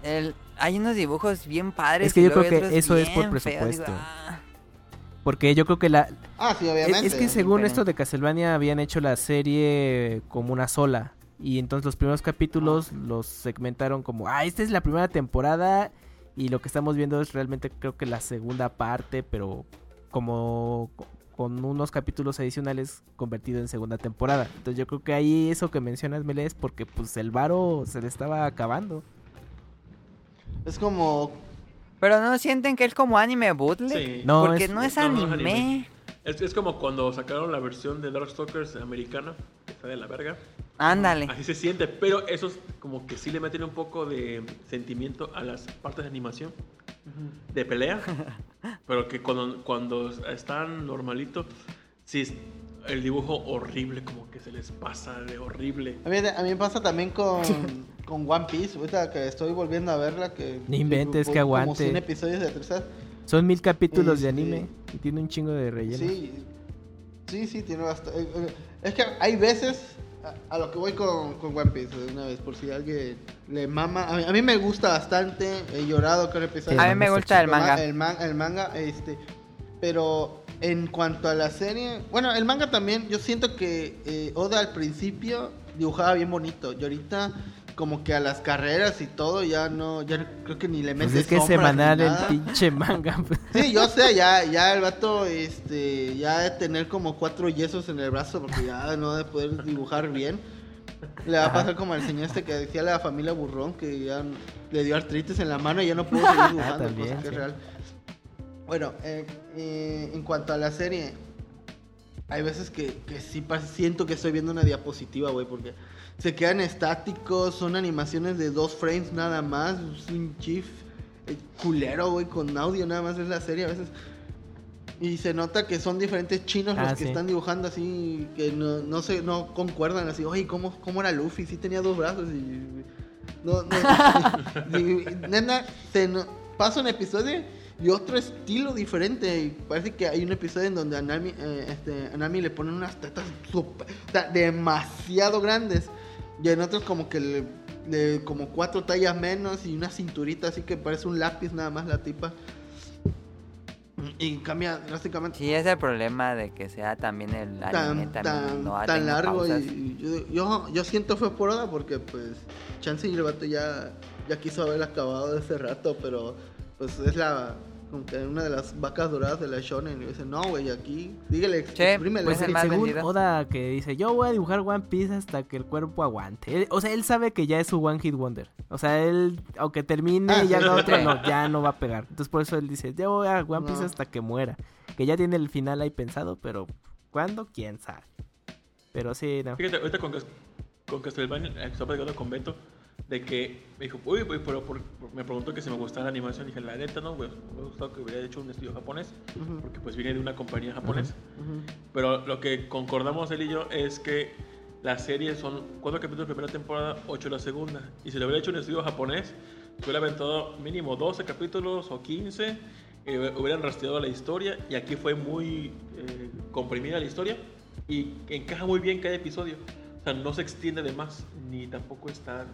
El, hay unos dibujos bien padres. Es que yo creo que eso es por digo, presupuesto. ah. Porque yo creo que la... Ah, sí, Es, obviamente. es que según esto de Castlevania habían hecho la serie como una sola. Y entonces los primeros capítulos los segmentaron como, ah, esta es la primera temporada. Y lo que estamos viendo es realmente creo que la segunda parte, pero como co- con unos capítulos adicionales convertido en segunda temporada. Entonces yo creo que ahí eso que mencionas, Mele, es porque pues el varo se le estaba acabando. Es como. Pero no sienten que es como anime bootleg. Sí. No, Porque es- no es no, no es anime. Es, es como cuando sacaron la versión de Darkstalkers americana, que está de la verga. Ándale. Así se siente, pero eso es como que sí le meten un poco de sentimiento a las partes de animación, de pelea, pero que cuando, cuando están normalito, sí el dibujo horrible, como que se les pasa de horrible. A mí, a mí me pasa también con, con One Piece. Ahorita que estoy volviendo a verla. Que, No inventes, que Como aguante. 100 episodios de tercera. Son mil capítulos de Este- anime y tiene un chingo de relleno. Sí, sí, sí, tiene bastante. eh, eh, Es que hay veces a, a lo que voy con, con One Piece de una vez, por si alguien le mama. A mí, a mí me gusta bastante, he llorado cada episodio. Sí, A mí me gusta el manga. El, man- el manga, este. Pero en cuanto a la serie, bueno, el manga también, yo siento que eh, Oda al principio dibujaba bien bonito. Y ahorita, como que a las carreras y todo, ya no, ya creo que ni le Pues es que es ni semanal el pinche manga. pues. Sí, yo sé, ya, ya el vato, este, ya de tener como cuatro yesos en el brazo porque ya no de poder dibujar bien. Le va a pasar como al señor este que decía la familia Burrón que ya le dio artritis en la mano y ya no pudo seguir dibujando, también, cosa que es real. Bueno, eh, eh, en cuanto a la serie, hay veces que, que sí siento que estoy viendo una diapositiva, güey, porque se quedan estáticos, son animaciones de dos frames nada más, es un GIF eh, culero, güey, con audio nada más es la serie a veces. Y se nota que son diferentes chinos Ah, los que sí. están dibujando así, que no, no se no concuerdan así, oye, ¿cómo, ¿cómo era Luffy? Sí tenía dos brazos y... No, no, y- y, nena, te no- pasa un episodio y otro estilo diferente. Y parece que hay un episodio en donde a Nami, eh, este, a Nami le ponen unas tetas super, o sea, demasiado grandes. Y en otros como que le, le- como cuatro tallas menos y una cinturita así que parece un lápiz nada más la tipa. Y cambia drásticamente. Sí, es el problema de que sea también el anime tan, tan, no tan largo y yo, yo, yo siento fue por Oda porque pues Chance y el vato ya, ya quiso haber acabado de ese rato pero pues es la como que una de las vacas doradas de la shonen y dice no güey aquí dígale Sí, exprímele pues así". el más según vendido. Oda que dice, yo voy a dibujar One Piece hasta que el cuerpo aguante. Él- o sea, él sabe que ya es su One Hit Wonder. O sea, él, aunque termine Ah, y ya sí. no otro, no, ya no va a pegar. Entonces por eso él dice, yo voy a One Piece No. hasta que muera. Que ya tiene el final ahí pensado, pero ¿cuándo? ¿Quién sabe? Pero sí, no. Fíjate, ahorita con, con Castlevania, eh, estaba platicando con Beto, de que me dijo, uy, güey, pero por- por- me preguntó que si me gustaba la animación. Dije, la neta, no, güey, me gustado que hubiera hecho un estudio japonés, Ujú, porque pues viene de una compañía japonesa. ujú. Pero lo que concordamos él y yo es que la serie son cuatro capítulos de primera temporada, ocho la segunda. Y si le hubiera hecho un estudio japonés, se hubiera aventado mínimo 12 capítulos o 15, eh, hubieran rastreado la historia. Y aquí fue muy eh, comprimida la historia y encaja muy bien cada episodio. O sea, no se extiende de más, ni tampoco está.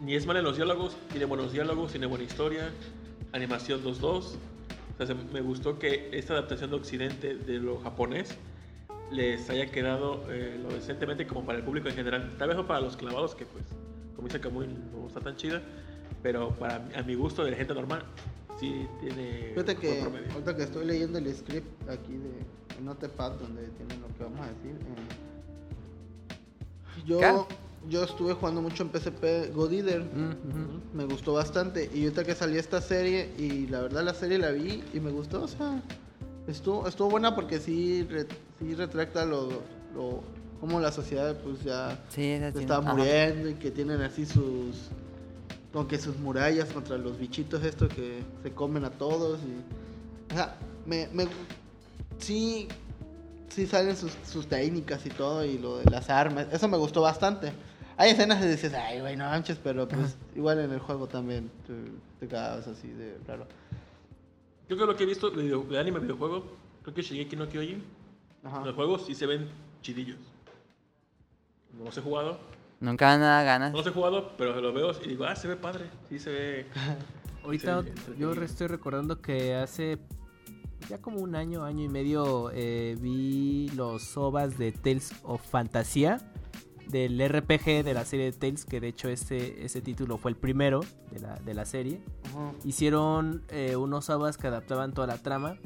Ni es mal en los diálogos, tiene buenos diálogos, tiene buena historia, animación 2-2. O sea, se- me gustó que esta adaptación de Occidente de lo japonés les haya quedado eh, lo decentemente como para el público en general. Tal vez no para los clavados, que pues, como dice Kamui, no está tan chida, pero para a mi gusto de la gente normal, sí tiene Fíjate buen que promedio. ahorita que estoy leyendo el script aquí de Notepad donde tienen lo que vamos a decir eh, Yo. Yo estuve jugando mucho en PSP God Eater. Mm, ujú. Me gustó bastante. Y ahorita que salió esta serie, y la verdad la serie la vi y me gustó. O sea, estuvo, estuvo buena porque sí, re- sí retracta lo, lo, como la sociedad pues ya Sí, se está ajá. muriendo y que tienen así sus como que sus murallas contra los bichitos estos que se comen a todos y o sea, me, me sí sí salen sus, sus técnicas y todo y lo de las armas eso me gustó bastante hay escenas que dices ay güey no manches pero pues igual en el juego también te, te quedabas así de raro Yo creo que lo que he visto de, video- de anime videojuego, creo que Shigeki no Kyojin, Ajá. los juegos sí se ven chidillos. No los he jugado, Nunca dado ganas. no los he jugado, pero los veo y digo, ah, se ve padre, sí se ve. Ahorita yo estoy recordando que hace ya como un año, año y medio eh, vi los sobas de Tales of Fantasía del RPG de la serie de Tales, que de hecho ese, ese título fue el primero de la, de la serie. Hicieron eh, unos ovas que adaptaban toda la trama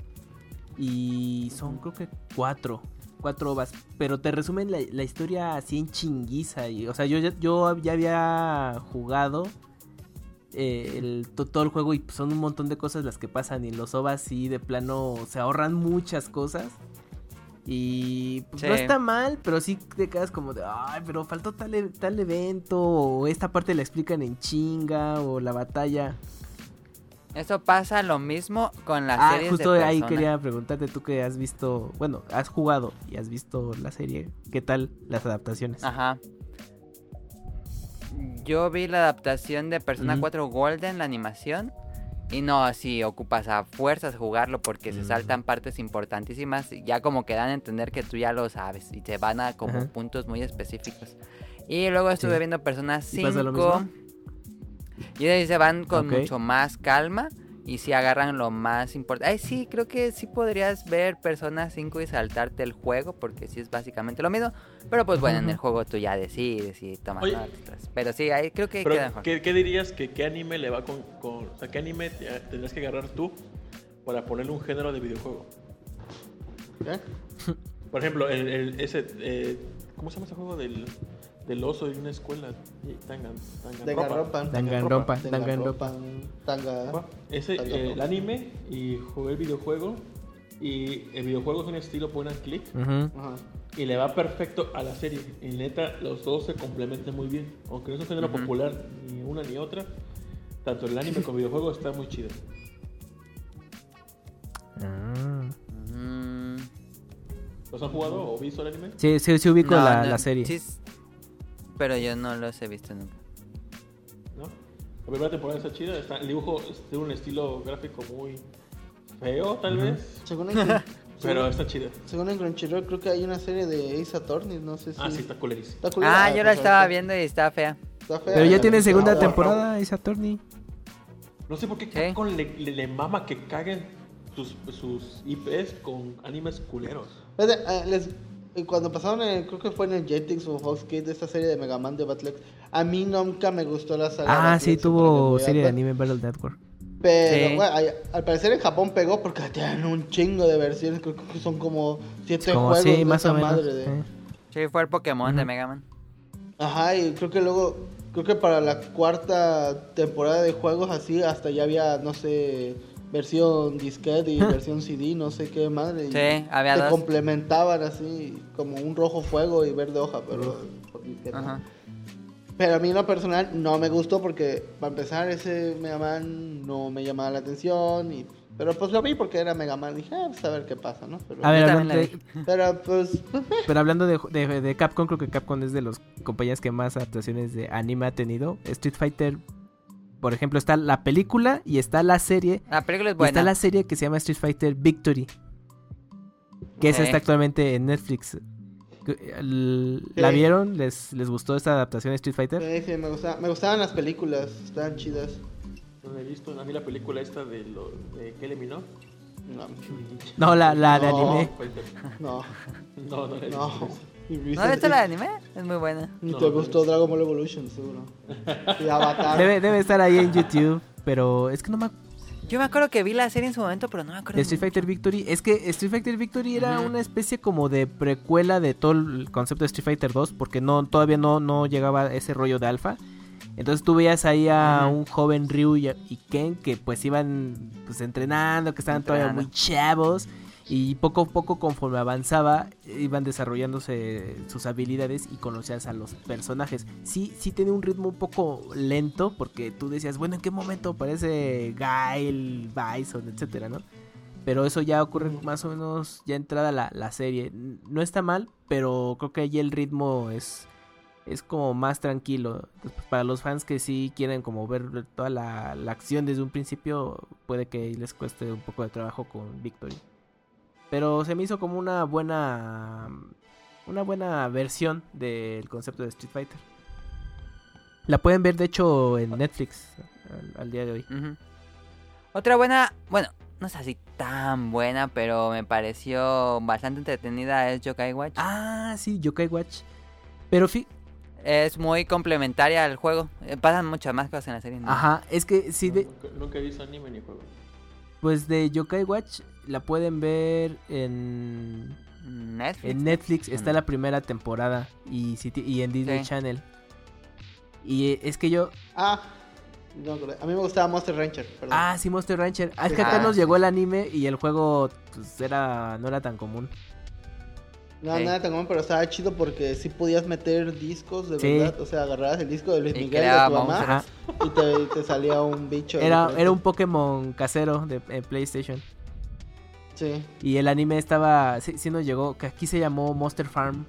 y son creo que cuatro, cuatro ovas, pero te resumen la, la historia así en chinguiza. Y, o sea, yo, ya- yo ya había jugado eh, el, to- todo el juego y son un montón de cosas las que pasan y los ovas sí de plano se ahorran muchas cosas. Y pues, no está mal, pero sí te quedas como de, ay, pero faltó tal, e- tal evento, o esta parte la explican en chinga, o la batalla. Eso pasa lo mismo con las ah, series justo de ahí Persona. quería preguntarte, tú que has visto, bueno, has jugado y has visto la serie, ¿qué tal las adaptaciones? Ajá. Yo vi la adaptación de Persona Ujú. 4 Golden, la animación. Y no, si ocupas a fuerzas jugarlo porque se saltan partes importantísimas. y Ya como que dan a entender que tú ya lo sabes. Y te van a como Ajá. puntos muy específicos. Y luego estuve Sí. viendo Persona ¿Y 5. pasa lo mismo? Y se van con mucho más calma. Y si agarran lo más importante. Ay, sí, creo que sí podrías ver Persona 5 y saltarte el juego. Porque sí es básicamente lo mismo. Pero pues bueno, en el juego tú ya decides y tomas Oye. notas. Pero sí, ahí creo que queda mejor. ¿qué, qué dirías que qué anime le va con, con- O sea, ¿qué anime te- tendrías que agarrar tú para ponerle un género de videojuego? ¿Qué? Por ejemplo, el, el- ese. eh, ¿Cómo se llama ese juego del, del oso en una escuela? Tangan. Danganronpa, Danganronpa. Danganronpa, Tanga. Ese, Tanga- eh, el anime y jugué el videojuego. Y el videojuego es un estilo point and click. Ajá. Y le va perfecto a la serie. Y neta, los dos se complementan muy bien. Aunque no es un género popular ni una ni otra. Tanto el anime como el videojuego está muy chido. Ah. Mm, ¿Los han jugado o visto el anime? Sí, sí, sí ubico no, la, no, la serie. sí pero yo no los he visto nunca. ¿No? La primera temporada está chida. Está, el dibujo de un estilo gráfico muy feo, tal vez. Según en, Pero está chida. según en Crunchyroll creo que hay una serie de Ace Attorney, no sé si... Ah, sí, está. Está culera, Ah, yo la estaba viendo y está fea. está fea, Pero ya tiene segunda temporada. esa Attorney. No sé por qué Sí. Capcom le, le, le mama que caguen sus, sus IPs con animes culeros. Eh, les- cuando pasaron, en- creo que fue en el Jetix o Fox Kids, esta serie de Mega Man de Battlex, a mí nunca me gustó la saga. Ah, Battle sí, X, tuvo serie de anime Battle Network. Pero, Sí. bueno, al parecer en Japón pegó porque tienen un chingo de versiones, creo que son como siete Como juegos sí, de más esa o menos. madre de... eh. Sí, fue el Pokémon de. Mega Man. Ajá, y creo que luego, creo que para la cuarta temporada de juegos así, hasta ya había, no sé, versión disquete y versión CD, no sé qué madre. Sí, había dos. complementaban así, como un rojo fuego y verde hoja, pero... por disquete. Ajá. Pero a mí en lo personal no me gustó porque, para empezar, ese Mega Man no me llamaba la atención. Y, pero pues lo vi porque era Mega Man. Dije, ah, pues a ver qué pasa, ¿no? Pero, A ver, Yo hablando de, pero pues, pero hablando de, de, de Capcom, creo que Capcom es de los compañías que más adaptaciones de anime ha tenido. Street Fighter, por ejemplo, está la película y está la serie. La película es Y está buena. la serie que se llama Street Fighter Victory. Que esa Sí. está actualmente en Netflix. ¿La Sí. vieron? ¿Les, ¿Les gustó esta adaptación de Street Fighter? sí, sí, me, gustaba- me gustaban las películas, estaban chidas. No he visto. A mí la película esta de, lo, de. No, No, la, la de anime. no, No, no no. Y ¿No has visto la de anime? Es muy buena. Ni No, te gustó no. Dragon Ball Evolution, seguro. Y Avatar. Debe, debe estar ahí en YouTube. Pero es que no me, Yo me acuerdo que vi la serie en su momento, pero no me acuerdo. De Street Fighter Victory. Es que Street Fighter Victory era una especie como de precuela de todo el concepto de Street Fighter 2, porque no todavía no, no llegaba ese rollo de alfa. Entonces tú veías ahí a un joven Ryu y, y Ken que pues iban pues entrenando, que estaban todavía muy chavos. Y poco a poco conforme avanzaba iban desarrollándose sus habilidades y conocías a los personajes. Sí, sí tiene un ritmo un poco lento porque tú decías, bueno, ¿en qué momento aparece Gail, Bison, etcétera, ¿no? Pero eso ya ocurre más o menos ya entrada la, la serie. No está mal, pero creo que allí el ritmo es, es como más tranquilo. Para los fans que sí quieren como ver toda la, la acción desde un principio, puede que les cueste un poco de trabajo con Victory. Pero se me hizo como una buena una buena versión del concepto de Street Fighter. La pueden ver de hecho en Netflix al, al día de hoy. Otra buena, bueno, no es así tan buena, pero me pareció bastante entretenida es Yokai Watch. Ah, sí, Yokai Watch. Pero fi- Es muy complementaria al juego. Eh, pasan muchas más cosas en la serie. ¿no? Ajá, es que sí, de, Nunca, nunca he visto anime ni juego. pues de Yokai Watch la pueden ver en, Netflix. en Netflix. Está la primera temporada y, y en Disney Sí. Channel. Y eh, es que yo... Ah, no. A mí me gustaba Monster Rancher, perdón. Ah, sí, Monster Rancher. Ah, es que Ah, acá nos sí. llegó el anime y el juego pues, era no era tan común. No, Sí. nada tan común, pero estaba chido porque sí podías meter discos de Sí. verdad. O sea, agarrabas el disco de Luis Y Miguel de tu mamá Ajá. y te, te salía un bicho. Era, era un Pokémon casero de en PlayStation. Sí. Y el anime estaba. Sí, sí nos llegó. Que aquí se llamó Monster Farm.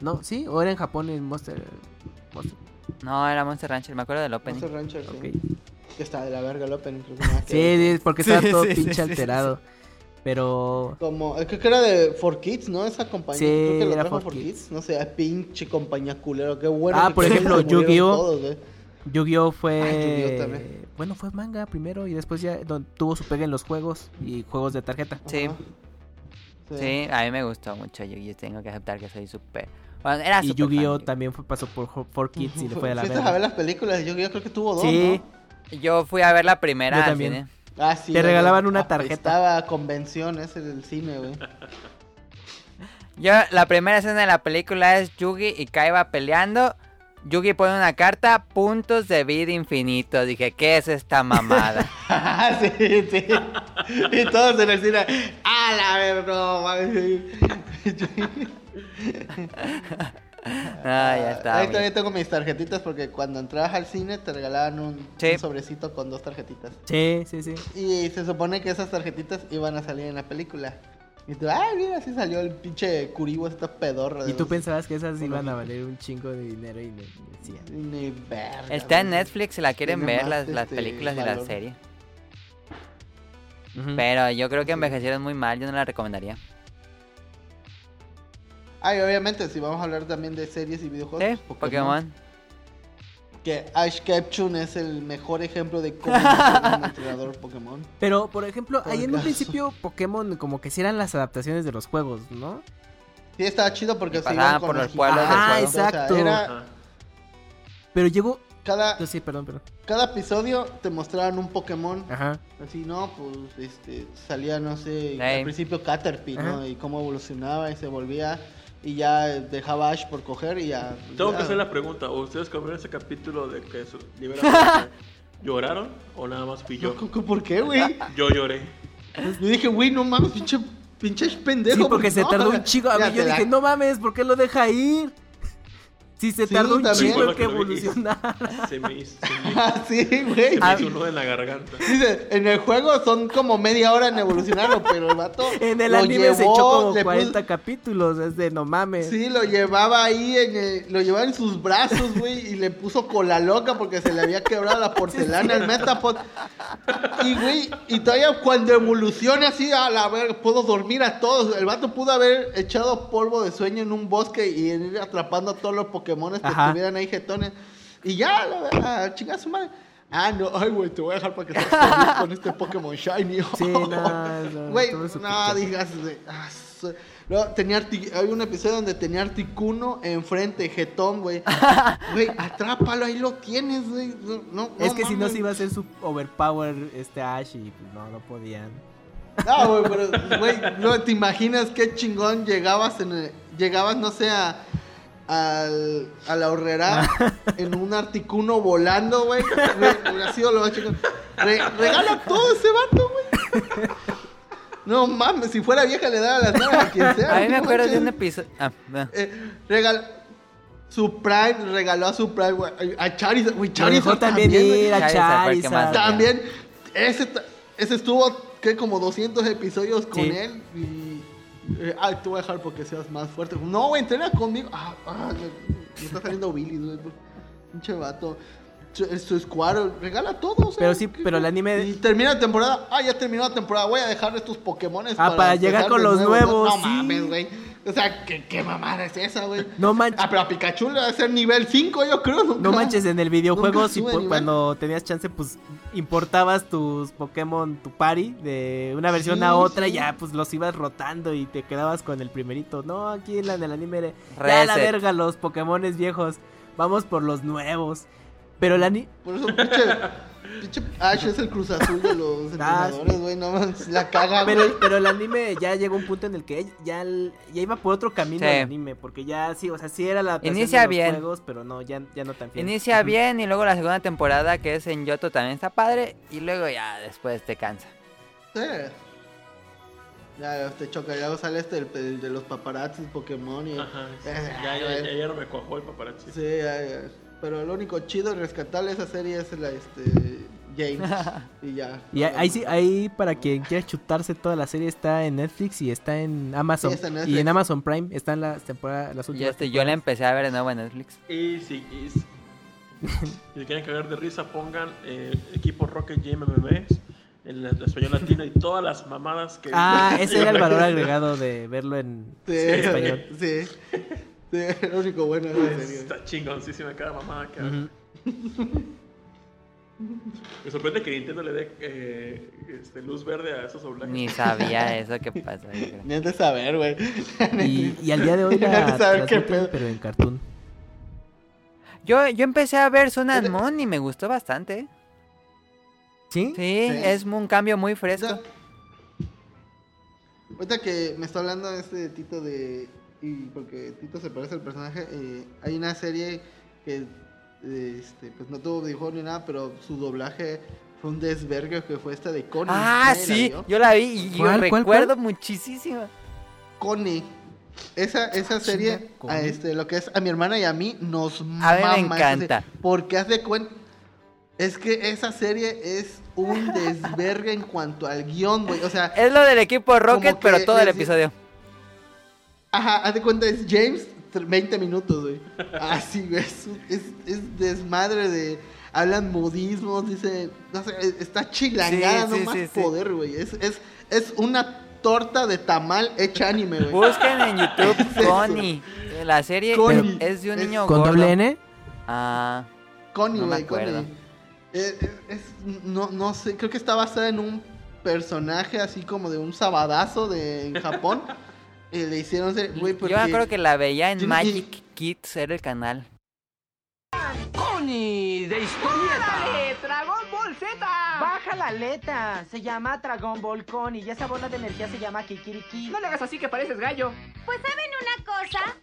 ¿No? ¿Sí? ¿O era en Japón en Monster. Monster- No, era Monster Rancher. Me acuerdo del opening. Monster Rancher, sí. Ok. Que está de la verga el opening. Sí, sí, porque estaba Sí, todo sí, sí, pinche sí, alterado. Pero. Como, eh, creo que era de For Kids, ¿no? Esa compañía. Sí, creo que lo era trajo 4 For Kids. Kids. No sé, pinche compañía culero. Qué bueno. Ah, que por ejemplo, Yu-Gi-Oh! Yu-Gi-Oh! fue. Ah. Bueno, fue manga primero y después ya don- tuvo su pega en los juegos y juegos de tarjeta. Sí. Sí, a mí me gustó mucho Yu-Gi-Oh! Tengo que aceptar que soy súper... Bueno, era Y Yu-Gi-Oh! también fue, pasó por 4 Kids y le fue de la ¿Fuiste a ver las películas de Yu-Gi-Oh? Creo que tuvo dos, Sí. ¿no? Yo fui a ver la primera Yo al también. cine. Ah, sí. Te la- regalaban una tarjeta. Estaba convención ese del cine, güey. Yo, la primera escena de la película es Yugi y Kaiba peleando. Yugi pone una carta, puntos de vida infinito. Dije, ¿qué es esta mamada? Sí, sí. Y todos en el cine. ¡Ah, la! No, mames! ah, ya está. Ahí todavía tengo mis tarjetitas porque cuando entrabas al cine te regalaban un, Sí. un sobrecito con dos tarjetitas. Sí, sí, sí. Y se supone que esas tarjetitas iban a salir en la película. Y tú, ¡ay, mira! Así salió el pinche Curibo, esta pedorra. Y tú los- pensabas que esas iban a valer un chingo de dinero y no decían. Ni verga. Está en. Netflix la quieren ver, las, las este, películas y la valor. serie. Pero yo creo que envejecieron muy mal, yo no la recomendaría. Ay, obviamente, si vamos a hablar también de series y videojuegos. Sí, pues, Pokémon. Que Ash Ketchum es el mejor ejemplo de cómo ser un entrenador Pokémon. Pero, por ejemplo, Por ahí en un principio Pokémon como que sí eran las adaptaciones de los juegos, ¿no? Sí, estaba chido porque se iban con por los los pueblos del o sea, exacto. era. Pero llegó... cada, No, sí, perdón, perdón. cada episodio te mostraban un Pokémon. Ajá. Así, no, pues este, salía, no sé, Ey. al principio Caterpie, ¿no? Y cómo evolucionaba y se volvía. Y ya dejaba a Ash por coger y ya. Tengo ya- que hacer la pregunta. ¿Ustedes que vieron ese capítulo de que a- lloraron o nada más fui yo? ¿Por qué- ¿Por qué, güey? Yo lloré. Yo dije, güey, no mames, pinche, pinche pendejo. Sí, porque se no, tardó un chico. A ya mí yo dije, no mames, ¿por qué lo deja ir? Sí, se Sí, tardó un también. chico en que evolucionara. Se me hizo, se me, Ah, sí, se güey. me hizo en la garganta. Dice, en el juego son como media hora en evolucionarlo, pero el vato. En el lo anime se echó como le 40 puso- capítulos. Es de no mames. Sí, lo llevaba ahí, en el- lo llevaba en sus brazos, güey, y le puso cola loca porque se le había quebrado la porcelana al Metapod. Y, güey, y todavía cuando evolucione así, a la verga, puedo dormir a todos. El vato pudo haber echado polvo de sueño en un bosque y ir atrapando a todos los Pokémon que Ajá. estuvieran ahí jetones. Y ya, la verga, chinga su madre. Ah, no, ay, güey, te voy a dejar para que feliz con este Pokémon Shiny. Sí, no, no, Güey, no chafa. digas, güey, ah, Luego tenía Arti- hay un episodio donde tenía Articuno enfrente, jetón, güey. Güey, atrápalo, ahí lo tienes, güey. No, no, Es que si no se iba a hacer su overpower este Ash y pues no, no podían. No, güey, pero, güey, no te imaginas qué chingón llegabas en el- llegabas, no sé, a, al- a la horrera en un articuno volando, güey. Hubiera sido lo más chingón. Re- regala todo ese vato, güey. No mames, si fuera vieja le daba las nalgas a quien sea. A mí me acuerdo de un episodio. Ah, ah. Eh, regal... Su Prime regaló a su Prime, güey. A Charizard, güey, Charizard también ir a Charizard. También, ese, ese estuvo, que Como 200 episodios con Sí. él. Y. eh, ay, te voy a dejar porque seas más fuerte. No, güey, entrena conmigo. Ah, ah, me, está saliendo Billy, güey. Pinche vato. Su, su Squirtle, regala todo. o sea, Pero sí, ¿qué- pero el anime- Y termina la temporada. Ah, ya terminó la temporada. Voy a dejar estos Pokémones. Ah, para llegar con los nuevo, nuevos, No, sí. mames, güey. O sea, ¿qué, qué mamada es esa, güey? No manches. Ah, pero a Pikachu le va a ser nivel 5, yo creo. No manches, en el videojuego, Nunca si cuando tenías chance, pues importabas tus Pokémon, tu party, de una versión Sí, a otra, sí. y ya pues los ibas rotando y te quedabas con el primerito. No, aquí en, la, en el anime era, ya la verga los Pokémones viejos, vamos por los nuevos. Pero el anime... Por eso, pinche, pinche Ash es el cruz azul de los Ah, entrenadores, güey. No la caga, güey. Pero, pero el anime ya llegó a un punto en el que ya, el- ya iba por otro camino Sí. el anime, porque ya sí, o sea, sí era la Inicia de los bien. juegos, pero no, ya, ya no tan fiel. Inicia bien y luego la segunda temporada que es en Yoto también está padre y luego ya después te cansa. Sí. Ya te choca, ya sale este el, el de los paparazzis Pokémon y... Ajá, sí. Eh, ya, ya, güey. ya, ya no me cuajó el paparazzi. Sí, ya, ya. Pero lo único chido y rescatable de esa serie es la, este, James. y ya. Y ahí sí, ahí para quien quiera chutarse toda la serie está en Netflix y está en Amazon. Sí, está en y en Amazon Prime están las temporadas, las Y últimas. este, yo la empecé a ver de nuevo en Netflix. Y si, y si, quieren cagar de risa, pongan eh, equipo Rocket Game MMS en la- español latino y todas las mamadas que. Ah, ese era el valor agregado de verlo en Sí, en español. sí. Sí, lo único bueno de la serie. Está chingoncísima cada mamada que. Ujú. Me sorprende que Nintendo le dé eh, este, luz verde a esos doblajes. Ni sabía eso que creo. Ni has de saber, güey. Y, y al día de hoy la de saber qué pedo. pero en cartoon. Yo, yo empecé a ver Sun and Moon y me gustó bastante. ¿Sí? Sí, Sí. es un cambio muy fresco. Ahorita- Ahorita que me está hablando este Tito de. Y porque Tito se parece al personaje, eh, hay una serie que este, pues no tuvo dibujo ni nada, pero su doblaje fue un desvergue que fue esta de Connie. Ah, ¿Nadie la sí, yo la vi y yo ¿Cuál, cuál, recuerdo muchísimo. Connie. Esa, esa serie, a este, lo que es a mi hermana y a mí, nos A mí me mama serie, encanta. porque haz de cuenta. Es que esa serie es un desvergue en cuanto al guion, güey. O sea, Es lo del equipo Rocket, pero todo el episodio. Ajá, haz de cuenta, es James, tr- 20 minutos, güey. Así, güey. Es, es, es desmadre de. Hablan modismos, dice. No sé, es- está chilangada, Sí, no sí, más sí, sí. poder, güey. Es, es, es una torta de tamal hecha anime, güey. Busquen en YouTube Es eso. Connie. La serie Connie. es de un Es- niño ¿Con gordo. doble N? Ah, Connie, no me güey, Connie. acuerdo. Eh, eh, es- no, no sé, creo que está basada en un personaje así como de un sabadazo de en Japón. y le hicieron ser, güey, porque... yo me acuerdo que la veía en Magic Kids, era el canal. ¡Connie de historieta! ¡Dragón Ball Z! Baja la aleta. Se llama Dragon Ball Connie y esa bola de energía se llama Kikiriki. No le hagas así que pareces gallo. Pues ¿saben una cosa?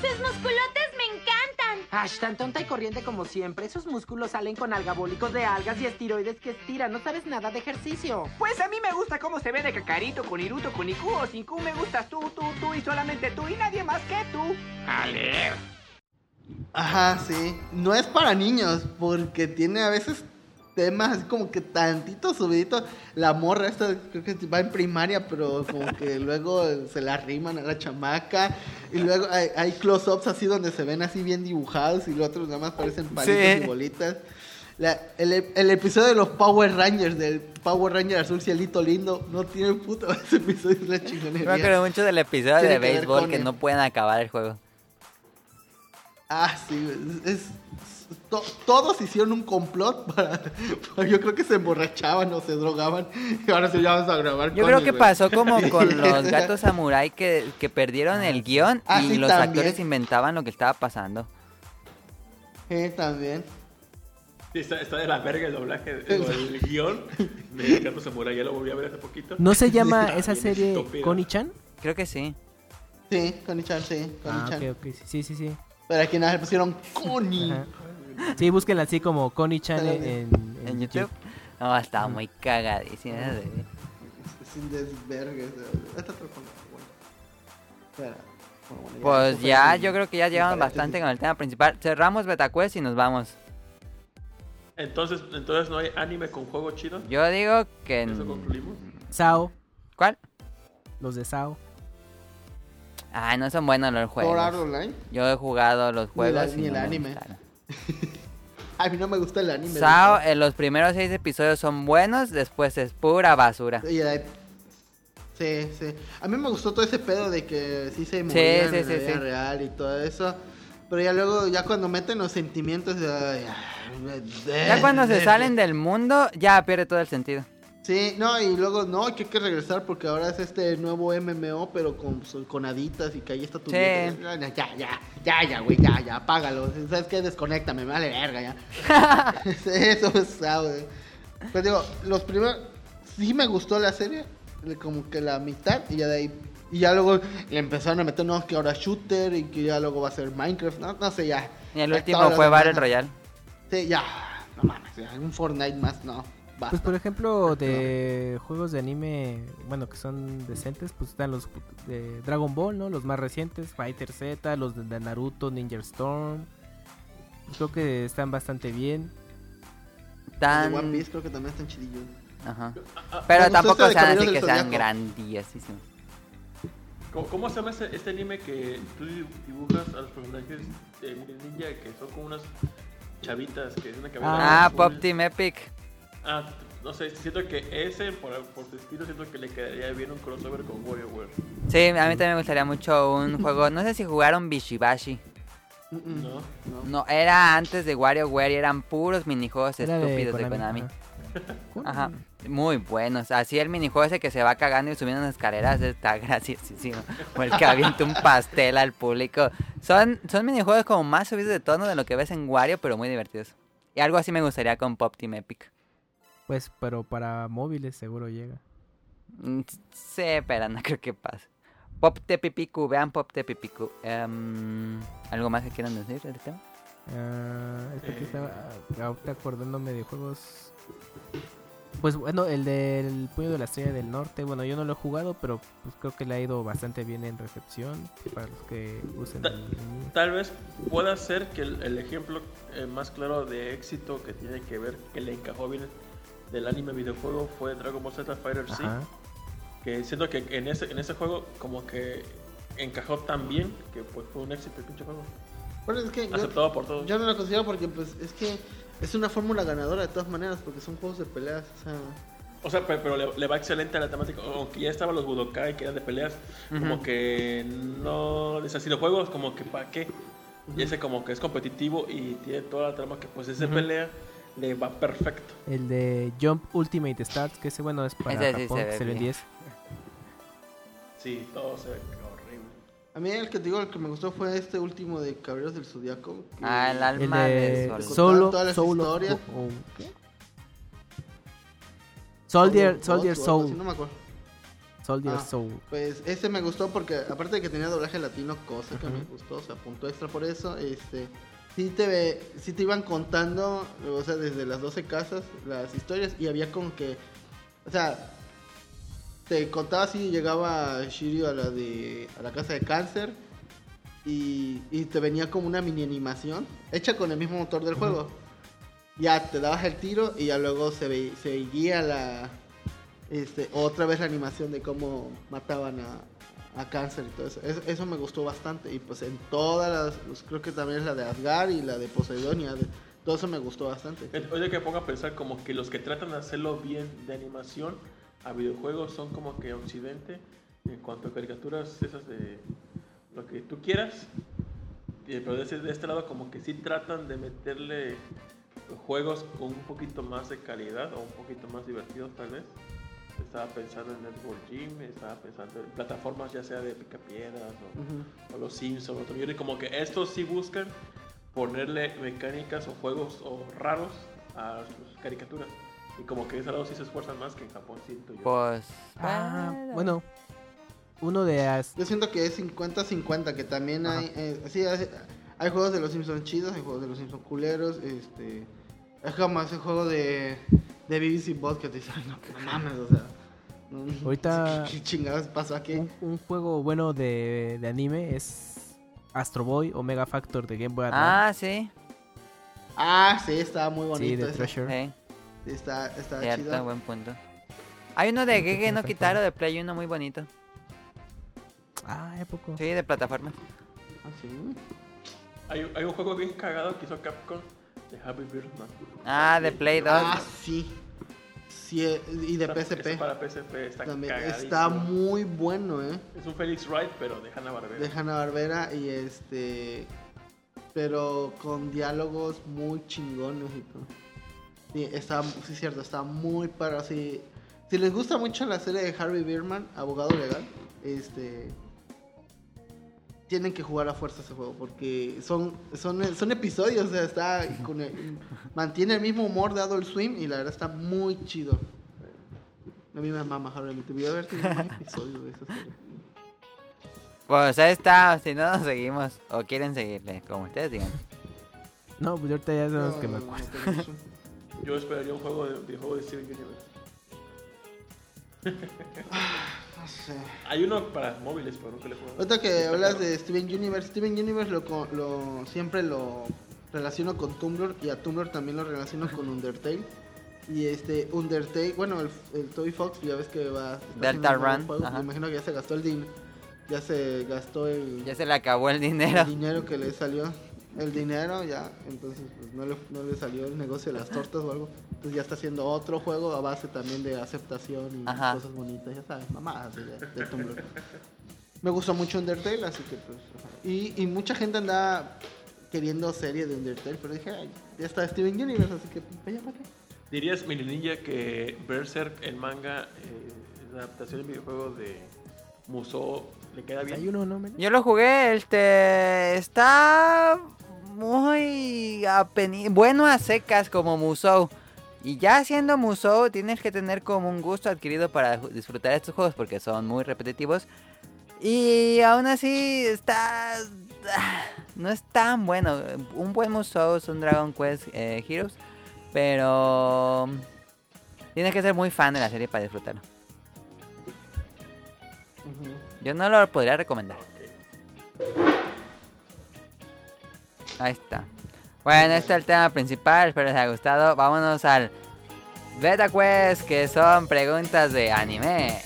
Sus musculotes me encantan. Ash, tan tonta y corriente como siempre. Esos músculos salen con algabólicos de algas y esteroides que estiran. No sabes nada de ejercicio. Pues a mí me gusta cómo se ve de Kakarito, con Iruto, con Iku o sin Q. Me gustas tú, tú, tú y solamente tú y nadie más que tú. A leer. Ajá, sí. No es para niños, porque tiene a veces temas así como que tantito subidito. La morra esta creo que va en primaria, pero como que luego se la riman a la chamaca. Y luego hay, hay close-ups así donde se ven así bien dibujados y los otros nada más parecen palitos Sí. y bolitas. La- el, el episodio de los Power Rangers, del Power Ranger azul cielito lindo, no tiene puto. Ese episodio es la Yo me chingonería. acuerdo mucho del episodio Tiene de béisbol que no pueden acabar el juego. Ah, sí, es- to- todos hicieron un complot para, para- Yo creo que se emborrachaban o se drogaban. Y ahora sí ya vamos a grabar. Yo con creo que pasó como con los gatos samurai que, que perdieron el guion Ah, y sí, los también. actores inventaban lo que estaba pasando. Sí, también. Sí, está, está de la verga el doblaje, el, el guion de Gato Samurai. Ya lo volví a ver hace poquito. ¿No se llama esa serie. Connie-chan? Creo que sí. Sí, Connie-chan, sí, Ah, Connie-chan. ok, ok. Sí, sí, sí. Pero aquí nada le pusieron Connie. Sí, búsquenla así como Connie-chan en, en- en ¿En YouTube? No, estaba muy cagadísima. de- Sin desvergue. Esta bueno. Bueno, Pues ya, yo creo que ya paréntesis. bastante con el tema principal. Cerramos Betacuest y nos vamos. Entonces, entonces no hay anime con juego chido. Yo digo que... Eso concluimos. Sao, ¿Cuál? los de Sao. Ah, no son buenos los juegos. Online. Yo he jugado los Ni el- juegos y ni no el me anime. gustaron. A mí no me gusta el anime. Sao, en los primeros seis episodios son buenos, después es pura basura. Sí, sí. A mí me gustó todo ese pedo de que sí se Sí, sí, en la vida real y todo eso. Pero ya luego, ya cuando meten los sentimientos, ya, Ya cuando se salen del mundo, ya pierde todo el sentido. Sí, no, y luego, no, que hay que regresar porque ahora es este nuevo MMO, pero con, con haditas y que ahí está tu Sí. Ya, ya, ya, ya, ya, güey, ya, ya, apágalo. ¿Sabes qué? Desconéctame, me vale verga ya. Eso es güey. Pero digo, los primeros, sí me gustó la serie, como que la mitad, y ya de ahí, y ya luego le empezaron a meter, no, que ahora shooter, y que ya luego va a ser Minecraft, no, no sé, ya. Y el último fue Battle. Royale. Sí, ya, no mames, ya, un Fortnite más, no. Basta. Pues por ejemplo, de juegos de anime, bueno, que son decentes, pues están los de Dragon Ball, ¿no? Los más recientes, Fighter Z, los de Naruto, Ninja Storm. Creo que están bastante bien. Tan... One Piece creo que también están chidillos. Ajá. me Pero gustó tampoco este sean así que sean Zodiaco. grandiosísimos. ¿Cómo, cómo se llama este, este anime que tú dibujas a los personajes de ninja que son como unas chavitas que es una cabeza Ah? Pop Team Epic. Ah, no sé, siento que ese, por, por su estilo, siento que le quedaría bien un crossover con WarioWare. Sí, a mí también me gustaría mucho un juego. No sé si jugaron Bishibashi. ¿No? No, era antes de WarioWare y eran puros minijuegos Era estúpidos de Konami, Konami. Ajá, muy buenos. Así el minijuego ese que se va cagando y subiendo unas escaleras está graciosísimo. O el que avienta un pastel al público. Son, son minijuegos como más subidos de tono de lo que ves en Wario, pero muy divertidos. Y algo así me gustaría con Pop Team Epic. Pues, pero para móviles seguro llega. Mm, Sí, pero no creo que pase. Pop Tepipiku, vean Pop Tepipiku. Em, ¿Algo más que quieran decir del tema? Ah, es que Eh. estaba ah, ahorita acordándome de juegos. Pues bueno, el del Puño de la Estrella del Norte, bueno, yo no lo he jugado, pero pues creo que le ha ido bastante bien en recepción para los que usen Ta- el- el- Tal vez pueda ser que el, el ejemplo eh, más claro de éxito que tiene que ver, que le encajó bien del anime videojuego fue Dragon Ball Z Fighter Z. Que siento que en ese, en ese juego como que encajó tan bien que pues fue un éxito el pinche juego. Bueno, es que yo, Aceptado por todos. yo no lo considero porque pues es que es una fórmula ganadora de todas maneras porque son juegos de peleas, o sea, O sea, pe- pero, le, le va excelente a la temática. Aunque ya estaban los Budokai que eran de peleas, como Ujú. que no. O sea, si lo juegos, como que para qué. Y ese como que es competitivo y tiene toda la trama que pues es de Ujú. pelea, le va perfecto. El de Jump Ultimate Stars, que ese bueno es para Ese sí Japón, se que ve salió en bien. 10. Sí, todo se ve horrible. a mí el que te digo el que me gustó fue este último de Caballeros del Zodiaco. Ah, el El alma de, de Sol. Sol. Solo, todas las Soul of- historias. o- o- ¿qué? Soldier, o Soldier Soul. así, no me acuerdo. Soldier Ah. Soul. Pues ese me gustó porque aparte de que tenía doblaje latino, cosa que me gustó, o sea, punto extra por eso, este sí te ve- sí te iban contando, o sea, desde las 12 casas las historias y había como que o sea, te contaba si llegaba Shiryu a la de a la casa de cáncer y, y te venía como una mini animación hecha con el mismo motor del juego. Ya te dabas el tiro y ya luego se ve, se veía la este, otra vez la animación de cómo mataban a, a cáncer y todo eso. eso. eso me gustó bastante. Y pues en todas las, pues, creo que también es la de Asgard y la de Poseidonia. de- todo eso me gustó bastante. Oye, que ponga a pensar como que los que tratan de hacerlo bien de animación a videojuegos son como que Occidente en cuanto a caricaturas esas de lo que tú quieras. Pero de este lado como que sí tratan de meterle juegos con un poquito más de calidad o un poquito más divertidos tal vez. Estaba pensando en Network Gym, estaba pensando en plataformas ya sea de picapiedras o, o los Simpsons o otro. Y como que estos sí buscan ponerle mecánicas o juegos o raros a sus caricaturas. Y como que de ese lado sí se esfuerzan más que en Japón, siento yo. Pues. Ah, bueno. Uno de las... Yo siento que es 50-50, que también Ajá. hay... eh, sí, hay, hay juegos de los Simpsons chidos, hay juegos de los Simpsons culeros, este... Es como ese juego de, de BBC Bot que te dicen, no, no mames, o sea... Ahorita- ¿Qué chingados pasó aquí? Un, un juego bueno de, de anime es Astro Boy o Mega Factor de Game Boy Advance. Ah, sí. Ah, sí, estaba muy sí, bonito de ese. Treasure. Sí, Sí, está, está cierto, chido. buen punto. Hay uno de Gege no. Kitaro de Play 1 muy bonito. Ah, ¿a poco? Sí, de plataforma. Ah, sí. Hay, hay un juego bien cagado que hizo Capcom de Happy Birthman. Ah, de Play 2. Ah, sí. Sí, eh, y de PSP. es para PSP, está También cagadísimo. está muy bueno, ¿eh? Es un Felix Wright, pero de Hanna-Barbera. de Hanna Barbera y este pero con diálogos muy chingones y todo. Sí, está, sí cierto, está muy para si, si les gusta mucho la serie de Harvey Bierman, abogado legal, este tienen que jugar a fuerza ese juego porque son son, son episodios, o sea, está con el- mantiene el mismo humor de Adult Swim y la verdad está muy chido. A mí me mama Harvey, te voy a ver más episodios de esa serie. Pues ahí está, si no nos seguimos o quieren seguirle, como ustedes digan. No, pues ahorita ya sabemos No, que me acuerdo. Yo esperaría un juego de, videojuego de Steven Universe. No sé. Hay uno para móviles, pero nunca le he jugado. Ahorita que Está hablas de Steven Universe, Steven Universe lo, co- lo siempre lo relaciono con Tumblr y a Tumblr también lo relaciono con Undertale. Y este Undertale, bueno, el, el Toy Fox ya ves que va Delta Run, juego. Me imagino que ya se gastó el din ya se gastó el, Ya se le acabó el el dinero. dinero que le salió. El dinero ya, entonces pues, no, le, no le salió el negocio de las tortas o algo. Entonces ya está haciendo otro juego a base también de aceptación y Ajá. cosas bonitas, ya sabes, mamadas de, de Tumblr. Me gustó mucho Undertale, así que pues. Y, y mucha gente anda queriendo serie de Undertale, pero dije, "Ay, ya está Steven Universe, así que pues, vaya para qué. ¿Dirías, Mini Ninja, que Berserk, el manga, eh, la adaptación del videojuego de Musou, le queda bien? Hay uno, ¿no? Yo lo jugué, este está muy apeni- bueno a secas como Musou. Y ya siendo Musou tienes que tener como un gusto adquirido para disfrutar estos juegos porque son muy repetitivos. Y aún así está ah, no es tan bueno. Un buen Musou es un Dragon Quest eh, Heroes, pero tienes que ser muy fan de la serie para disfrutarlo. Yo no lo podría recomendar. Ahí está. Bueno, este es el tema principal. Espero les haya gustado. Vámonos al Beta Quest, que son preguntas de anime.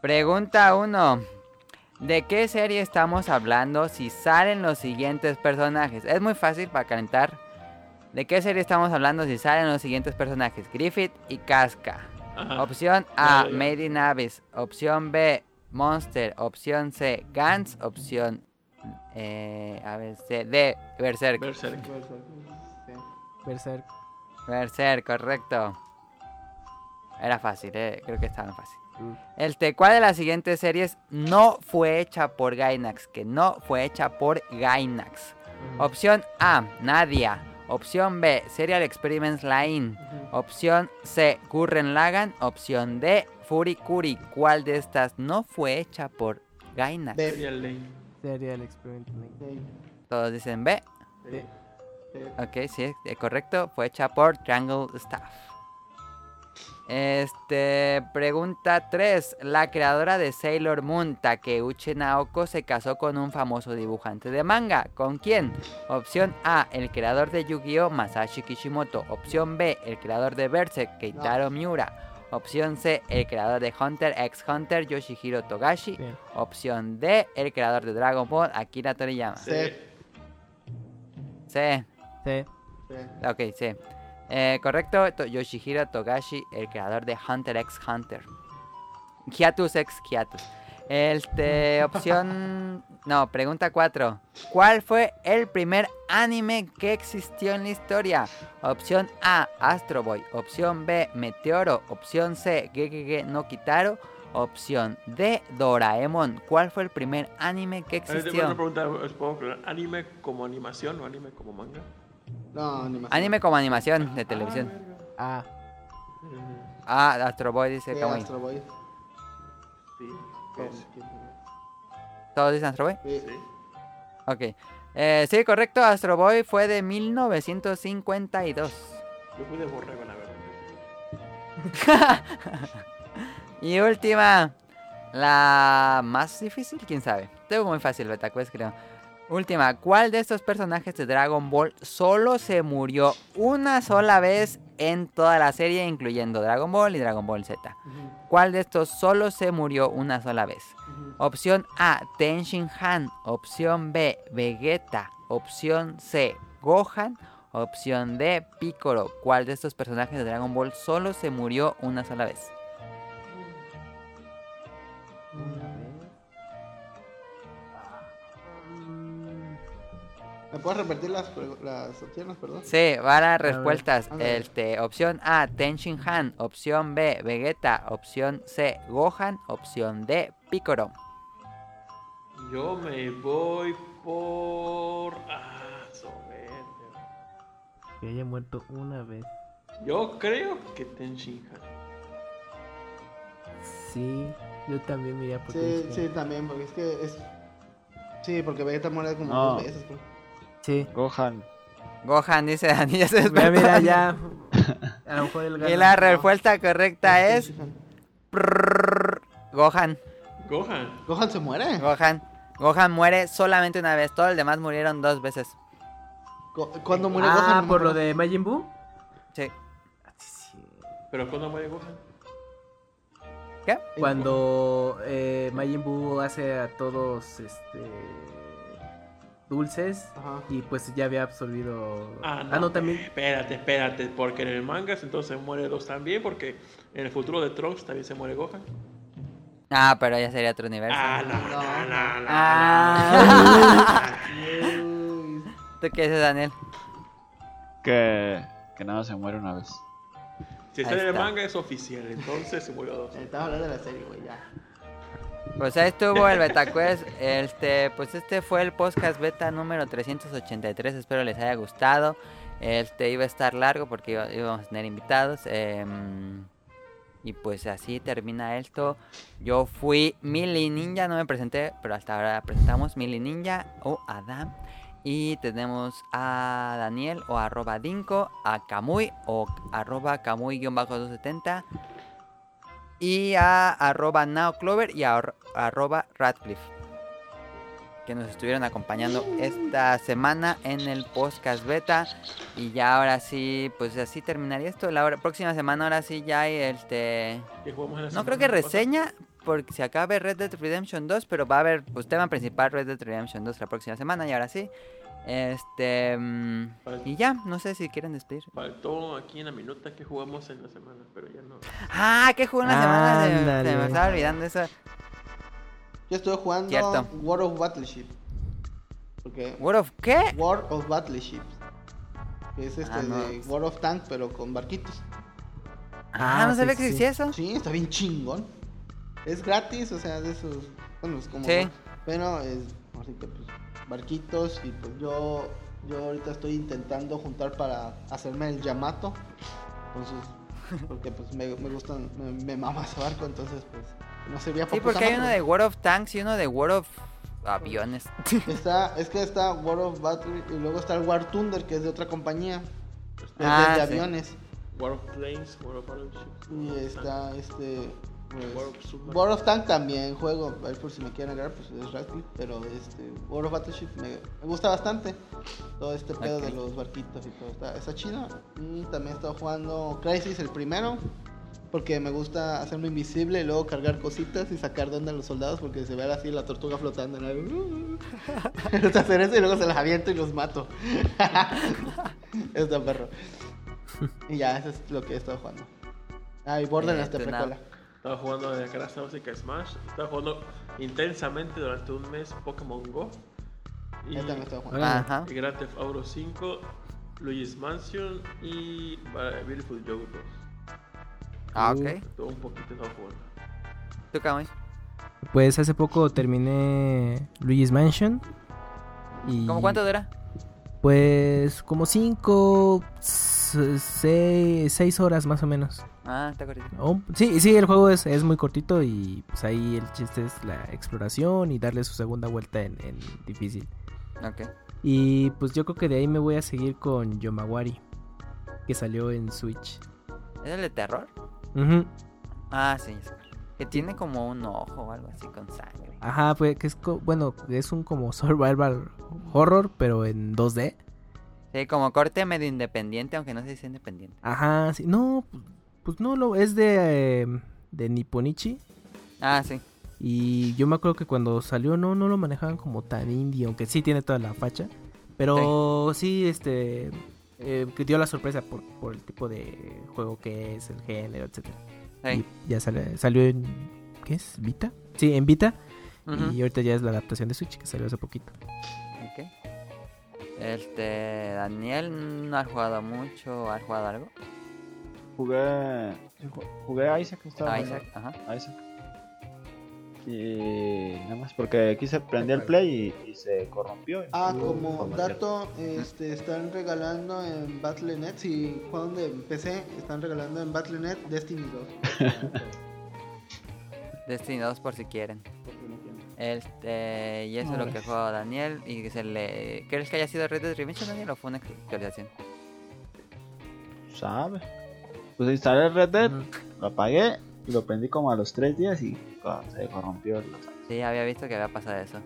Pregunta 1. ¿De qué serie estamos hablando si salen los siguientes personajes? Es muy fácil para calentar. ¿De qué serie estamos hablando si salen los siguientes personajes? Griffith y Casca. Ajá. Opción A, in Abyss. Opción B, Monster. Opción C, Gantz. Opción eh, a ver, C, D, Berserk. Berserk. Berserk. Berserk, correcto. Era fácil, eh, creo que estaba fácil. Este, ¿cuál de las siguientes series no fue hecha por Gainax? Que no fue hecha por Gainax. Opción A, Nadia. Opción B, Serial Experiments Line. Opción C, Gurren Lagann. Opción D, Furikuri. ¿Cuál de estas no fue hecha por Gainax? B. Serial Lane. Serial Experiment Lane. Sí, Todos dicen B. sí, sí. Ok, sí, es correcto. Fue hecha por Triangle Staff. Este, pregunta 3. La creadora de Sailor Moon, Takeuchi Naoko, se casó con un famoso dibujante de manga. ¿Con quién? Opción A, el creador de Yu-Gi-Oh! Masashi Kishimoto. Opción B, el creador de Berserk, Keitaro Miura. Opción C, el creador de Hunter x Hunter, Yoshihiro Togashi. Bien. Opción D, el creador de Dragon Ball, Akira Toriyama. Sí, C. Sí. sí. Ok, sí. Eh, correcto, To- Yoshihiro Togashi, el creador de Hunter x Hunter. Hiatus x Hiatus. Este, opción... No, pregunta 4. ¿Cuál fue el primer anime que existió en la historia? Opción A, Astro Boy. Opción B, Meteoro. Opción C, Gegege no Kitaro. Opción D, Doraemon. ¿Cuál fue el primer anime que A existió? una pregunta, ¿os puedo aclarar? ¿Anime como animación o anime como manga? No, animación. Anime como animación de televisión. Ah, Ah, Astro Boy dice Sí, Kamui. Astro Boy. Sí. Sí. ¿Todos dicen Astro Boy? Sí. Sí. Ok. Eh, sí, correcto. Astro Boy fue de 1952. Yo fui de borrego, la verdad. Y última. La más difícil, quién sabe. Estuvo muy fácil, Betacuest, creo. Última. ¿Cuál de estos personajes de Dragon Ball solo se murió una sola vez en toda la serie, incluyendo Dragon Ball y Dragon Ball Z? ¿Cuál de estos solo se murió una sola vez? Opción A, Tenshin Han. Opción B, Vegeta. Opción C, Gohan. Opción D, Piccolo. ¿Cuál de estos personajes de Dragon Ball solo se murió una sola vez? ¿Me puedes repetir las, las opciones, perdón? Sí, varias respuestas. a ver. Este, opción A, Tenshin Han. Opción B, Vegeta. Opción C, Gohan. Opción D, Piccolo. Yo me voy por. Ah, soberbio. que haya muerto una vez. Yo creo que Tenshin Han. Sí, yo también me iría por Sí, Tenshin sí, también, porque es que es... Sí, porque Vegeta muere como No. dos veces, pues. Sí. Gohan. Gohan dice Dani, ya se despertó. mira, ya. A lo mejor el Y la respuesta correcta es Gohan. Gohan. ¿Gohan se muere? Gohan. Gohan muere solamente una vez. Todos los demás murieron dos veces. Go- ¿Cuándo muere Ah, Gohan? Por lo de Majin Buu. Sí. ¿Pero cuándo muere Gohan? ¿Qué? Cuando eh, Majin Buu hace a todos este dulces Ajá. y pues ya había absorbido. Ah, no. no, también. Espérate, espérate. Porque en el manga entonces muere dos también. Porque en el futuro de Trunks también se muere Gohan. Ah, pero ya sería otro universo. Ah, no, no, no, no. Ah. ¿Tú qué dices, Daniel? Que, que nada se muere una vez. Si está Ahí en el manga es oficial. Entonces se murió dos. Estaba hablando de la serie, güey, ya. Pues ahí estuvo el BetaQuest. Este, pues este fue el podcast beta número 383. Espero les haya gustado. Este iba a estar largo porque iba- íbamos a tener invitados. em, y pues así termina esto. Yo fui Mili Ninja, no me presenté, pero hasta ahora presentamos Mili Ninja o Adam. Y tenemos a Daniel o arroba Dinko, a Kamui o arroba Kamui-270 y a arroba NowClover y a ar- arroba Radcliffe que nos estuvieron acompañando esta semana en el podcast beta. Y ya ahora sí pues así terminaría esto. La hora- próxima semana ahora sí ya hay este ¿Qué jugamos en la no creo que reseña porque se acabe Red Dead Redemption 2 pero va a haber pues tema principal Red Dead Redemption 2 la próxima semana y ahora sí este mm, y ya no sé si quieren despedir Faltó aquí en la minuta que jugamos en la semana. Pero ya no. ah qué juego en la semana se, me estaba olvidando eso Yo estuve jugando Cierto. War of Battleship. Porque World of qué War of Battleships. Que es este Ah, no. de War of Tank, pero con barquitos. ah, no sí, sabía que sí. existía eso Sí, está bien chingón. Es gratis, o sea, de esos. Bueno, es como. Sí. Pero es. Así que, pues, barquitos. Y pues yo. Yo ahorita estoy intentando juntar para hacerme el Yamato. Entonces. Porque pues me, me gustan, me, me mama ese barco, entonces pues no servía para Sí, porque hay uno de World of Tanks y uno de World of Aviones. Está, es que está World of Battle y luego está el War Thunder, que es de otra compañía. Es Ah, de sí. aviones. War of Planes, War of Battleships. Y está este. Pues, War of. War of Tank también juego, a ver por si me quieren agarrar, pues es Radcliffe, pero este, War of Battleship me, me gusta bastante. Todo este pedo de los barquitos y todo, está, está chido. Y también he estado jugando Crisis, el primero, porque me gusta hacerme invisible y luego cargar cositas y sacar de onda a los soldados, porque se ve así la tortuga flotando. Me gusta hacer eso y luego se las aviento y los mato. Está perro. Y ya, eso es lo que he estado jugando. Ah, y Borderlands te precuela. nada. Estaba jugando de Canasta Básica Smash. Estaba jugando intensamente durante un mes Pokémon Go. Y, Yo también estaba jugando. Ajá. y Grand Theft Auto 5, Luigi's Mansion y Beautiful Joe 2. Ah, ok. Todo un poquito estaba jugando. ¿Tú, Kamui? Pues hace poco terminé Luigi's Mansion. Y ¿Cómo cuánto dura? Pues como 5, 6 horas más o menos. Ah, está cortito. Oh, sí, sí, el juego es, es muy cortito y pues ahí el chiste es la exploración y darle su segunda vuelta en, en difícil. Ok. Y pues yo creo que de ahí me voy a seguir con Yomawari, que salió en Switch. ¿Es el de terror? Ujú. Ah, sí. sé. Que tiene como un ojo o algo así con sangre. Ajá, pues que es co- bueno, es un como survival horror, pero en 2D. Sí, como corte medio independiente, aunque no sé si es independiente. Ajá, sí, no, pues- no, lo, es de, eh, de Nipponichi. Ah, sí. Y yo me acuerdo que cuando salió no, no lo manejaban como tan indie, aunque sí tiene toda la facha. Pero sí, este, eh, dio la sorpresa por, por el tipo de juego que es, el género, etcétera. Sí. Y ya sale- salió en, ¿qué es? ¿Vita? Sí, en Vita. Y ahorita ya es la adaptación de Switch que salió hace poquito. Ok. Este, Daniel no ha jugado mucho, ¿ha jugado algo? Jugué. Jugué Isaac. estaba Ah. Isaac, ajá. Isaac. Y nada más porque quise prender el play y, y se corrompió. Ah, Uh, como dato, este, están regalando en Battle.net, si juegan de PC, están regalando en Battle.net Destiny 2. Destiny 2 por si quieren. Este, y eso es lo que juega Daniel. Y que se le. ¿Crees que haya sido Red Dead Redemption Daniel o fue una actualización? ¿Sabe? Pues instalé el Red Dead, lo apagué y lo prendí como a los 3 días y ah, se corrompió. el- Sí, había visto que había pasado eso.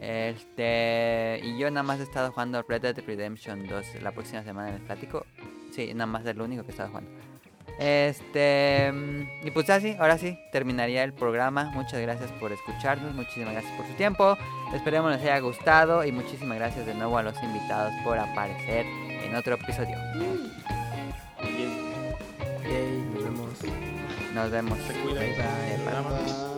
Este. Y yo nada más he estado jugando Red Dead Redemption 2 la próxima semana en el plático. Sí, nada más es lo único que he estado jugando. Este. mm, Y pues así, ahora sí, terminaría el programa. Muchas gracias por escucharnos, muchísimas gracias por su tiempo. Esperemos les haya gustado y muchísimas gracias de nuevo a los invitados por aparecer en otro episodio. Bien, Yay, nos vemos. Nos vemos. se cuidan. Bye, bye.